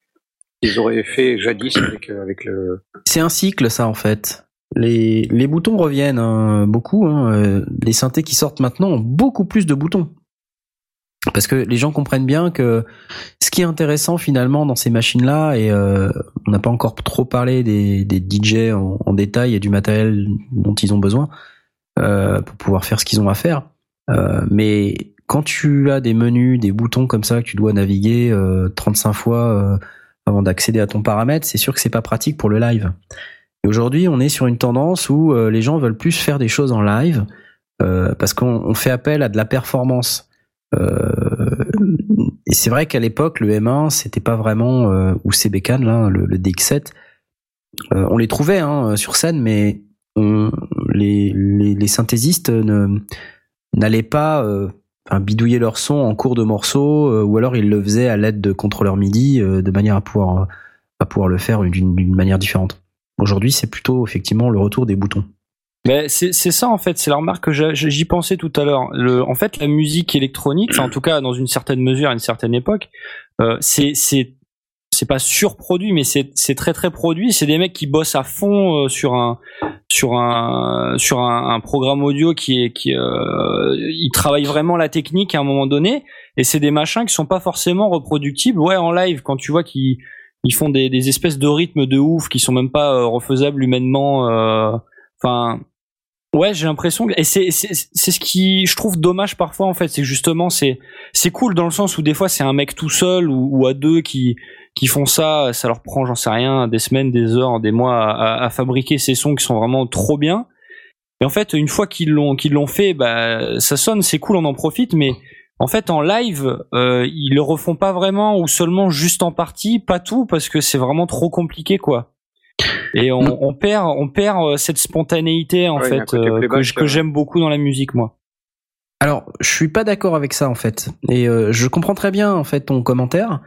qu'ils auraient fait jadis avec, avec le. C'est un cycle, ça, en fait. Les, les boutons reviennent hein, beaucoup. Hein. Les synthés qui sortent maintenant ont beaucoup plus de boutons. Parce que les gens comprennent bien que ce qui est intéressant finalement dans ces machines-là, et euh, on n'a pas encore trop parlé des, des DJ en, détail et du matériel dont ils ont besoin euh, pour pouvoir faire ce qu'ils ont à faire. Euh, mais quand tu as des menus, des boutons comme ça que tu dois naviguer 35 fois avant d'accéder à ton paramètre, c'est sûr que c'est pas pratique pour le live. Et aujourd'hui, on est sur une tendance où euh, les gens veulent plus faire des choses en live euh, parce qu'on fait appel à de la performance. Euh, et c'est vrai qu'à l'époque, le M1, c'était pas vraiment euh, ou CBCAN là, le, le DX7, euh, on les trouvait hein, sur scène, mais on, les, les, les, synthésistes n'allaient pas euh, enfin, bidouiller leur son en cours de morceaux, euh, ou alors ils le faisaient à l'aide de contrôleurs MIDI euh, de manière à pouvoir, à pouvoir le faire d'une manière différente. Aujourd'hui, c'est plutôt effectivement le retour des boutons. Ben, c'est ça en fait, c'est la remarque que j'y pensais tout à l'heure. En fait, la musique électronique, en tout cas dans une certaine mesure à une certaine époque, euh, c'est c'est pas surproduit, mais c'est très très produit. C'est des mecs qui bossent à fond euh, sur un sur un sur un, programme audio qui est qui euh, ils travaillent vraiment la technique à un moment donné. Et c'est des machins qui sont pas forcément reproductibles. Ouais, en live, quand tu vois qu'ils ils font des, espèces de rythmes de ouf qui sont même pas euh, refaisables humainement. euh, Enfin, Ouais, j'ai l'impression que et c'est c'est c'est ce qui je trouve dommage parfois en fait, c'est justement c'est c'est cool dans le sens où des fois c'est un mec tout seul ou, à deux qui qui font ça, ça leur prend j'en sais rien des semaines, des heures, des mois à, à, fabriquer ces sons qui sont vraiment trop bien. Et en fait, une fois qu'ils l'ont qu'ils l'ont fait, bah ça sonne, c'est cool, on en profite, mais en fait en live, euh, ils le refont pas vraiment ou seulement juste en partie, pas tout parce que c'est vraiment trop compliqué quoi et on, on, perd on perd cette spontanéité en Ouais, fait euh, que euh. j'aime beaucoup dans la musique moi. Alors, je suis pas d'accord avec ça en fait, et euh, je comprends très bien en fait ton commentaire,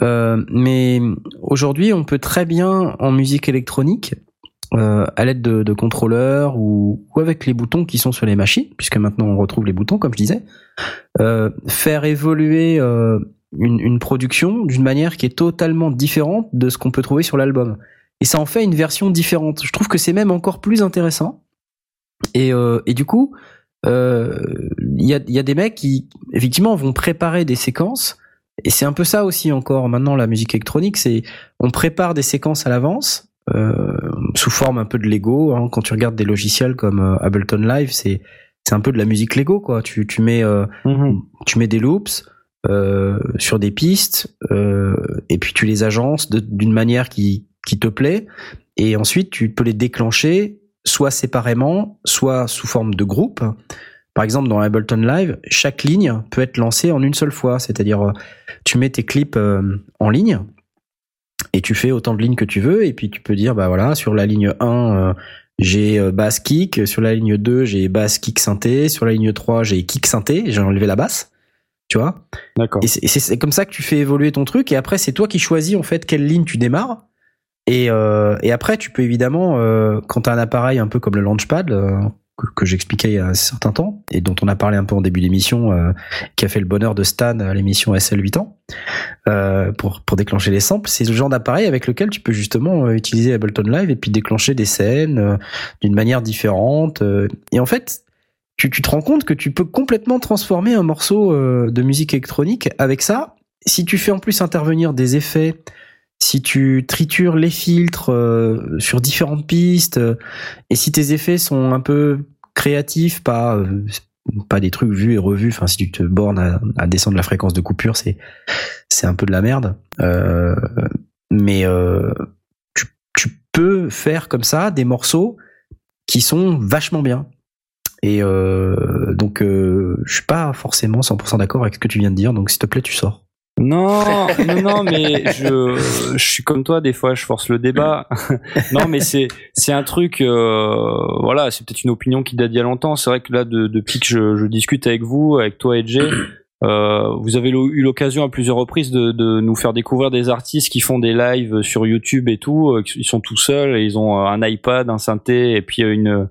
euh, mais aujourd'hui, on peut très bien en musique électronique, euh, à l'aide de, de contrôleurs ou, avec les boutons qui sont sur les machines, puisque maintenant on retrouve les boutons, comme je disais, euh, faire évoluer une, production d'une manière qui est totalement différente de ce qu'on peut trouver sur l'album. Et ça en fait une version différente. Je trouve que c'est même encore plus intéressant. Et, et du coup, il y, a, il y a des mecs qui effectivement vont préparer des séquences. Et c'est un peu ça aussi encore maintenant la musique électronique c'est on prépare des séquences à l'avance euh, sous forme un peu de Lego hein. quand tu regardes des logiciels comme euh, Ableton Live c'est c'est un peu de la musique Lego quoi. Tu tu mets euh, tu mets des loops euh, sur des pistes euh, et puis tu les agences d'une manière qui qui te plaît. Et ensuite tu peux les déclencher soit séparément, soit sous forme de groupe. Par exemple, dans Ableton Live, chaque ligne peut être lancée en une seule fois, c'est-à-dire euh, tu mets tes clips euh, en ligne et tu fais autant de lignes que tu veux et puis tu peux dire bah voilà, sur la ligne 1 euh, j'ai basse kick, sur la ligne 2 j'ai basse kick synthé, sur la ligne 3 j'ai kick synthé, j'ai enlevé la basse. Tu vois? D'accord. et c'est comme ça que tu fais évoluer ton truc. Et après, c'est toi qui choisis en fait quelle ligne tu démarres. Et, euh, et après, tu peux évidemment, euh, quand tu as un appareil un peu comme le Launchpad, euh, que, j'expliquais il y a un certain temps, et dont on a parlé un peu en début d'émission, euh, qui a fait le bonheur de Stan à l'émission SL 8 ans, euh, pour, pour déclencher les samples, c'est le genre d'appareil avec lequel tu peux justement utiliser Ableton Live et puis déclencher des scènes d'une manière différente. et en fait, tu, tu te rends compte que tu peux complètement transformer un morceau de musique électronique avec ça. Si tu fais en plus intervenir des effets, si tu tritures les filtres euh, sur différentes pistes, euh, et si tes effets sont un peu créatifs, pas euh, pas des trucs vus et revus. Enfin, si tu te bornes à, à descendre la fréquence de coupure, c'est c'est un peu de la merde. Euh, mais tu, tu peux faire comme ça des morceaux qui sont vachement bien. Et donc, je suis pas forcément 100% d'accord avec ce que tu viens de dire. Donc, s'il te plaît, tu sors. Non, non, non, mais je, je suis comme toi. Des fois, je force le débat. non, mais c'est, c'est un truc. Euh, voilà, c'est peut-être une opinion qui date d'il y a longtemps. C'est vrai que là, de, depuis que je, je discute avec vous, avec toi et Jay, euh, vous avez eu l'occasion à plusieurs reprises de, de, nous faire découvrir des artistes qui font des lives sur YouTube et tout. Euh, ils sont tout seuls et ils ont un iPad, un synthé et puis une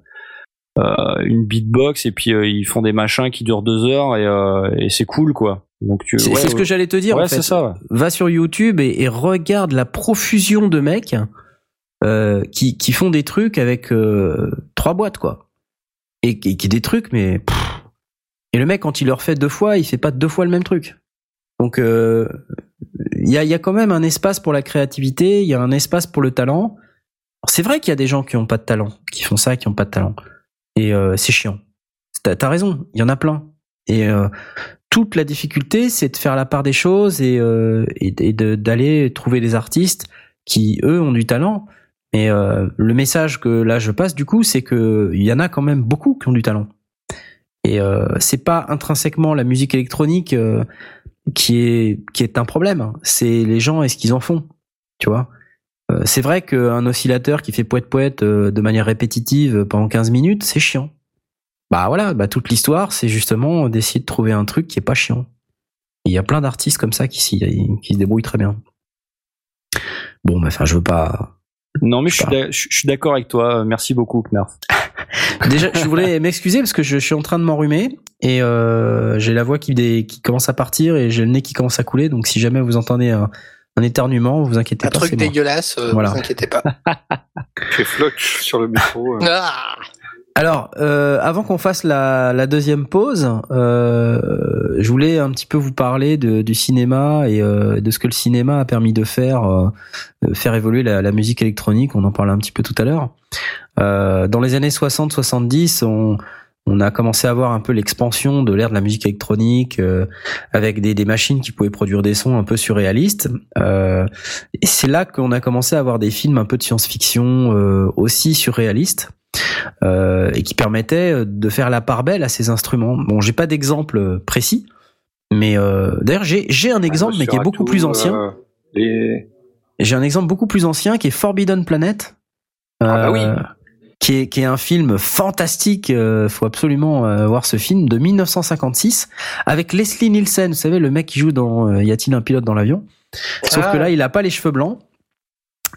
euh, une beatbox et puis ils font des machins qui durent deux heures et, euh, et c'est cool quoi. Donc c'est ouais, ce que j'allais te dire. Ouais, en fait. ça. Va sur YouTube et, et, regarde la profusion de mecs qui qui font des trucs avec trois boîtes quoi. Et qui, qui des trucs mais et le mec quand il leur fait deux fois, il fait pas deux fois le même truc. Donc il y a, y a quand même un espace pour la créativité, il y a un espace pour le talent. C'est vrai qu'il y a des gens qui ont pas de talent, qui font ça, qui ont pas de talent. Et euh, c'est chiant. T'as as raison, il y en a plein. Et euh, toute la difficulté, c'est de faire la part des choses et, euh, et, d'aller trouver des artistes qui, eux, ont du talent. Mais euh, le message que là je passe, du coup, c'est que il y en a quand même beaucoup qui ont du talent. Et euh, c'est pas intrinsèquement la musique électronique euh, qui est qui est un problème. C'est les gens et ce qu'ils en font. Tu vois. Euh, c'est vrai qu'un oscillateur qui fait poète poète euh, de manière répétitive pendant 15 minutes, c'est chiant. Bah voilà, bah toute l'histoire, c'est justement d'essayer de trouver un truc qui est pas chiant. Il y a plein d'artistes comme ça qui, qui se débrouillent très bien. Bon, bah, enfin, je veux pas. Non, mais je, suis d'accord avec toi. Merci beaucoup, Knarf. Déjà, je voulais m'excuser parce que je, suis en train de m'enrhumer et euh, j'ai la voix qui, qui commence à partir et j'ai le nez qui commence à couler. Donc, si jamais vous entendez un, un éternuement, vous inquiétez pas. Un truc dégueulasse, euh, vous inquiétez pas. J'ai flotch sur le micro. Euh. Ah Alors, euh, avant qu'on fasse la, deuxième pause, euh, je voulais un petit peu vous parler de, du cinéma et euh, de ce que le cinéma a permis de faire, euh, faire évoluer la, musique électronique. On en parlait un petit peu tout à l'heure. dans les années 60-70, on on a commencé à voir un peu l'expansion de l'ère de la musique électronique avec des, machines qui pouvaient produire des sons un peu surréalistes. C'est là qu'on a commencé à avoir des films un peu de science-fiction aussi surréalistes. Euh, et qui permettaient de faire la part belle à ces instruments. Bon, j'ai pas d'exemple précis, mais d'ailleurs j'ai j'ai un exemple, mais qui est beaucoup plus ancien. Les... J'ai un exemple beaucoup plus ancien qui est Forbidden Planet. Ah bah oui qui est, qui est un film fantastique. Euh, faut absolument euh, voir ce film de 1956 avec Leslie Nielsen. Vous savez, le mec qui joue dans euh, Y a-t-il un pilote dans l'avion? Sauf que là, il a pas les cheveux blancs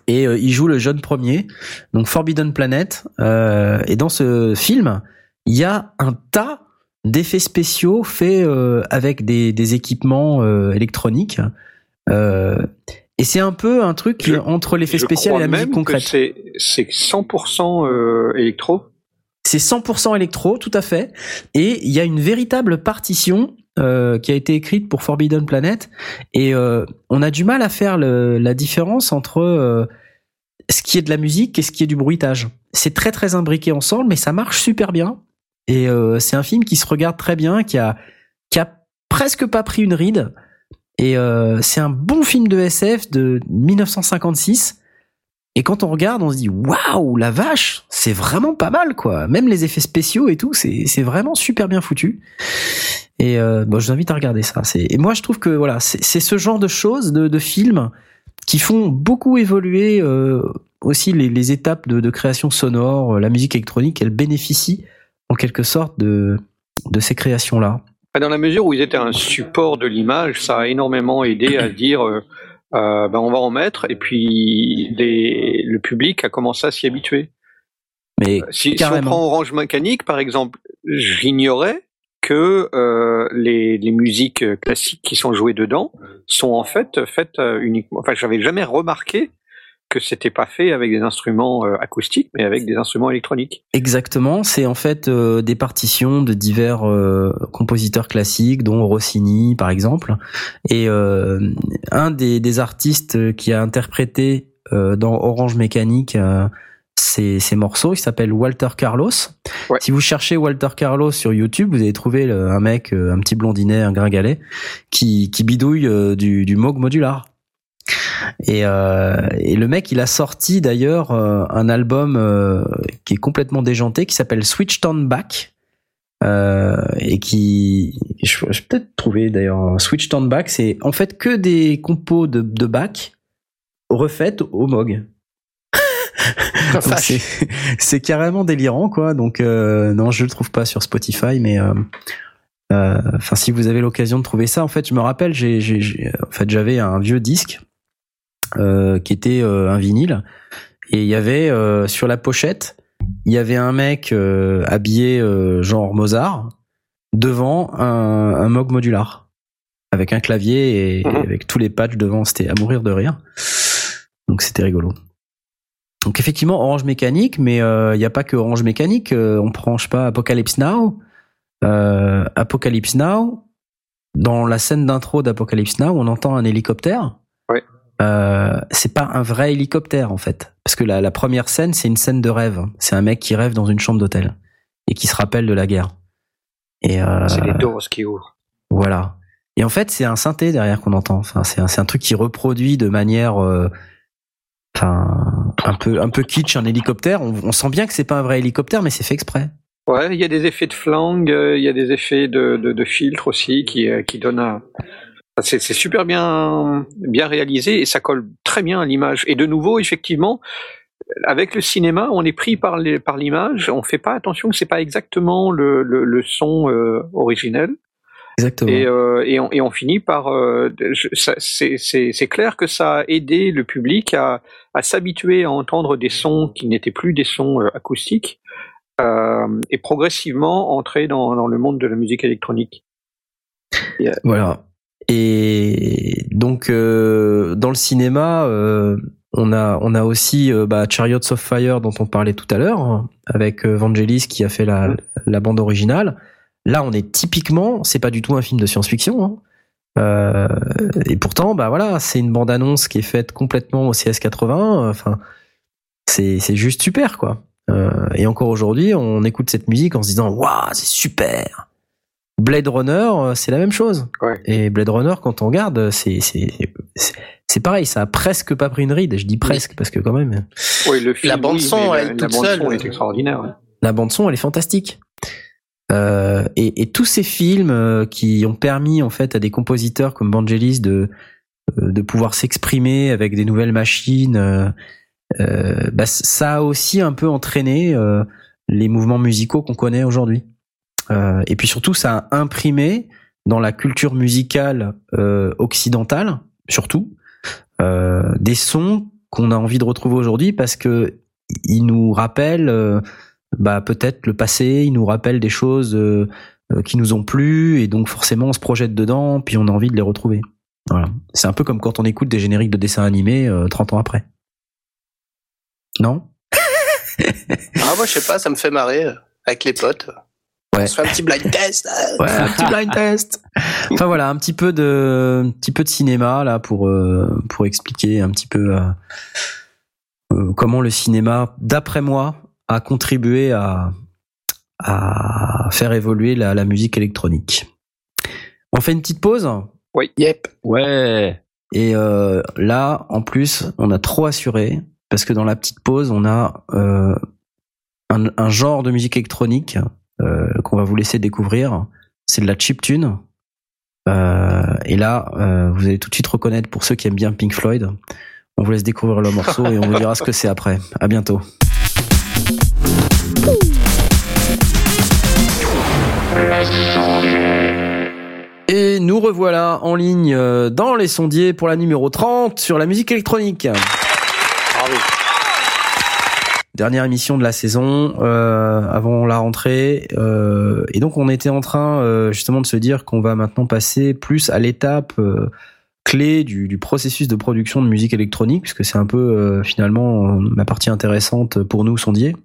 et euh, il joue le jeune premier. Donc Forbidden Planet. et dans ce film, il y a un tas d'effets spéciaux faits avec des, des équipements électroniques. Et c'est un peu un truc je, entre l'effet spécial et la musique concrète. C'est 100% euh, électro. C'est 100% électro, tout à fait. Et il y a une véritable partition euh, qui a été écrite pour Forbidden Planet. Et euh, on a du mal à faire la différence entre euh, ce qui est de la musique et ce qui est du bruitage. C'est très très imbriqué ensemble, mais ça marche super bien. Et c'est un film qui se regarde très bien, qui a, qui a presque pas pris une ride. Et c'est un bon film de SF de 1956. Et quand on regarde, on se dit waouh, la vache, c'est vraiment pas mal quoi. Même les effets spéciaux et tout, c'est vraiment super bien foutu. Et euh, bon, je vous invite à regarder ça. Et moi je trouve que voilà, c'est ce genre de choses, de, de films qui font beaucoup évoluer euh, aussi les, les étapes de, de, création sonore, la musique électronique. Elle bénéficie en quelque sorte de de ces créations là. Dans la mesure où ils étaient un support de l'image, ça a énormément aidé à dire euh, euh, ben on va en mettre, et puis les, le public a commencé à s'y habituer. Mais si, si, on prend Orange Mécanique, par exemple, j'ignorais que euh, les, les, musiques classiques qui sont jouées dedans sont en fait faites euh, uniquement. Enfin, j'avais jamais remarqué que c'était pas fait avec des instruments euh, acoustiques, mais avec des instruments électroniques. Exactement, c'est en fait euh, des partitions de divers euh, compositeurs classiques, dont Rossini par exemple. Et un des, des, artistes qui a interprété dans Orange Mécanique ces, ces, morceaux, il s'appelle Walter Carlos. Ouais. Si vous cherchez Walter Carlos sur YouTube, vous allez trouver le, un mec, un petit blondinet, un gringalet, qui, qui bidouille du, du Moog modular. Et, euh, et, le mec, il a sorti d'ailleurs euh, un album euh, qui est complètement déjanté, qui s'appelle Switched On Back. et qui, je, je vais peut-être trouver d'ailleurs Switch Turn Back, c'est en fait que des compos de, de back refaites au Moog. Donc c'est carrément délirant quoi. Donc euh, non, je le trouve pas sur Spotify, mais euh, euh, enfin si vous avez l'occasion de trouver ça, en fait, je me rappelle, j'ai, en fait, j'avais un vieux disque qui était euh, un vinyle et il y avait euh, sur la pochette, il y avait un mec euh, habillé euh, genre Mozart devant un, un Moog modular avec un clavier et, Mhm. et avec tous les patchs devant. C'était à mourir de rire. Donc c'était rigolo. Donc effectivement Orange Mécanique, mais euh, il n'y a pas que Orange Mécanique. euh, on prend je sais pas Apocalypse Now. Euh, Apocalypse Now. Dans la scène d'intro d'Apocalypse Now, on entend un hélicoptère. Euh, c'est pas un vrai hélicoptère en fait, parce que la, la première scène c'est une scène de rêve. C'est un mec qui rêve dans une chambre d'hôtel et qui se rappelle de la guerre. Et euh, C'est les doors qui ouvrent. voilà. Et en fait, c'est un synthé derrière qu'on entend. Enfin, c'est un, truc qui reproduit de manière, euh, enfin, un peu, un peu kitsch un hélicoptère. On, on sent bien que c'est pas un vrai hélicoptère, mais c'est fait exprès. Ouais, il y a des effets de flangue, euh, il y a des effets de, de, de filtre aussi qui, qui donnent un. C'est super bien, bien réalisé et ça colle très bien à l'image. Et de nouveau, effectivement, avec le cinéma, on est pris par les, par l'image. On fait pas attention que c'est pas exactement le, le, le son euh, originel. Exactement. Et, euh, et, on, et on finit par. euh, c'est clair que ça a aidé le public à, à s'habituer à entendre des sons qui n'étaient plus des sons acoustiques et progressivement entrer dans, dans le monde de la musique électronique. Voilà. Et donc euh, dans le cinéma, euh, on a on a aussi euh, bah, Chariots of Fire dont on parlait tout à l'heure hein, avec euh, Vangelis qui a fait la, la bande originale. Là, on est typiquement, c'est pas du tout un film de science-fiction. hein. Euh, et pourtant, bah voilà, c'est une bande annonce qui est faite complètement au CS80. Enfin, c'est c'est juste super quoi. Euh, et encore aujourd'hui, on écoute cette musique en se disant waouh, c'est super. Blade Runner, euh, c'est la même chose. Ouais. Et Blade Runner, quand on regarde, c'est c'est c'est- c'est pareil, ça a presque pas pris une ride. Je dis presque parce que quand même, Oui, le film, La bande son, elle, la, toute la bande seule. son est extraordinaire. ouais. la bande son, elle est fantastique. Euh, et, et tous ces films euh, qui ont permis en fait à des compositeurs comme Vangelis de euh, de pouvoir s'exprimer avec des nouvelles machines, euh, bah, ça a aussi un peu entraîné euh, les mouvements musicaux qu'on connaît aujourd'hui. Euh, et puis surtout, ça a imprimé dans la culture musicale euh, occidentale, surtout, euh, des sons qu'on a envie de retrouver aujourd'hui parce que ils nous rappellent euh, bah, peut-être le passé, ils nous rappellent des choses euh, euh, qui nous ont plu et donc forcément on se projette dedans puis on a envie de les retrouver. Voilà. C'est un peu comme quand on écoute des génériques de dessins animés euh, 30 ans après. Non? Ah, moi, je sais pas, ça me fait marrer avec les potes. Ouais. On se fait un petit blind test. Ouais, un petit blind test. Enfin voilà, un petit peu de, un petit peu de cinéma là pour euh, pour expliquer un petit peu euh, euh, comment le cinéma, d'après moi, a contribué à à faire évoluer la, la musique électronique. On fait une petite pause? Yep. Ouais. et euh, là, en plus, on a trop assuré parce que dans la petite pause, on a euh, un, un genre de musique électronique qu'on va vous laisser découvrir. C'est de la chiptune. Euh, et là, euh, vous allez tout de suite reconnaître pour ceux qui aiment bien Pink Floyd. On vous laisse découvrir le morceau et on vous dira ce que c'est après. À bientôt. Et nous revoilà en ligne euh, dans les sondiers pour la numéro 30 sur la musique électronique. Dernière émission de la saison euh, avant la rentrée. euh, et donc on était en train euh, justement de se dire qu'on va maintenant passer plus à l'étape clé du, processus de production de musique électronique, puisque c'est un peu finalement la partie intéressante pour nous sondiers.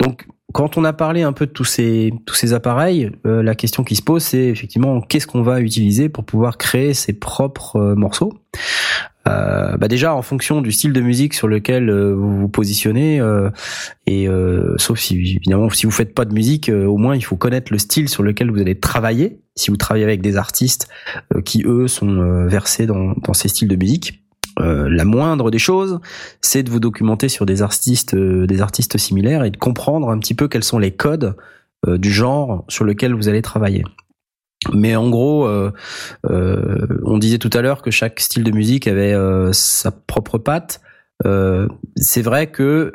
Donc quand on a parlé un peu de tous ces tous ces appareils, euh, la question qui se pose c'est effectivement qu'est-ce qu'on va utiliser pour pouvoir créer ses propres euh, morceaux? Euh, bah déjà en fonction du style de musique sur lequel euh, vous vous positionnez euh, et euh, sauf si évidemment si vous faites pas de musique euh, au moins il faut connaître le style sur lequel vous allez travailler si vous travaillez avec des artistes qui eux sont versés dans, dans ces styles de musique euh, la moindre des choses, c'est de vous documenter sur des artistes, euh, des artistes similaires et de comprendre un petit peu quels sont les codes euh, du genre sur lequel vous allez travailler. Mais en gros, on disait tout à l'heure que chaque style de musique avait sa propre patte. C'est vrai que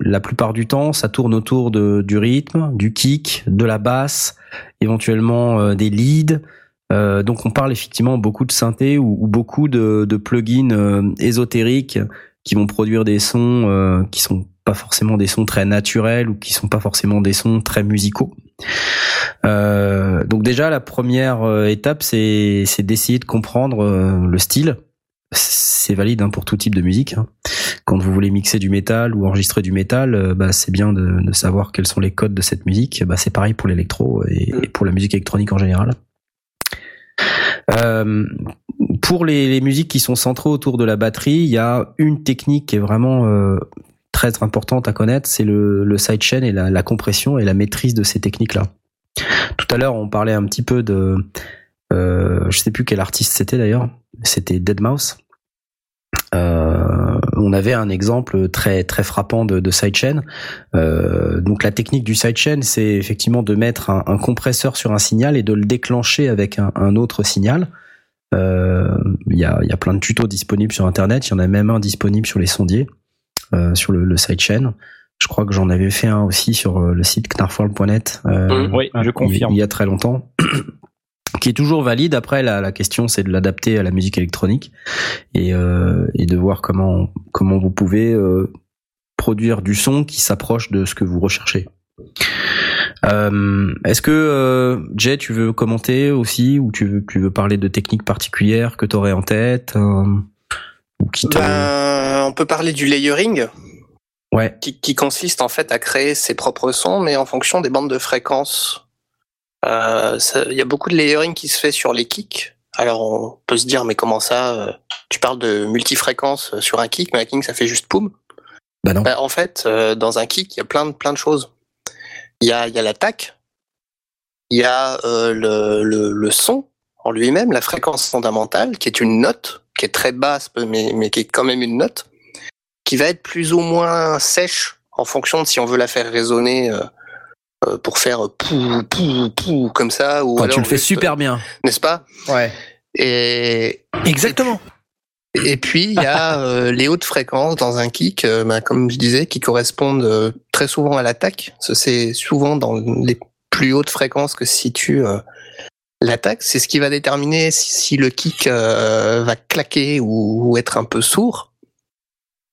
la plupart du temps, ça tourne autour de, du rythme, du kick, de la basse, éventuellement des leads. Euh, donc on parle effectivement beaucoup de synthé ou, ou beaucoup de, de plugins euh, ésotériques qui vont produire des sons euh, qui sont pas forcément des sons très naturels ou qui sont pas forcément des sons très musicaux. Euh, donc déjà la première euh, étape c'est c'est d'essayer de comprendre le style. C'est valide hein, pour tout type de musique. hein. Quand vous voulez mixer du métal ou enregistrer du métal, bah, c'est bien de, de savoir quels sont les codes de cette musique. Bah, c'est pareil pour l'électro et, et pour la musique électronique en général. Euh, pour les, les musiques qui sont centrées autour de la batterie, il y a une technique qui est vraiment euh, très importante à connaître, c'est le, le sidechain et la, la compression et la maîtrise de ces techniques-là. Tout à l'heure, on parlait un petit peu de, euh, je sais plus quel artiste c'était d'ailleurs, c'était Deadmau5. Euh, on avait un exemple très très frappant de, de sidechain. Euh, donc la technique du sidechain, c'est effectivement de mettre un, un compresseur sur un signal et de le déclencher avec un, un autre signal. Euh, Il y, a, y a plein de tutos disponibles sur Internet. Il y en a même un disponible sur les sondiers, sur le, le sidechain. Je crois que j'en avais fait un aussi sur le site knarfworld.net. euh, Mm. Oui, je confirme. Il y a très longtemps. Qui est toujours valide. Après, la, la question, c'est de l'adapter à la musique électronique et, euh, et de voir comment comment vous pouvez euh, produire du son qui s'approche de ce que vous recherchez. Euh, Est-ce que euh, Jay, tu veux commenter aussi ou tu veux, tu veux parler de techniques particulières que tu aurais en tête euh, ou qui te... Ben, on peut parler du layering, Ouais. qui, qui consiste en fait à créer ses propres sons, mais en fonction des bandes de fréquences. Euh, Il y a beaucoup de layering qui se fait sur les kicks. Alors on peut se dire, mais comment ça euh, Tu parles de multifréquence euh, sur un kick, mais un kick ça fait juste poum. Bah non. Ben, en fait, euh, dans un kick, il y a plein de, plein de choses. Il y a, il y a l'attaque, il y a euh, le, le, le son en lui-même, la fréquence fondamentale, qui est une note, qui est très basse, mais, mais qui est quand même une note, qui va être plus ou moins sèche en fonction de si on veut la faire résonner euh, pour faire pou, pou, pou, comme ça. Ou alors tu le fais juste, super bien. N'est-ce pas? Ouais. Et Exactement. et puis il y a euh, les hautes fréquences dans un kick, euh, ben, comme je disais, qui correspondent euh, très souvent à l'attaque. C'est souvent dans les plus hautes fréquences que se situe euh, l'attaque. C'est ce qui va déterminer si, si le kick euh, va claquer ou, ou être un peu sourd.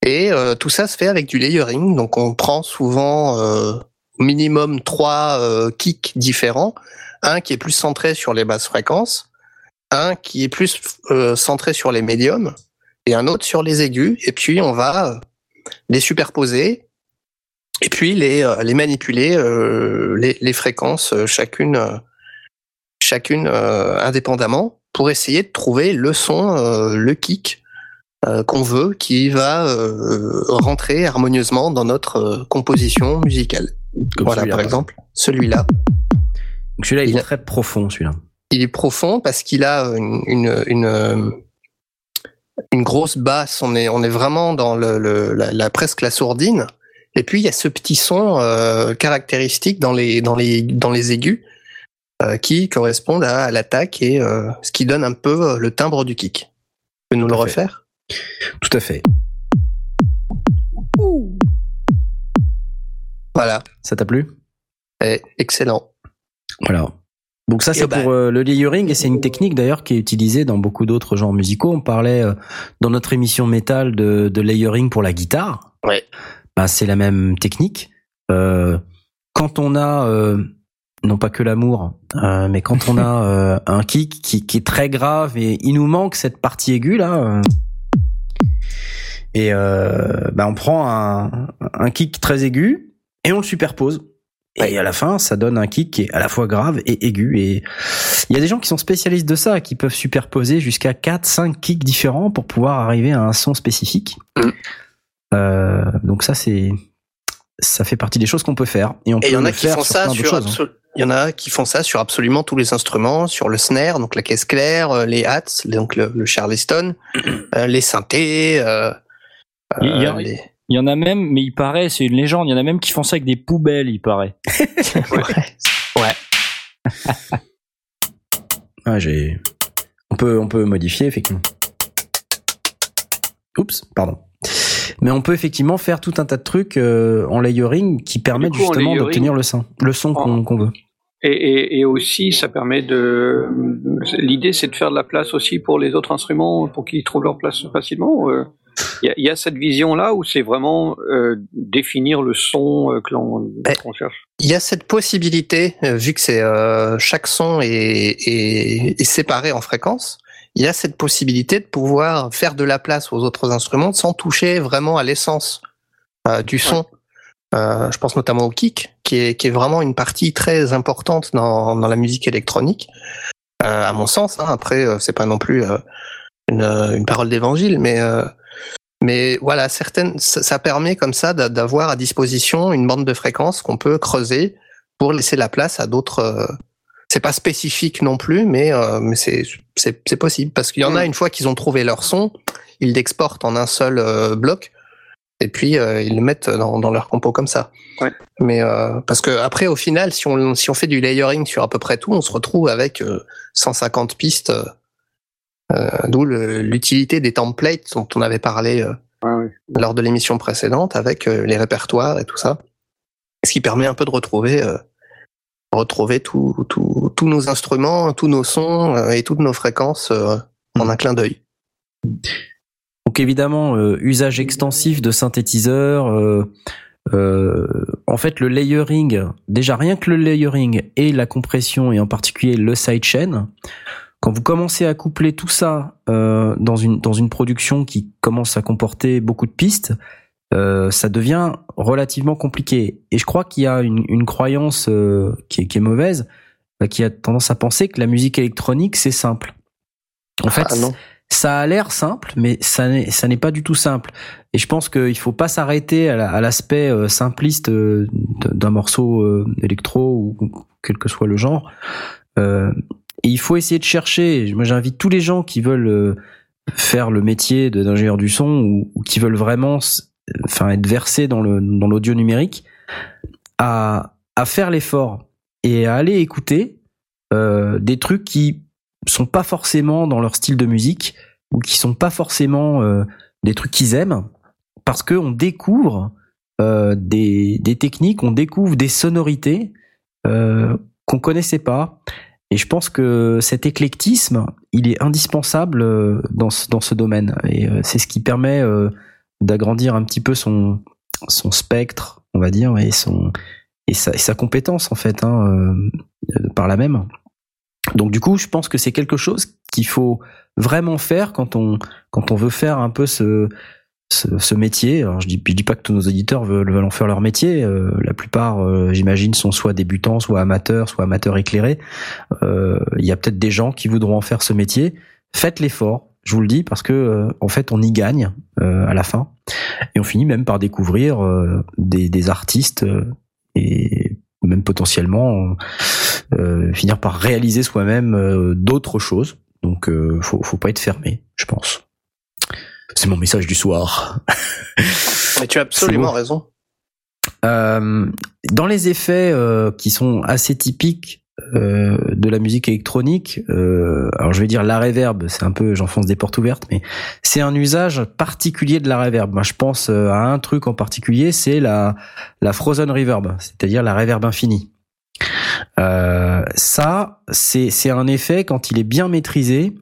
Et euh, tout ça se fait avec du layering. Donc on prend souvent euh, minimum trois euh, kicks différents. Un qui est plus centré sur les basses fréquences, un qui est plus euh, centré sur les médiums et un autre sur les aigus. Et puis on va euh, les superposer et puis les, les manipuler, les, les fréquences chacune, chacune indépendamment pour essayer de trouver le son, le kick qu'on veut qui va rentrer harmonieusement dans notre composition musicale. Comme voilà, celui-là, par exemple, celui-là. Donc celui-là, il Il est très profond, celui-là. il est profond parce qu'il a une, une, une, euh, une grosse basse. On est, on est vraiment dans le, le- la, la- presque la sourdine. Et puis il y a ce petit son euh, caractéristique dans les, dans les, dans les aigus euh, qui correspondent à, à l'attaque et euh, ce qui donne un peu le timbre du kick. Tu peux nous Tout le refaire? Tout à fait. Voilà, Ça t'a plu? Eh, excellent. Voilà. Donc ça c'est bah- pour euh, le layering et c'est une technique d'ailleurs qui est utilisée dans beaucoup d'autres genres musicaux. On parlait euh, dans notre émission métal de, de layering pour la guitare. Ouais. Bah, c'est la même technique. Euh, quand on a non pas que l'amour, mais quand on a un kick qui, qui est très grave et il nous manque cette partie aiguë là. et bah, on prend un, un kick très aigu et on le superpose. Et à la fin, ça donne un kick qui est à la fois grave et aigu. Et il y a des gens qui sont spécialistes de ça, qui peuvent superposer jusqu'à 4, 5 kicks différents pour pouvoir arriver à un son spécifique. Mm. Euh, donc ça, c'est ça fait partie des choses qu'on peut faire. Et on Et il peut y en a qui faire font sur ça sur choses, hein. il y en a qui font ça sur absolument tous les instruments, sur le snare, donc la caisse claire, euh, les hats, donc le, le charleston, euh, les synthés, euh, Il y a- euh, les- Il y en a même, mais il paraît, c'est une légende, il y en a même qui font ça avec des poubelles, il paraît. ouais. Ah, j'ai. On peut, on peut modifier effectivement. Oups, pardon. Mais on peut effectivement faire tout un tas de trucs euh, en layering qui permettent coup, justement d'obtenir le son, le son qu'on en- qu'on veut. Et, et, et aussi, ça permet de. L'idée, c'est de faire de la place aussi pour les autres instruments, pour qu'ils trouvent leur place facilement. euh. Il y, a, il y a cette vision-là où c'est vraiment euh, définir le son euh, que l'on qu'on cherche? Il y a cette possibilité, euh, vu que c'est euh, chaque son est, est, est séparé en fréquences, il y a cette possibilité de pouvoir faire de la place aux autres instruments sans toucher vraiment à l'essence du son. Je pense notamment au kick, qui est, qui est vraiment une partie très importante dans, dans la musique électronique, à mon sens. Hein, après, c'est pas non plus une, une parole d'évangile, mais mais voilà, certaines, ça, permet comme ça d'a- d'avoir à disposition une bande de fréquences qu'on peut creuser pour laisser la place à d'autres. euh, c'est pas spécifique non plus, mais euh, mais c'est possible parce qu'il y en a Mm. une fois qu'ils ont trouvé leur son, ils l'exportent en un seul euh, bloc et puis euh, ils le mettent dans dans leur compo comme ça. Ouais. Mais parce que après au final, si on si on fait du layering sur à peu près tout, on se retrouve avec euh, 150 pistes. Euh, D'où l'utilité des templates dont on avait parlé euh, lors de l'émission précédente avec euh, les répertoires et tout ça. Ce qui permet un peu de retrouver, euh, retrouver tous nos instruments, tous nos sons euh, et toutes nos fréquences euh, en un clin d'œil. Donc évidemment, euh, usage extensif de synthétiseurs. euh, euh, en fait, le layering, déjà rien que le layering et la compression, et en particulier le sidechain, quand vous commencez à coupler tout ça euh, dans une dans une production qui commence à comporter beaucoup de pistes, euh, ça devient relativement compliqué. Et je crois qu'il y a une, une croyance euh, qui, est, qui est mauvaise, euh, qui a tendance à penser que la musique électronique c'est simple. En fait, Ah non. ça a l'air simple, mais ça n'est ça n'est pas du tout simple. Et je pense qu'il faut pas s'arrêter à la- à l'aspect euh, simpliste euh, d'un morceau euh, électro ou quel que soit le genre. Euh, et il faut essayer de chercher. Moi, j'invite tous les gens qui veulent euh, faire le métier d'ingénieur du son ou, qui veulent vraiment, enfin, être versés dans le dans l'audio numérique, à à faire l'effort et à aller écouter euh, des trucs qui sont pas forcément dans leur style de musique ou qui sont pas forcément euh, des trucs qu'ils aiment parce que on découvre des, des techniques, on découvre des sonorités qu'on connaissait pas. Et je pense que cet éclectisme, il est indispensable euh, dans ce, dans ce domaine. Et euh, c'est ce qui permet euh, d'agrandir un petit peu son, son spectre, on va dire, et son et sa, et sa compétence en fait, hein, par la même. Donc du coup, je pense que c'est quelque chose qu'il faut vraiment faire quand on quand on veut faire un peu ce ce, métier. Je dis je dis pas que tous nos auditeurs veulent, veulent en faire leur métier. Euh, la plupart, euh, j'imagine, sont soit débutants, soit amateurs, soit amateurs éclairés. Euh, Il y a peut-être des gens qui voudront en faire ce métier. Faites l'effort, je vous le dis, parce que en fait, on y gagne à la fin, et on finit même par découvrir des, artistes et même potentiellement finir par réaliser soi-même d'autres choses. Donc, faut, faut pas être fermé, je pense. C'est mon message du soir. Mais tu as absolument raison. Euh, dans les effets euh, qui sont assez typiques euh, de la musique électronique, euh, alors je vais dire la reverb, c'est un peu, j'enfonce des portes ouvertes, mais c'est un usage particulier de la reverb. Moi, je pense euh, à un truc en particulier, c'est la la frozen reverb, c'est-à-dire la reverb infinie. Euh, ça, c'est c'est un effet quand il est bien maîtrisé,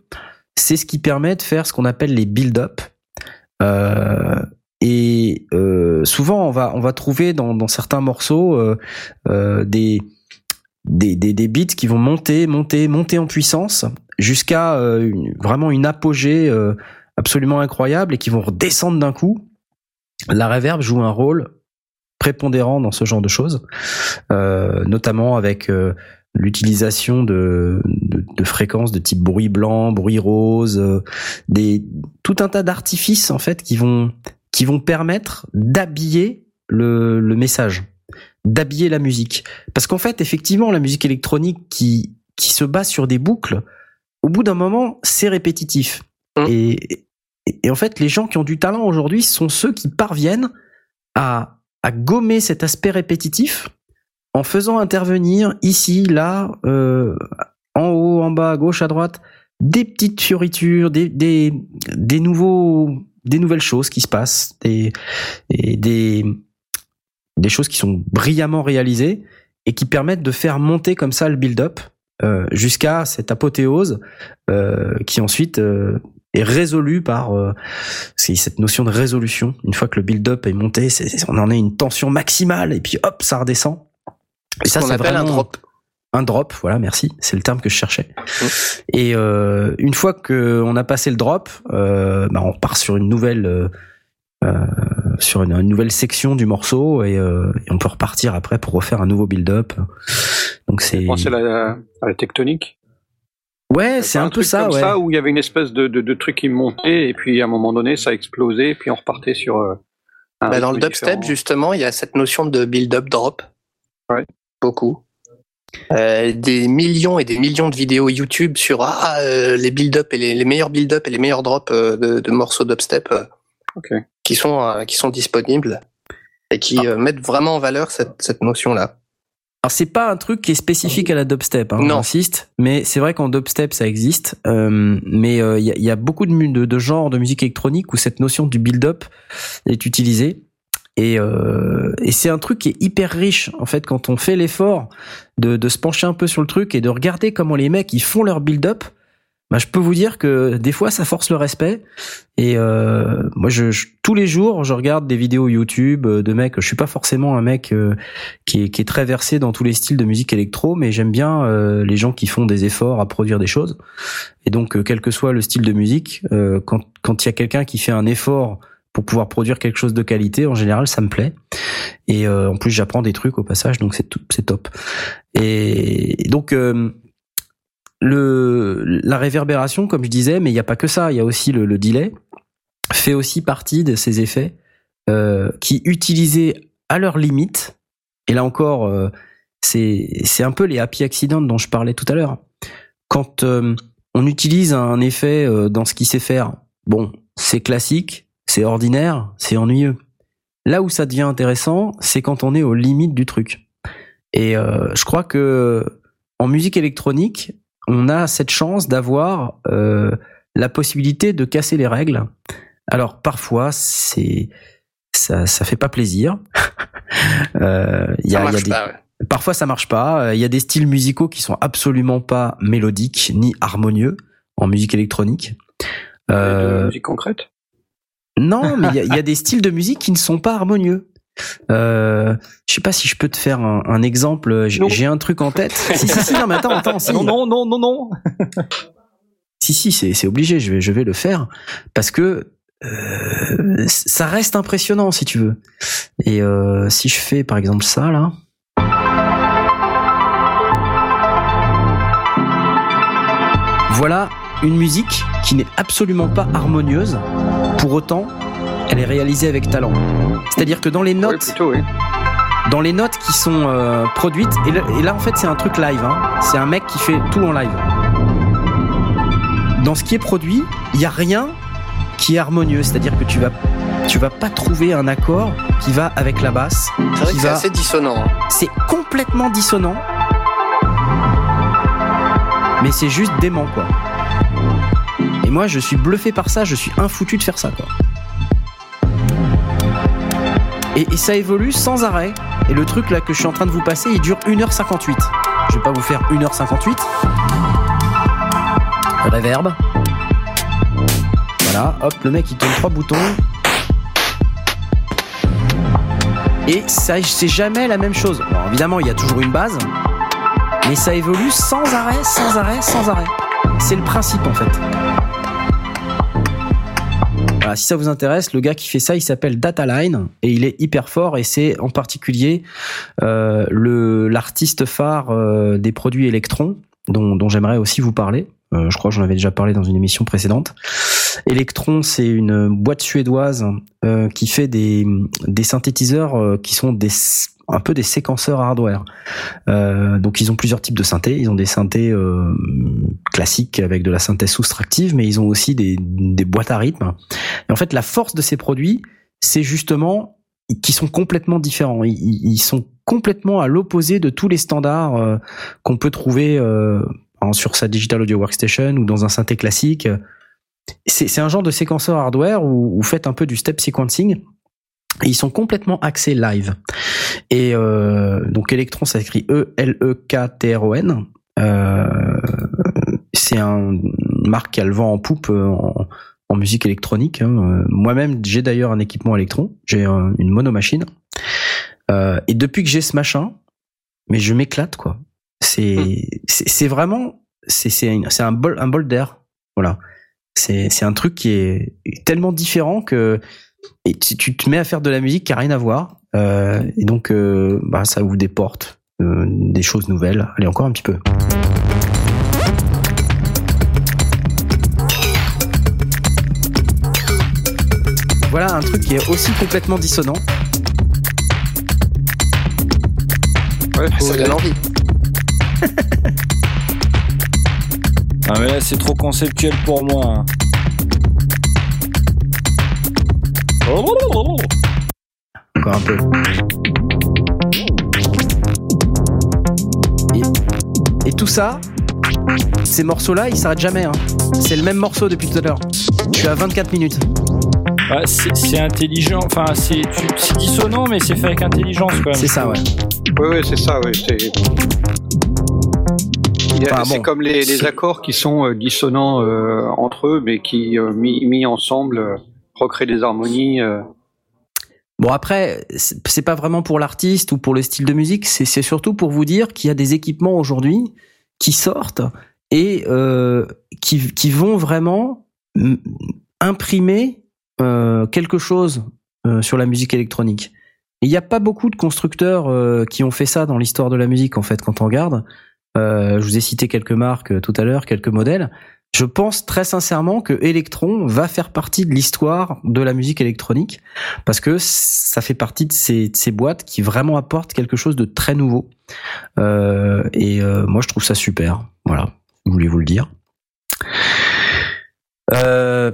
c'est ce qui permet de faire ce qu'on appelle les build-up. Euh, et euh, souvent, on va on va trouver dans, dans certains morceaux euh, des, des des des beats qui vont monter, monter, monter en puissance jusqu'à euh, vraiment une apogée euh, absolument incroyable et qui vont redescendre d'un coup. La reverb joue un rôle prépondérant dans ce genre de choses, euh, notamment avec l'utilisation de, de, de fréquences de type bruit blanc, bruit rose, euh, des tout un tas d'artifices en fait qui vont qui vont permettre d'habiller le, le message, d'habiller la musique. Parce qu'en fait, effectivement, la musique électronique qui qui se base sur des boucles, au bout d'un moment, c'est répétitif. Mm. Et, et et en fait, les gens qui ont du talent aujourd'hui sont ceux qui parviennent à, à gommer cet aspect répétitif en faisant intervenir ici, là, euh, en haut, en bas, à gauche, à droite, des petites fioritures, des, nouvelles choses qui se passent, des, choses qui sont brillamment réalisées et qui permettent de faire monter comme ça le build-up euh, jusqu'à cette apothéose euh, qui ensuite est résolue par cette notion de résolution. Une fois que le build-up est monté, on en a une tension maximale et puis hop, ça redescend. Et ça, c'est appelle un vraiment- drop. Un drop, voilà, merci, c'est le terme que je cherchais. Mmh. Et euh, une fois que on a passé le drop, euh, bah, on part sur une nouvelle, euh, sur une, une nouvelle section du morceau et, euh, et on peut repartir après pour refaire un nouveau build-up. Donc c'est, Pensez à la, à la tectonique? ouais, c'est un, peu truc ça, comme ouais. ça où il y avait une espèce de, de, de truc qui montait et puis à un moment donné ça explosait et puis on repartait sur. euh, un Bah, dans le dubstep, différent. justement, il y a cette notion de build-up drop. Ouais. Beaucoup. Euh, des millions et des millions de vidéos YouTube sur ah, euh, les build-up et les, les meilleurs build-up et les meilleurs drops euh, de, de morceaux dubstep Ok. qui sont qui sont disponibles et qui Ah. mettent vraiment en valeur cette, cette notion-là. Alors c'est pas un truc qui est spécifique à la dubstep, hein, Non. j'insiste, mais c'est vrai qu'en dubstep ça existe. mais il y, a, y a beaucoup de, mu- de, de genres de musique électronique où cette notion du build-up est utilisée. Et, euh, et c'est un truc qui est hyper riche en fait quand on fait l'effort de, de se pencher un peu sur le truc et de regarder comment les mecs ils font leur build-up. Bah, je peux vous dire que des fois ça force le respect. Et euh, moi, je, je- tous les jours, je regarde des vidéos YouTube euh, de mecs. Je suis pas forcément un mec euh, qui est, qui est très versé dans tous les styles de musique électro, mais j'aime bien euh, les gens qui font des efforts à produire des choses. Et donc, euh, quel que soit le style de musique, euh, quand quand il y a quelqu'un qui fait un effort pour pouvoir produire quelque chose de qualité, en général, ça me plaît. Et euh, en plus, j'apprends des trucs au passage, donc c'est c'est top. Et donc. euh, le, la réverbération, comme je disais, mais il n'y a pas que ça, il y a aussi le, le delay, fait aussi partie de ces effets euh, qui, utilisés à leur limite, et là encore, c'est c'est un peu les happy accidents dont je parlais tout à l'heure. Quand on utilise un effet dans ce qu'il sait faire, bon, c'est classique, c'est ordinaire, c'est ennuyeux. Là où ça devient intéressant, c'est quand on est aux limites du truc. Et euh, je crois que en musique électronique, on a cette chance d'avoir euh, la possibilité de casser les règles. Alors parfois, c'est ça, ça fait pas plaisir. Euh, il y Ça a- y a marche des- pas, ouais. Parfois ça marche pas. Euh, Il y a des styles musicaux qui sont absolument pas mélodiques ni harmonieux en musique électronique. De Euh, musique concrète. Non, mais il y a, il y a des styles de musique qui ne sont pas harmonieux. Euh, je sais pas si je peux te faire un, un exemple. J'ai un truc en tête. si, si, si, non, mais attends, attends, si. Non, non, non, non, non. Si, si, c'est c'est obligé, je vais, je vais le faire. Parce que euh, ça reste impressionnant, si tu veux. Et euh, si je fais, par exemple, ça, là. Voilà une musique qui n'est absolument pas harmonieuse. Pour autant, elle est réalisée avec talent. C'est-à-dire que dans les Oui, notes plutôt, oui. dans les notes qui sont euh, produites et là, et là, en fait c'est un truc live hein. c'est un mec qui fait tout en live dans ce qui est produit il y a rien qui est harmonieux c'est-à-dire que tu vas tu vas pas trouver un accord qui va avec la basse C'est vrai assez dissonant. hein. c'est complètement dissonant mais c'est juste dément quoi et moi je suis bluffé par ça je suis infoutu de faire ça et ça évolue sans arrêt. Et le truc là que je suis en train de vous passer il dure 1h58 je vais pas vous faire 1h58 Reverb. Voilà hop le mec il tourne trois boutons. Et ça c'est jamais la même chose. Alors, évidemment il y a toujours une base. Mais ça évolue sans arrêt, sans arrêt, sans arrêt. C'est le principe en fait. Voilà, si ça vous intéresse, le gars qui fait ça, il s'appelle Dataline et il est hyper fort et c'est en particulier euh, le l'artiste phare euh, des produits électrons dont, dont j'aimerais aussi vous parler. Euh, je crois que j'en avais déjà parlé dans une émission précédente. Electron, c'est une boîte suédoise euh, qui fait des, des synthétiseurs euh, qui sont des un peu des séquenceurs hardware. Euh, donc ils ont plusieurs types de synthés. Ils ont des synthés euh, classiques avec de la synthèse soustractive, mais ils ont aussi des, des boîtes à rythme. Et en fait, la force de ces produits, c'est justement qui sont complètement différents. Ils, ils sont complètement à l'opposé de tous les standards euh, qu'on peut trouver euh, sur sa digital audio workstation ou dans un synthé classique. C'est un genre de séquenceur hardware où vous faites un peu du step sequencing. Ils sont complètement axés live. Et euh, donc Electron, ça s'écrit E E-L-E-K-T-R-O-N. Euh, c'est un, une marque qui a le vent en poupe euh, en, en musique électronique. hein. Euh, Moi-même, j'ai d'ailleurs un équipement Electron. J'ai un- une monomachine. Euh, et depuis que j'ai ce machin, mais je m'éclate quoi. C'est c'est c'est vraiment c'est un bol un bol d'air. Voilà. C'est c'est un truc qui est tellement différent que et tu, tu te mets à faire de la musique qui a rien à voir. Euh, et donc euh, bah ça ouvre des portes, euh, des choses nouvelles. Allez encore un petit peu. Voilà un truc qui est aussi complètement dissonant. Ouais, Ça donne envie. Ah mais là c'est trop conceptuel pour moi. hein. Encore un peu. Et, et tout ça, ces morceaux-là, ils s'arrêtent jamais. Hein. C'est le même morceau depuis tout à l'heure. Je suis à 24 minutes. Ouais, c'est intelligent, enfin c'est dissonant mais c'est fait avec intelligence quand même. C'est ça, ouais. Ouais, ouais, c'est ça, ouais. C'est Enfin, bon, comme les, accords qui sont euh, dissonants euh, entre eux, mais qui, euh, mis, mis ensemble, euh, recréent des harmonies. Bon après, c'est pas vraiment pour l'artiste ou pour le style de musique, c'est surtout pour vous dire qu'il y a des équipements aujourd'hui qui sortent et euh, qui, qui vont vraiment imprimer euh, quelque chose euh, sur la musique électronique. Il n'y a pas beaucoup de constructeurs euh, qui ont fait ça dans l'histoire de la musique en fait quand on regarde. Je vous ai cité quelques marques tout à l'heure, quelques modèles. Je pense très sincèrement que Electron va faire partie de l'histoire de la musique électronique parce que ça fait partie de ces, boîtes qui vraiment apportent quelque chose de très nouveau. Euh, et euh, moi, je trouve ça super. Voilà, je voulais vous le dire. Euh,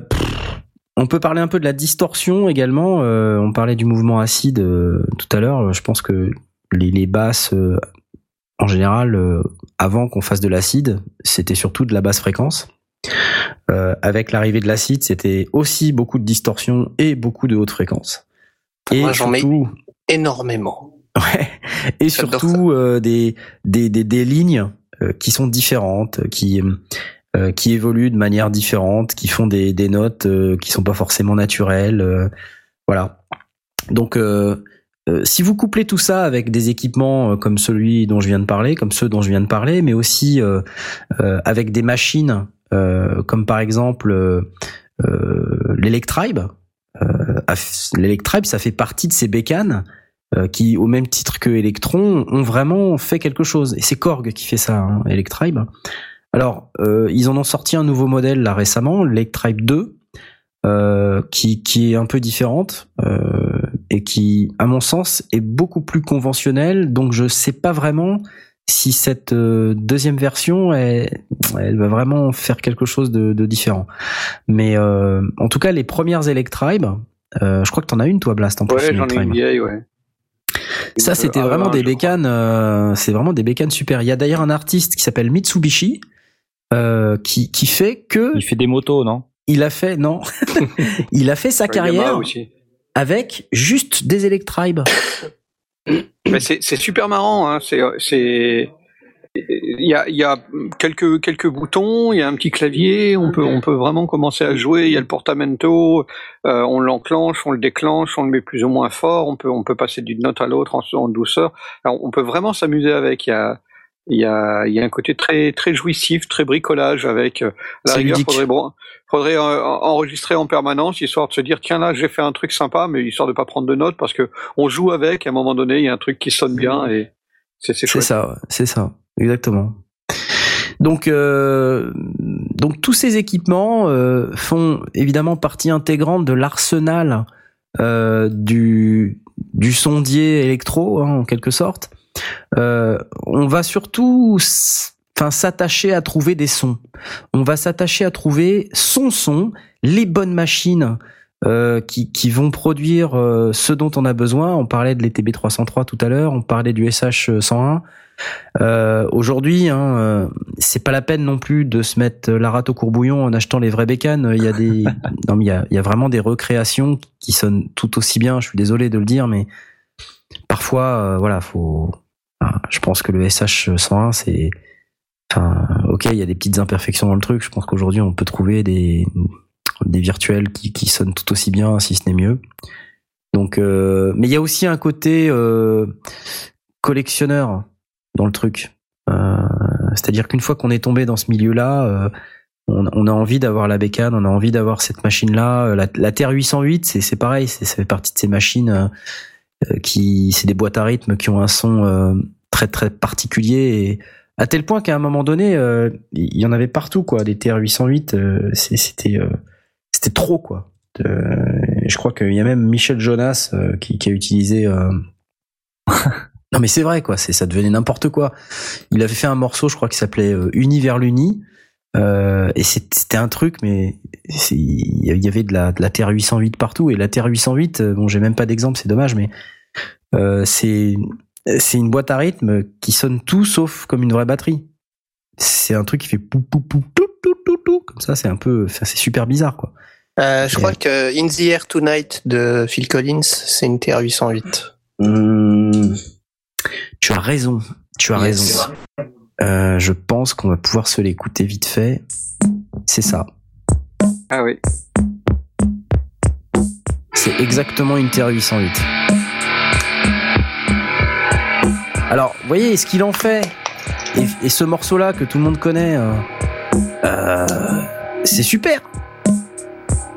on peut parler un peu de la distorsion également. Euh, on parlait du mouvement acide euh, tout à l'heure. Je pense que les, basses, euh, en général, euh, avant qu'on fasse de l'acide, c'était surtout de la basse fréquence. Euh, avec l'arrivée de l'acide, c'était aussi beaucoup de distorsion et beaucoup de haute fréquence. Et Moi, j'en mets énormément. ouais, et surtout euh, des, des, des, des lignes euh, qui sont différentes, qui euh, qui évoluent de manière différente, qui font des, des notes euh, qui sont pas forcément naturelles. euh, voilà. Donc euh, si vous couplez tout ça avec des équipements euh, comme celui dont je viens de parler, comme ceux dont je viens de parler, mais aussi euh, avec des machines comme par exemple l'Electribe. L'Electribe, ça fait partie de ces bécanes qui, au même titre que Electron, ont vraiment fait quelque chose. Et c'est Korg qui fait ça, hein, Electribe. Alors, ils en ont sorti un nouveau modèle là récemment, l'Electribe 2, euh, qui, est un peu différente et qui, à mon sens, est beaucoup plus conventionnelle. Donc, je sais pas vraiment si cette euh, deuxième version, elle, elle va vraiment faire quelque chose de, de différent. Mais euh, en tout cas, les premières Electribe, euh, je crois que t'en as une, toi, Blast, en plus. Ouais, une j'en ai une vieille, ouais. Ça, c'était vraiment des bécanes. euh, c'est vraiment des bécanes super. Il y a d'ailleurs un artiste qui s'appelle Mitsubishi euh, qui qui fait que Il fait des motos, non? il a fait non, il a fait sa carrière aussi. Avec juste des Electribe. C'est super marrant, hein. C'est il y a, quelques quelques boutons, il y a un petit clavier, on peut on peut vraiment commencer à jouer. Il y a le portamento, euh, on l'enclenche, on le déclenche, on le met plus ou moins fort. On peut on peut passer d'une note à l'autre en, douceur. On peut vraiment s'amuser avec. Il y a il y a un côté très très jouissif, très bricolage avec. euh, la rigueur, ludique. faudrait bon, faudrait enregistrer en permanence histoire de se dire tiens là j'ai fait un truc sympa, mais histoire de pas prendre de notes parce que on joue avec. À un moment donné, il y a un truc qui sonne bien et c'est c'est ça, c'est ça, exactement. Donc, euh, donc tous ces équipements euh, font évidemment partie intégrante de l'arsenal euh, du du sondier électro, hein, en quelque sorte. Euh, on va surtout, enfin, s'attacher à trouver des sons. On va s'attacher à trouver son son, les bonnes machines euh, qui, qui vont produire euh, ce dont on a besoin. On parlait de l'ETB 303 tout à l'heure, on parlait du SH 101. Euh, Aujourd'hui, hein, c'est pas la peine non plus de se mettre la rate au courbouillon en achetant les vraies bécanes. Il y a des, non, mais il y a, il y a vraiment des recréations qui sonnent tout aussi bien. Je suis désolé de le dire, mais parfois, euh, voilà, faut. je pense que le SH 101, c'est. Enfin, ok, il y a des petites imperfections dans le truc. Je pense qu'aujourd'hui, on peut trouver des virtuels qui, sonnent tout aussi bien, si ce n'est mieux. Donc, euh, mais il y a aussi un côté euh, collectionneur dans le truc. Euh, C'est-à-dire qu'une fois qu'on est tombé dans ce milieu-là, euh, on, on a envie d'avoir la bécane, on a envie d'avoir cette machine-là. Euh, La, la Terre 808, c'est pareil, ça fait partie de ces machines qui, c'est des boîtes à rythme qui ont un son euh, très très particulier et à tel point qu'à un moment donné, euh, il y en avait partout quoi, des TR 808. euh, c'est- c'était euh, c'était trop quoi. Euh, je crois qu'il y a même Michel Jonas euh, qui, qui a utilisé. euh, non mais c'est vrai quoi, c'est ça devenait n'importe quoi. Il avait fait un morceau, je crois, qui s'appelait euh, Uni vers l'Uni. Euh, et c'était un truc, mais c'est- il y avait de la, de la Terre 808 partout. Et la Terre 808, euh, bon, j'ai même pas d'exemple, c'est dommage, mais euh, c'est c'est une boîte à rythme qui sonne tout sauf comme une vraie batterie. C'est un truc qui fait pou pou pou tout tout tout tout comme ça. C'est un peu, c'est super bizarre quoi. Euh, je Et- crois que In the Air Tonight de Phil Collins, c'est une TR-808. Hum, tu as raison, tu as Yes. raison. Euh, je pense qu'on va pouvoir se l'écouter vite fait. C'est ça. Ah oui. C'est exactement une TR 808. Alors, vous voyez ce qu'il en fait et, et ce morceau-là que tout le monde connaît, euh, euh, c'est super.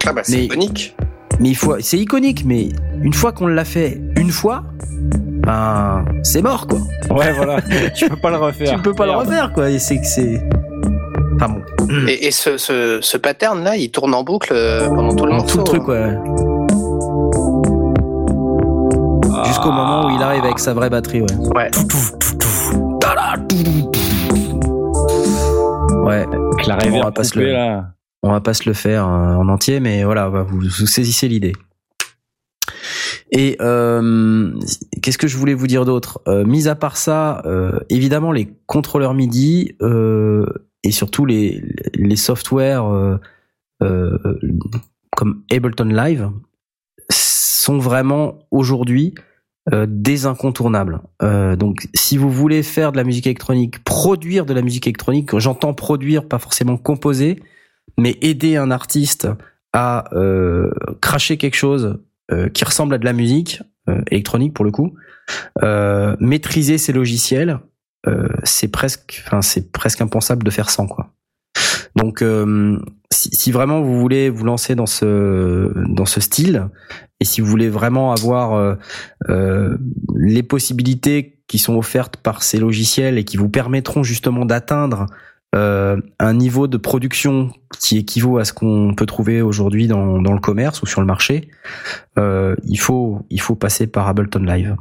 Ah bah c'est iconique. Mais il faut, c'est iconique. Mais une fois qu'on l'a fait une fois, ben c'est mort quoi. Ouais, voilà. tu peux pas le refaire. Tu peux pas le refaire quoi. Et c'est que c'est. Enfin bon. Et, et ce, ce, ce pattern là, il tourne en boucle euh, pendant tout le morceau. tout le truc ouais. Jusqu'au moment où il arrive avec sa vraie batterie ouais. Ouais. Ouais. Avec la On va pas se le- là. On va pas se le faire euh, en entier, mais voilà, vous, saisissez l'idée. Et euh, qu'est-ce que je voulais vous dire d'autre? Euh, Mis à part ça, évidemment les contrôleurs MIDI et surtout les les softwares comme Ableton Live sont vraiment aujourd'hui des incontournables. Donc, si vous voulez faire de la musique électronique, produire de la musique électronique, j'entends produire, pas forcément composer, mais aider un artiste à euh, cracher quelque chose euh, qui ressemble à de la musique euh, électronique pour le coup, euh, maîtriser ses logiciels, euh, c'est presque, enfin c'est presque impensable de faire sans quoi. Donc, euh, si, si vraiment vous voulez vous lancer dans ce dans ce style, et si vous voulez vraiment avoir euh, euh, les possibilités qui sont offertes par ces logiciels et qui vous permettront justement d'atteindre euh, un niveau de production qui équivaut à ce qu'on peut trouver aujourd'hui dans, dans le commerce ou sur le marché, euh, il faut il faut passer par Ableton Live.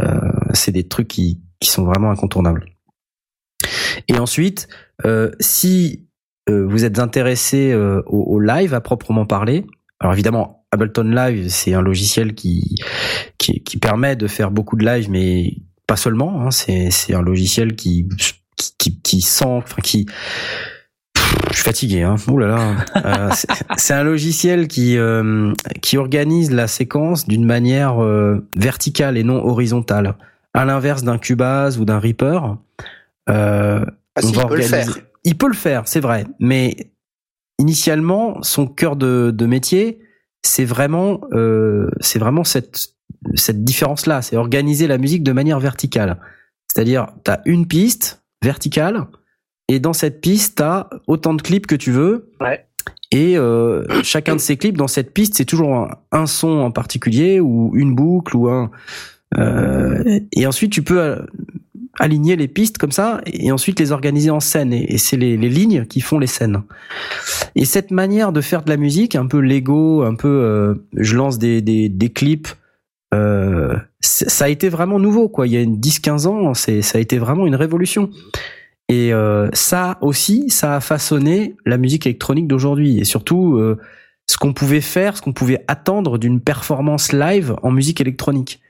Euh, c'est des trucs qui, qui sont vraiment incontournables. Et ensuite, euh, si euh, vous êtes intéressé au, au live à proprement parler, alors évidemment Ableton Live c'est un logiciel qui, qui qui permet de faire beaucoup de live, mais pas seulement. Hein, c'est un logiciel qui qui, qui, qui sent, enfin qui je suis fatigué, hein. Ouh là là. Euh, c'est- un logiciel qui euh, qui organise la séquence d'une manière euh, verticale et non horizontale, à l'inverse d'un Cubase ou d'un Reaper. Ah, on va il peut le faire. Il peut le faire, c'est vrai, mais initialement, son cœur de, de métier, c'est vraiment, c'est vraiment cette cette différence-là, c'est organiser la musique de manière verticale. C'est-à-dire, t'as une piste verticale, et dans cette piste, t'as autant de clips que tu veux. Ouais. Et euh, chacun de ces clips dans cette piste, c'est toujours un, un son en particulier ou une boucle ou un. euh, et ensuite, tu peux euh, aligner les pistes comme ça et ensuite les organiser en scène. Et, et c'est les, les lignes qui font les scènes. Et cette manière de faire de la musique, un peu Lego, un peu, euh, je lance des, des, des clips. Euh, ça a été vraiment nouveau, quoi. Il y a une 10-15 ans, c'est, ça a été vraiment une révolution. Et euh, ça aussi, ça a façonné la musique électronique d'aujourd'hui. Et surtout, euh, ce qu'on pouvait faire, ce qu'on pouvait attendre d'une performance live en musique électronique.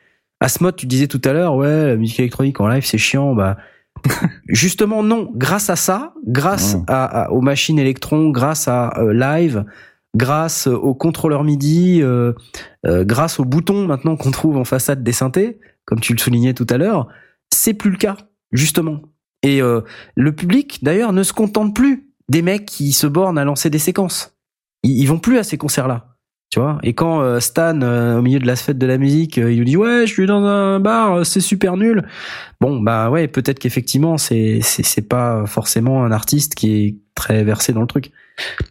Asmod, tu disais tout à l'heure, ouais, la musique électronique en live, c'est chiant. Bah, justement, non. Grâce à ça, grâce à, à- aux machines électrons, grâce à euh, live, grâce au contrôleur MIDI, euh, euh, grâce aux boutons maintenant qu'on trouve en façade des synthés, comme tu le soulignais tout à l'heure, c'est plus le cas, justement. Et euh, le public, d'ailleurs, ne se contente plus des mecs qui se bornent à lancer des séquences. Ils, vont plus à ces concerts-là. Tu vois Et quand euh, Stan, euh, au milieu de la fête de la musique, euh, il nous dit ouais, je suis dans un bar, c'est super nul. Bon, bah ouais, peut-être qu'effectivement, c'est c'est pas forcément un artiste qui est très versé dans le truc.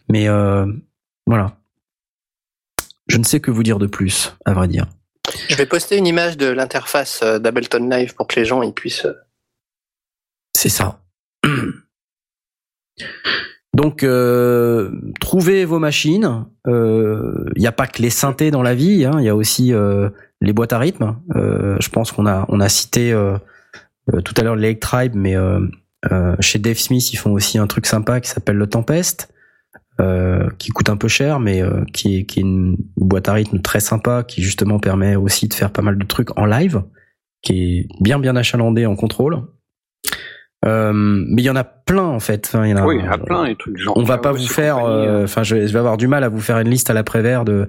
Mais voilà. Je ne sais que vous dire de plus, à vrai dire. Je vais poster une image de l'interface euh, d'Ableton Live pour que les gens ils puissent. euh, C'est ça. Donc, euh, trouvez vos machines. Il n'y a pas que les synthés dans la vie. hein. Il y a aussi euh, les boîtes à rythme. Je pense qu'on a on a cité tout à l'heure l'Electribe, mais chez Dave Smith, ils font aussi un truc sympa qui s'appelle le Tempest, euh, qui coûte un peu cher, mais euh, qui est qui est une boîte à rythme très sympa, qui justement permet aussi de faire pas mal de trucs en live, qui est bien bien achalandé en contrôle. Euh, mais il y en a plein en fait. Enfin, il y en a, Oui, il y en a plein, trucs genre. on va pas Chaos vous et faire, euh, enfin, je, je vais avoir du mal à vous faire une liste à l'après-vert de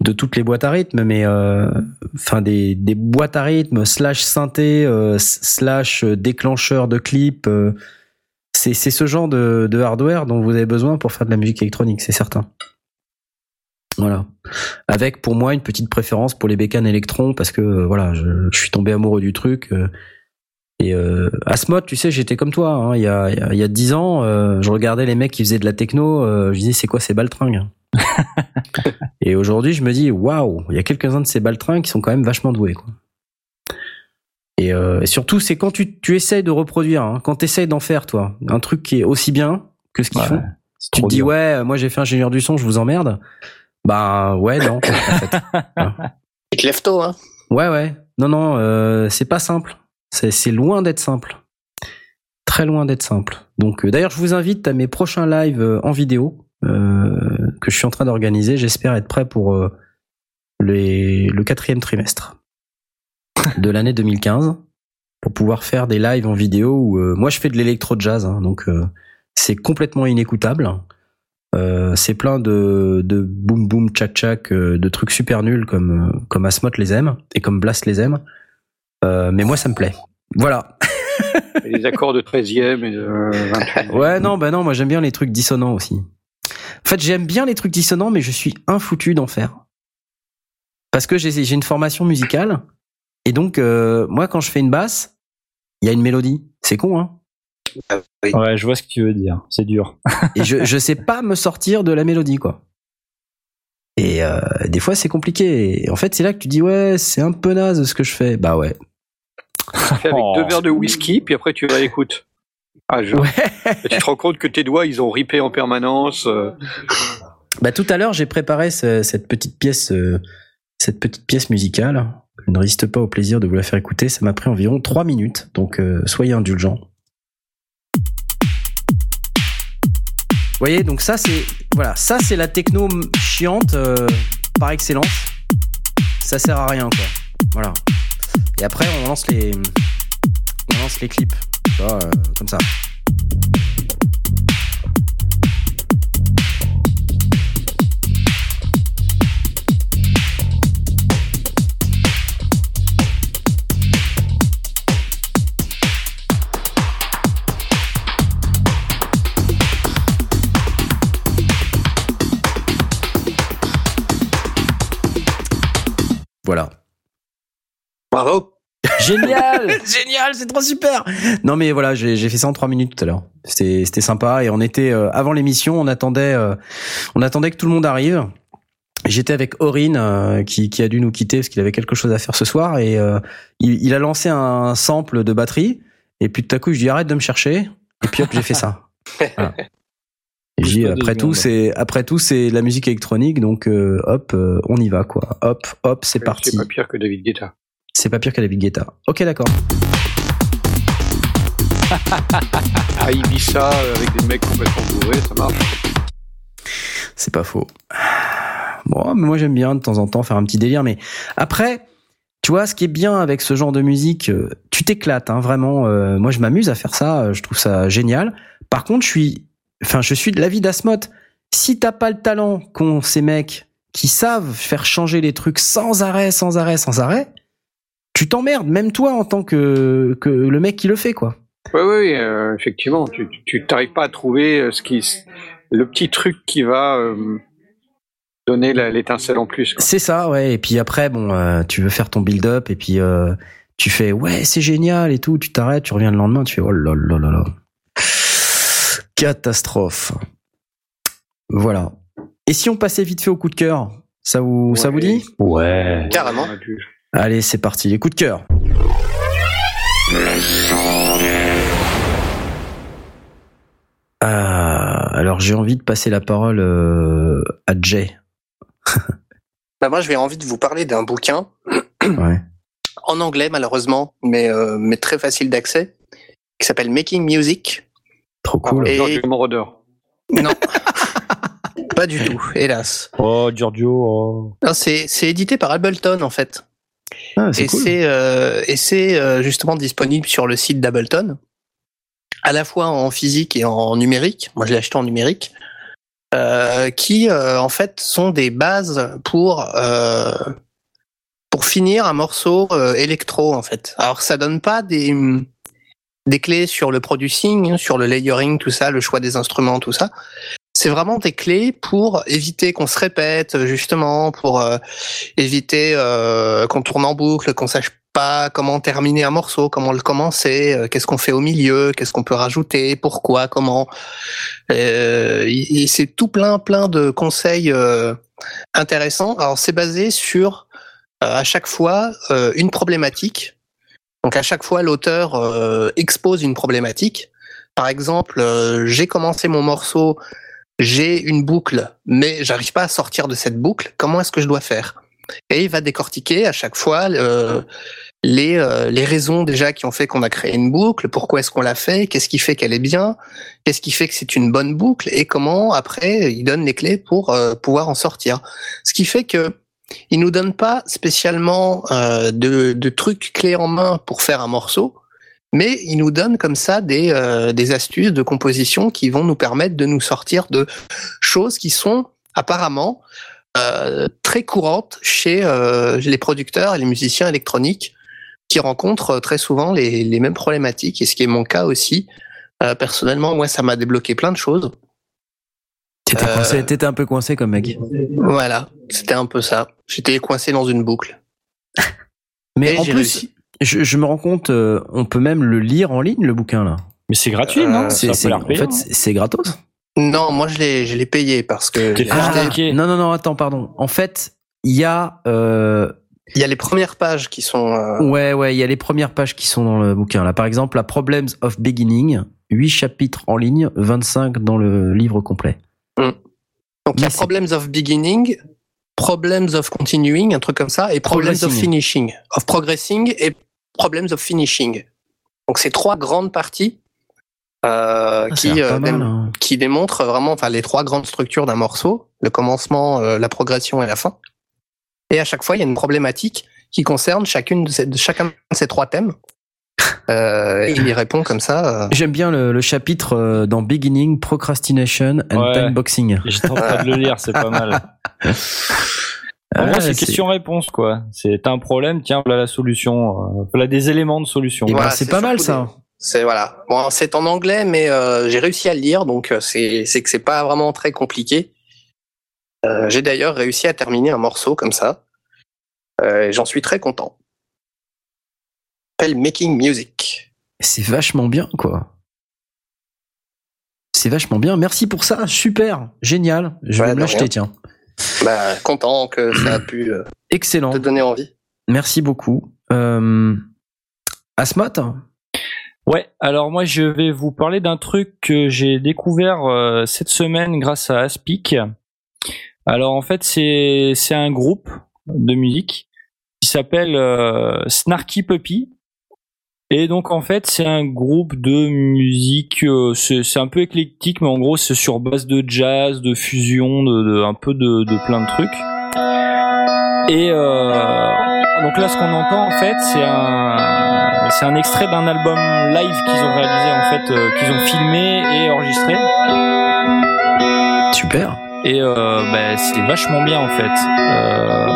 de toutes les boîtes à rythme, mais euh, enfin des des boîtes à rythme slash synthé euh, slash déclencheur de clips. C'est c'est ce genre de de hardware dont vous avez besoin pour faire de la musique électronique, c'est certain. Voilà. Avec pour moi une petite préférence pour les bécanes électrons parce que euh, voilà, je, je suis tombé amoureux du truc. euh, et euh, Asmod, tu sais, j'étais comme toi. Hein, il y a il y a- dix ans, euh, je regardais les mecs qui faisaient de la techno. je disais c'est quoi ces baltringues Et aujourd'hui, je me dis waouh, il y a quelques uns de ces baltringues qui sont quand même vachement doués. Quoi. Et, euh, et surtout, c'est quand tu, tu essayes de reproduire, hein, quand tu essayes d'en faire, toi, un truc qui est aussi bien que ce qu'ils Ouais, font. Tu te dis ouais, moi j'ai fait ingénieur du son, je vous emmerde. Bah ouais, non. en fait. Ils te lèvent tôt, hein. Ouais, ouais. Non, non, euh, c'est pas simple. C'est c'est loin d'être simple. Très loin d'être simple. Donc, euh, d'ailleurs, je vous invite à mes prochains lives euh, en vidéo euh, que je suis en train d'organiser. J'espère être prêt pour euh, les, le quatrième trimestre de l'année 2015 pour pouvoir faire des lives en vidéo où euh, moi je fais de l'électro jazz, hein, donc euh, c'est complètement inécoutable. Euh, c'est plein de, de boom boom tchak tchak, euh, de trucs super nuls comme euh, comme Asmod les aime et comme Blast les aime. Euh, mais moi ça me plaît. Voilà. Les accords de 13e et de 28e. Ouais non bah non moi j'aime bien les trucs dissonants aussi. En fait j'aime bien les trucs dissonants mais je suis infoutu d'en faire parce que j'ai j'ai une formation musicale et donc euh, moi quand je fais une basse il y a une mélodie. C'est con hein. Ouais, je vois ce que tu veux dire. C'est dur. et je je sais pas me sortir de la mélodie quoi. Et euh, des fois c'est compliqué. Et en fait c'est là que tu dis ouais c'est un peu naze ce que je fais. Bah ouais. Tu fais avec Oh. deux verres de whisky, puis après tu vas écoute. Ah, genre. Ouais. Et tu te rends compte que tes doigts, ils ont ripé en permanence. euh. Bah tout à l'heure j'ai préparé ce- cette petite pièce euh, cette petite pièce musicale. Je ne résiste pas au plaisir de vous la faire écouter. Ça m'a pris environ trois minutes donc euh, soyez indulgents. Vous voyez donc ça c'est voilà ça c'est la techno chiante euh, par excellence. Ça sert à rien quoi. Voilà. Et après on lance les on lance les clips. Tu vois, euh, comme ça. Voilà. Bravo. Génial, génial, c'est trop super. Non mais voilà, j'ai fait ça en trois minutes tout à l'heure. C'était c'était sympa et on était euh, avant l'émission, on attendait euh, on attendait que tout le monde arrive. J'étais avec Aurine euh, qui qui a dû nous quitter parce qu'il avait quelque chose à faire ce soir et euh, il, il a lancé un sample de batterie et puis tout à coup je lui dis arrête de me chercher et puis hop j'ai fait ça. Voilà. Et j'ai après tout c'est après tout c'est la musique électronique donc euh, hop euh, on y va quoi. Hop hop c'est parti. C'est pas pire que David Guetta. C'est pas pire qu'à David Guetta. Ok, d'accord. À Ibiza, euh, avec des mecs complètement bourrés, ça marche. C'est pas faux. bon, mais moi j'aime bien de temps en temps faire un petit délire, mais après, tu vois, ce qui est bien avec ce genre de musique, tu t'éclates, hein, vraiment. euh, moi, je m'amuse à faire ça, je trouve ça génial. Par contre, je suis, enfin, je suis de l'avis d'Asmot. Si t'as pas le talent qu'ont ces mecs qui savent faire changer les trucs sans arrêt, sans arrêt, sans arrêt, tu t'emmerdes, même toi en tant que que le mec qui le fait, quoi. Oui, oui, euh, effectivement. Tu tu t'arrives pas à trouver euh, ce qui, le petit truc qui va euh, donner l'étincelle en plus. C'est ça, ouais. Et puis après, bon, euh, tu veux faire ton build-up et puis tu fais ouais, c'est génial et tout. Tu t'arrêtes, tu reviens le lendemain, tu fais oh là là là là. Catastrophe. Voilà. Et si on passait vite fait au coup de cœur, ça vous ça vous dit? Ouais. Carrément. Allez, c'est parti, les coups de cœur. Ah, alors j'ai envie de passer la parole euh, à Jay. Bah, moi, je vais envie de vous parler d'un bouquin Ouais. en anglais malheureusement, mais euh, mais très facile d'accès, qui s'appelle Making Music. Trop cool. Et- Moroder. Non, pas du tout, hélas. Oh, Giorgio. oh. Non, c'est c'est édité par Ableton en fait. Ah, c'est et cool. c'est euh, et c'est euh, justement disponible sur le site d'Ableton, à la fois en physique et en numérique. Moi, je l'ai acheté en numérique, euh, qui euh, en fait sont des bases pour euh, pour finir un morceau euh, électro en fait. Alors ça donne pas des des clés sur le producing, sur le layering, tout ça, le choix des instruments, tout ça. C'est vraiment des clés pour éviter qu'on se répète, justement, pour euh, éviter euh, qu'on tourne en boucle, qu'on sache pas comment terminer un morceau, comment le commencer, euh, qu'est-ce qu'on fait au milieu, qu'est-ce qu'on peut rajouter, pourquoi, comment. C'est tout plein, plein de conseils intéressants. Alors c'est basé sur à chaque fois une problématique. Donc à chaque fois l'auteur euh, expose une problématique. Par exemple, euh, j'ai commencé mon morceau, j'ai une boucle, mais j'arrive pas à sortir de cette boucle. Comment est-ce que je dois faire? Et il va décortiquer à chaque fois euh, les euh, les raisons déjà qui ont fait qu'on a créé une boucle, pourquoi est-ce qu'on l'a fait, qu'est-ce qui fait qu'elle est bien, qu'est-ce qui fait que c'est une bonne boucle, et comment après il donne les clés pour pouvoir en sortir. Ce qui fait que il nous donne pas spécialement euh, de, trucs clés en main pour faire un morceau, mais il nous donne comme ça des, euh, astuces de composition qui vont nous permettre de nous sortir de choses qui sont apparemment euh, très courantes chez les producteurs et les musiciens électroniques qui rencontrent très souvent les, les mêmes problématiques, et ce qui est mon cas aussi. Personnellement, moi, ça m'a débloqué plein de choses. T'étais Euh, coincé- t'étais un peu coincé comme mec. Voilà, c'était un peu ça. J'étais coincé dans une boucle. Mais Et en plus, réussi. je, je me rends compte, euh, on peut même le lire en ligne, le bouquin là. Mais c'est gratuit, Euh, non C'est, Ça c'est- en fait, hein. c'est, c'est gratos. Non, moi je l'ai, je l'ai payé parce que T'es il y fait a- arnaquer. non, non, non, attends, pardon. En fait, il y a, euh, il y a les premières pages qui sont. euh, ouais, ouais, il y a les premières pages qui sont dans le bouquin là. Par exemple, la Problems of Beginning, 8 chapitres en ligne, 25 dans le livre complet. Donc il y a Problems of Beginning, Problems of Continuing, un truc comme ça, et Problems of. Finishing, of Progressing et Problems of Finishing. Donc c'est trois grandes parties euh, Ah, qui euh, mal, hein. qui démontrent vraiment, enfin les trois grandes structures d'un morceau, le commencement, euh, la progression et la fin. Et à chaque fois, il y a une problématique qui concerne chacune de ces, de chacun de ces trois thèmes. Euh, et il y répond comme ça. euh, J'aime bien le, le chapitre euh, dans Beginning, Procrastination and Ouais. Time Boxing. J'étais en train de le lire, c'est pas mal. En Ah, gros, c'est question-réponse, quoi. C'est t'as un problème, tiens, voilà la solution. euh, Voilà des éléments de solution. Eh ben, Voilà, c'est c'est pas mal surtout ça. C'est voilà. Bon, c'est en anglais, mais euh, j'ai réussi à le lire, donc euh, c'est c'est que c'est pas vraiment très compliqué. Euh, j'ai d'ailleurs réussi à terminer un morceau comme ça. Euh, et J'en suis très content. S'appelle Making Music. C'est vachement bien, quoi. C'est vachement bien. Merci pour ça. Super. Génial. Je Ouais, vais me l'acheter, tiens. Bah, content que ça a pu euh, Excellent. te donner envie. Merci beaucoup. Euh... Asmot Ouais, alors moi je vais vous parler d'un truc que j'ai découvert euh, cette semaine grâce à Aspic. Alors en fait c'est c'est un groupe de musique qui s'appelle euh, Snarky Puppy. Et donc en fait c'est un groupe de musique, euh, c'est un peu éclectique mais en gros c'est sur base de jazz, de fusion, de, un peu de, de plein de trucs. Et euh, donc là, ce qu'on entend en fait, c'est un c'est un extrait d'un album live qu'ils ont réalisé en fait, euh, qu'ils ont filmé et enregistré. Super. Et euh, bah, c'est vachement bien en fait. Euh,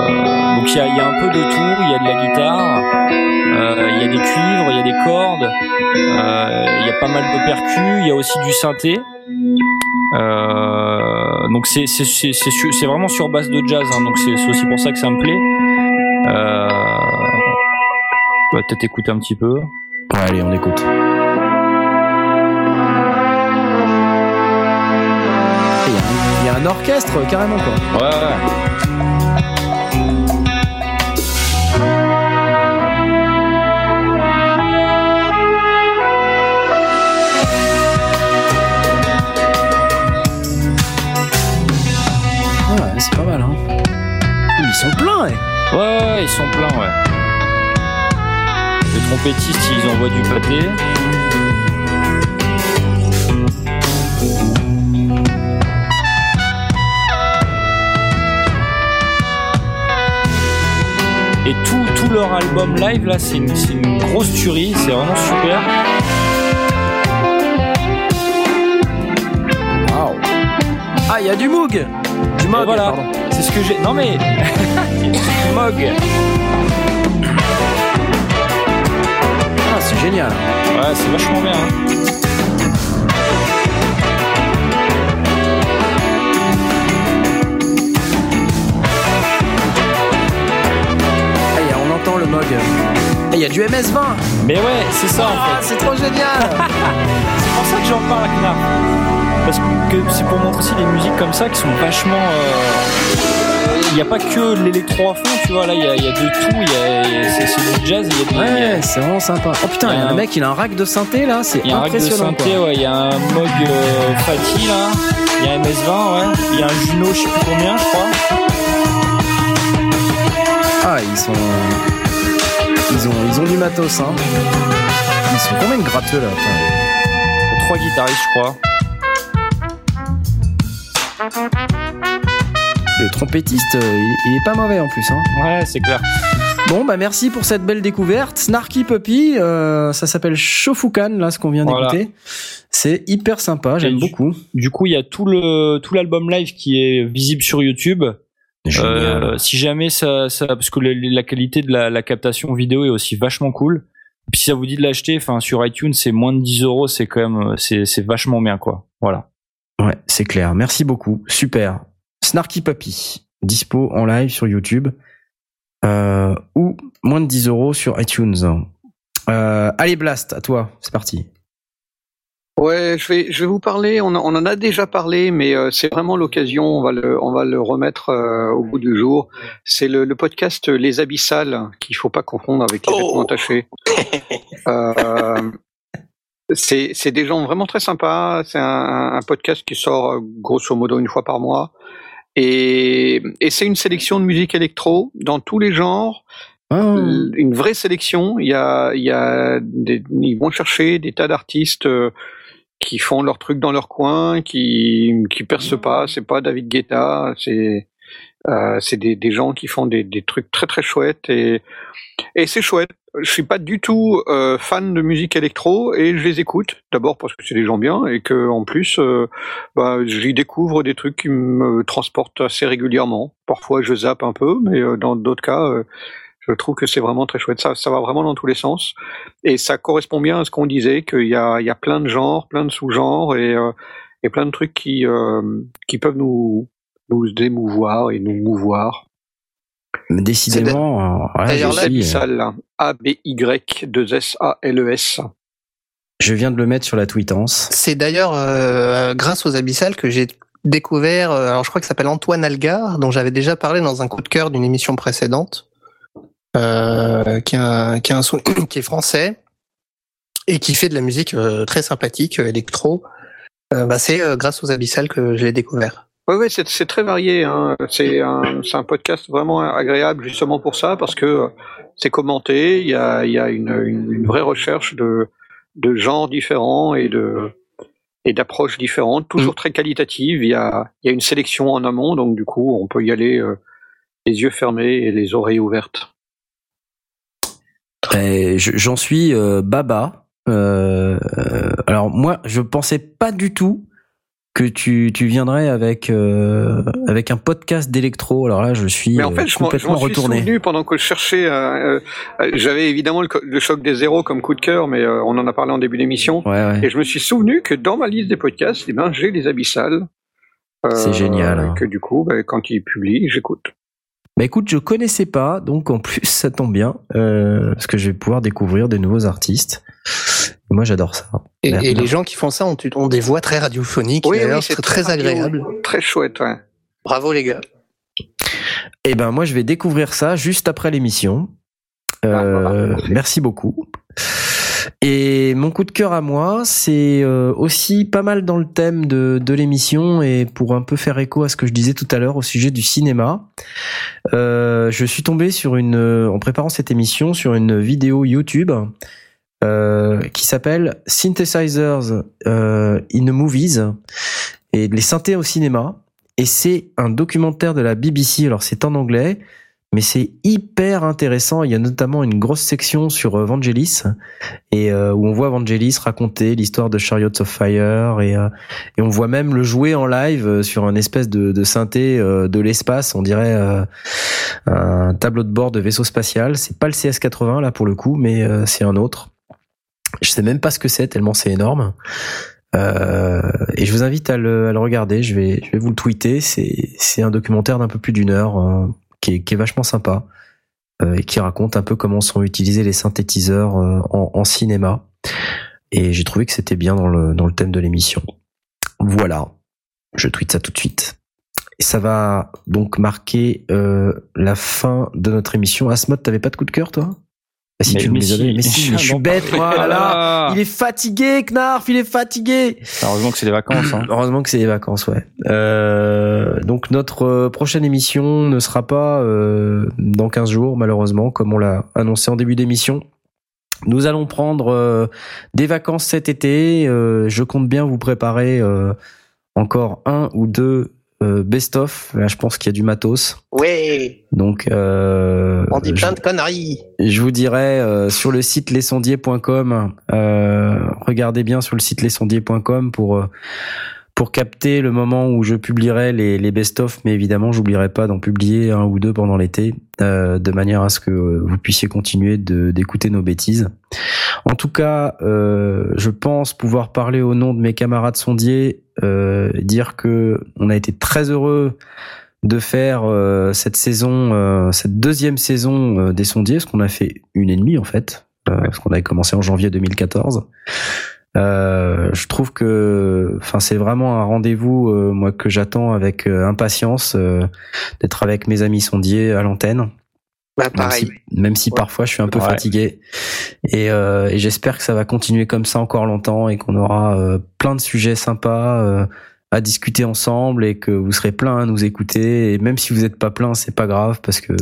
donc il y a, y a un peu de tout, il y a de la guitare, euh, il y a des cuivres, il y a des cordes, il y a pas mal de percus, il y a aussi du synthé. Euh, donc c'est c'est c'est c'est vraiment sur base de jazz, hein, donc c'est aussi pour ça que ça me plaît. Euh, on va peut-être écouter un petit peu. Allez, on écoute. Un- orchestre carrément quoi. Ouais. ouais. Ouais, c'est pas mal hein. Ils sont pleins, ouais. Ouais, ouais, ils sont pleins, ouais. Les trompettistes, ils envoient du pâté. Et tout, tout leur album live, là, c'est une, grosse tuerie, c'est vraiment super. Waouh. Ah, il y a du Moog. Du Moog, voilà, pardon. c'est ce que j'ai. Non mais. Mog. Ah, c'est génial. Ouais, c'est vachement bien. hein. Il y a du MS-20. Mais ouais, c'est ça en fait. Ah, c'est trop génial. C'est pour ça que j'en parle à Knarf. Parce que c'est pour montrer aussi des musiques comme ça qui sont vachement. euh, Il n'y a pas que l'électro à fond, tu vois. Là, il y a, il y a de tout. Il y a, c'est, du jazz, il y a de. Ouais, c'est vraiment sympa. Oh putain, y a a le un- mec, il a un rack de synthé là, c'est Il y a un rack de impressionnant. synthé, ouais. Il y a un Moog euh, Fatih là. Il y a un MS20, ouais. Il y a un Juno, je sais plus combien, je crois. Ah, ils sont. Ils ont, ils ont du matos, hein. Ils sont combien de gratteux là Trois guitaristes, je crois. Le trompettiste, euh, il, il est pas mauvais en plus, hein. Ouais, c'est clair. Bon, bah merci pour cette belle découverte. Snarky Puppy, euh, ça s'appelle Shofukan, là, ce qu'on vient Voilà. d'écouter. C'est hyper sympa, j'aime beaucoup. Du coup, il y a tout le tout l'album live qui est visible sur YouTube. Euh, si jamais ça, ça parce que la qualité de la, la captation vidéo est aussi vachement cool. Puis si ça vous dit de l'acheter, enfin sur iTunes, c'est moins de 10 euros, c'est quand même, euh, c'est c'est vachement bien quoi. Voilà. Ouais, c'est clair. Merci beaucoup. Super. Snarky Puppy, dispo en live sur YouTube. Euh, ou moins de 10 euros sur iTunes. Euh, allez, Blast, à toi. C'est parti. Ouais, je vais, je vais vous parler. On, en- on en a déjà parlé, mais euh, c'est vraiment l'occasion. On va le, on va le remettre euh, au bout du jour. C'est le, le podcast Les Abyssales qu'il faut pas confondre avec les Oh. vêtements attachés. Euh, c'est, c'est des gens vraiment très sympas. C'est un, un podcast qui sort grosso modo une fois par mois, et, et c'est une sélection de musique électro dans tous les genres Ah, une vraie sélection. Il y a, il y a des, ils vont chercher des tas d'artistes euh, qui font leur truc dans leur coin, qui qui percent pas. C'est pas David Guetta, c'est euh, c'est des, des gens qui font des, des trucs très très chouettes et et c'est chouette. Je suis pas du tout euh, fan de musique électro et je les écoute d'abord parce que c'est des gens bien et que en plus euh, bah, j'y découvre des trucs qui me transportent assez régulièrement. Parfois je zappe un peu, mais euh, dans d'autres cas euh, je trouve que c'est vraiment très chouette. Ça, ça va vraiment dans tous les sens. Et ça correspond bien à ce qu'on disait, qu'il y a, il y a plein de genres, plein de sous-genres et, euh, et plein de trucs qui, euh, qui peuvent nous, nous émouvoir et nous mouvoir. mais décidément, euh, ouais, D'ailleurs, je, là, suis, Abyssal, A-B-Y-2-S-A-L-E-S. je viens de le mettre sur la tweetance. C'est d'ailleurs euh, grâce aux Abyssales que j'ai découvert, alors je crois qu'il s'appelle Antoine Algar, dont j'avais déjà parlé dans un coup de cœur d'une émission précédente, euh, qui, est un- qui, est un son- qui est français et qui fait de la musique euh, très sympathique, euh, électro. Bah, c'est grâce aux Abyssales que je l'ai découvert. Oui, oui, c'est très varié. Hein. C'est un, podcast vraiment agréable justement pour ça, parce que c'est commenté, il y a, y a une, une, une vraie recherche de, de genres différents et de et d'approches différentes, toujours très qualitatives. Il y a, il y a une sélection en amont, donc du coup, on peut y aller euh, les yeux fermés et les oreilles ouvertes. Je- J'en suis euh, baba. Euh, euh, alors moi, je pensais pas du tout que tu, tu viendrais avec euh, avec un podcast d'électro. Alors là, je suis Mais en fait, je m'en je complètement m'en suis retourné. souvenu pendant que je cherchais. euh, euh, J'avais évidemment le, choc des zéros comme coup de cœur, mais on en a parlé en début d'émission. Ouais, ouais. Et je me suis souvenu que dans ma liste des podcasts, eh ben, j'ai les abyssales. C'est génial, hein. Que du coup, ben, quand ils publient, j'écoute. Bah écoute, je connaissais pas, donc en plus ça tombe bien euh, parce que je vais pouvoir découvrir des nouveaux artistes. Et moi, j'adore ça. Et, les gens qui font ça ont, ont des voix très radiophoniques. Oui, d'ailleurs, oui, c'est très, très agréable. Très chouette. Ouais. Bravo les gars. Eh ben moi je vais découvrir ça juste après l'émission. Ah, Euh, merci beaucoup. Et mon coup de cœur à moi, c'est euh, aussi pas mal dans le thème de, de l'émission et pour un peu faire écho à ce que je disais tout à l'heure au sujet du cinéma. Euh, je suis tombé sur une, en préparant cette émission, sur une vidéo YouTube euh, qui s'appelle Synthesizers euh, in the Movies et les synthés au cinéma. Et c'est un documentaire de la BBC. Alors c'est en anglais, mais c'est hyper intéressant. Il y a notamment une grosse section sur euh, Vangelis et euh, où on voit Vangelis raconter l'histoire de Chariots of Fire et euh, on voit même le jouer en live sur un espèce de, synthé de l'espace. On dirait un tableau de bord de vaisseau spatial. C'est pas le CS80 là pour le coup, mais c'est un autre. Je sais même pas ce que c'est tellement c'est énorme. Et je vous invite à le, regarder. Je vais, je vais vous le tweeter. C'est, un documentaire d'un peu plus d'une heure qui, est, vachement sympa euh, et qui raconte un peu comment sont utilisés les synthétiseurs euh, en, cinéma. Et j'ai trouvé que c'était bien dans le, dans le thème de l'émission. Voilà. Je tweete ça tout de suite. Et ça va donc marquer euh, la fin de notre émission. Asmod, t'avais pas de coup de cœur, toi? Ah, si Mais- tu mais me si. Mais si, mais je suis bête, moi. parlais. là, là. Il est fatigué, Knarf, il est fatigué. Heureusement que c'est des vacances. Hein. Heureusement que c'est les vacances, ouais. Euh, donc notre euh, prochaine émission ne sera pas euh, dans 15 jours, malheureusement, comme on l'a annoncé en début d'émission. Nous allons prendre euh, des vacances cet été. Euh, je compte bien vous préparer euh, encore un ou deux euh, best-of. Là, je pense qu'il y a du matos. Ouais, Donc, euh, on dit je- plein de conneries. je vous dirais euh, sur le site lesondiers.com, euh, regardez bien sur le site lesondiers.com pour euh, pour capter le moment où je publierai les, les best-of, mais évidemment, j'oublierai pas d'en publier un ou deux pendant l'été, euh, de manière à ce que vous puissiez continuer d'écouter nos bêtises. En tout cas, euh, je pense pouvoir parler au nom de mes camarades sondiers, euh, dire que on a été très heureux de faire cette saison, cette deuxième saison des sondiers, parce qu'on a fait une et demie en fait, parce qu'on avait commencé en janvier 2014. Euh, je trouve que, enfin, c'est vraiment un rendez-vous euh, moi que j'attends avec euh, impatience euh, d'être avec mes amis sondiers à l'antenne. Bah Même si, même si parfois je suis un peu Ouais. fatigué. Et, euh, et j'espère que ça va continuer comme ça encore longtemps et qu'on aura euh, plein de sujets sympas euh, à discuter ensemble et que vous serez plein à nous écouter. Et même si vous n'êtes pas plein, c'est pas grave parce que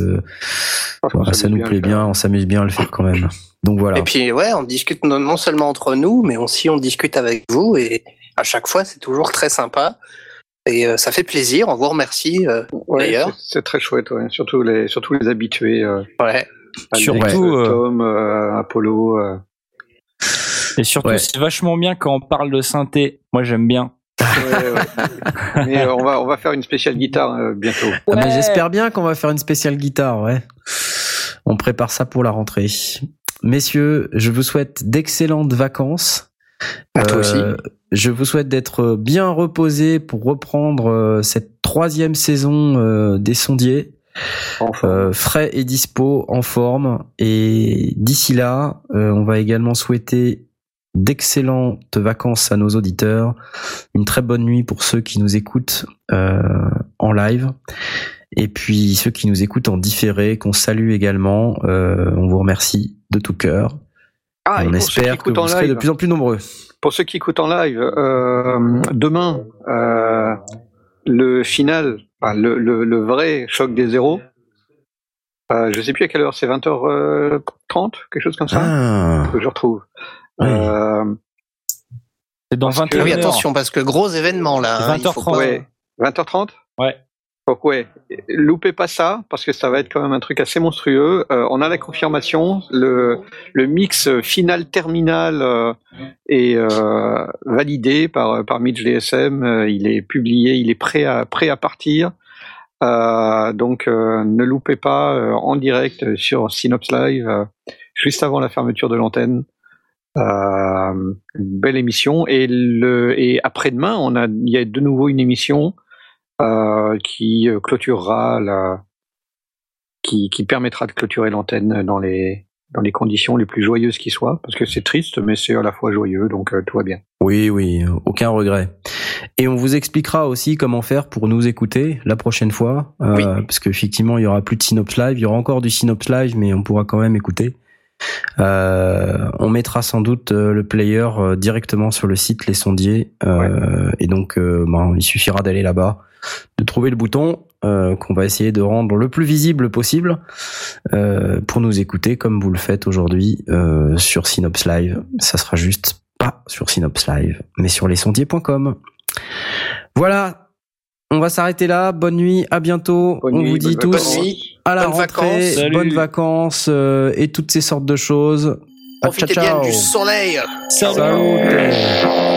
voilà, ça nous plaît bien, on s'amuse bien à le faire quand même. Donc voilà. Et puis ouais, on discute non, seulement entre nous, mais aussi on discute avec vous et à chaque fois c'est toujours très sympa et euh, ça fait plaisir. On vous remercie. euh, Ouais, D'ailleurs. c'est- très chouette, ouais. surtout les surtout les habitués. Euh, ouais. Surtout, Tom, euh, Apollo. euh. Et surtout, Ouais. c'est vachement bien quand on parle de synthé. Moi, j'aime bien. Ouais, ouais. Mais euh, on va on va faire une spéciale guitare euh, bientôt. Ah. J'espère bien qu'on va faire une spéciale guitare, ouais. On prépare ça pour la rentrée. Messieurs, je vous souhaite d'excellentes vacances. À toi aussi. Euh, Je vous souhaite d'être bien reposés pour reprendre euh, cette troisième saison euh, des sondiers, Enfin, euh, frais et dispo, en forme. Et d'ici là, euh, on va également souhaiter d'excellentes vacances à nos auditeurs, une très bonne nuit pour ceux qui nous écoutent euh, en live. Et puis ceux qui nous écoutent en différé, qu'on salue également, euh, on vous remercie de tout cœur. ah, Et on espère que vous en serez de plus en plus nombreux. pour ceux qui écoutent en live, euh, demain, euh, le final, enfin, le, le, le vrai choc des zéros. Je sais plus à quelle heure, c'est 20h30, quelque chose comme ça, Ah, que je retrouve. Oui. Euh, C'est dans Parce que- 21 Ah oui, attention parce que gros événement là. hein, il faut 20h30. ouais, 20h30 Ouais. Donc ouais, loupez pas ça parce que ça va être quand même un truc assez monstrueux. Euh, on a la confirmation, le, le mix final terminal euh, est euh, validé par par Mitch DSM. Euh, il est publié, il est prêt à prêt à partir. Euh, donc ne loupez pas en direct sur Synops Live juste avant la fermeture de l'antenne. Euh, belle émission et le et après-demain on a il y a de nouveau une émission euh, qui clôturera la qui, qui permettra de clôturer l'antenne dans les dans les conditions les plus joyeuses qui soient parce que c'est triste mais c'est à la fois joyeux donc euh, tout va bien. Oui oui, aucun regret. Et on vous expliquera aussi comment faire pour nous écouter la prochaine fois euh, Oui. parce qu'effectivement il y aura plus de Synops Live, il y aura encore du Synops Live mais on pourra quand même écouter. Euh, on mettra sans doute euh, le player euh, directement sur le site Les Sondiers euh, et donc ben, il suffira d'aller là-bas, de trouver le bouton euh, qu'on va essayer de rendre le plus visible possible euh, pour nous écouter comme vous le faites aujourd'hui euh, sur Synops Live. Ça sera juste pas sur Synops Live, mais sur lesondiers.com. Voilà, on va s'arrêter là. Bonne nuit, à bientôt. Bonne on nuit, vous dit tous. Bonne à la bonnes rentrée, vacances. Bonnes vacances euh, et toutes ces sortes de choses. Ah, Profitez ciao, bien du soleil. Salut. Salut.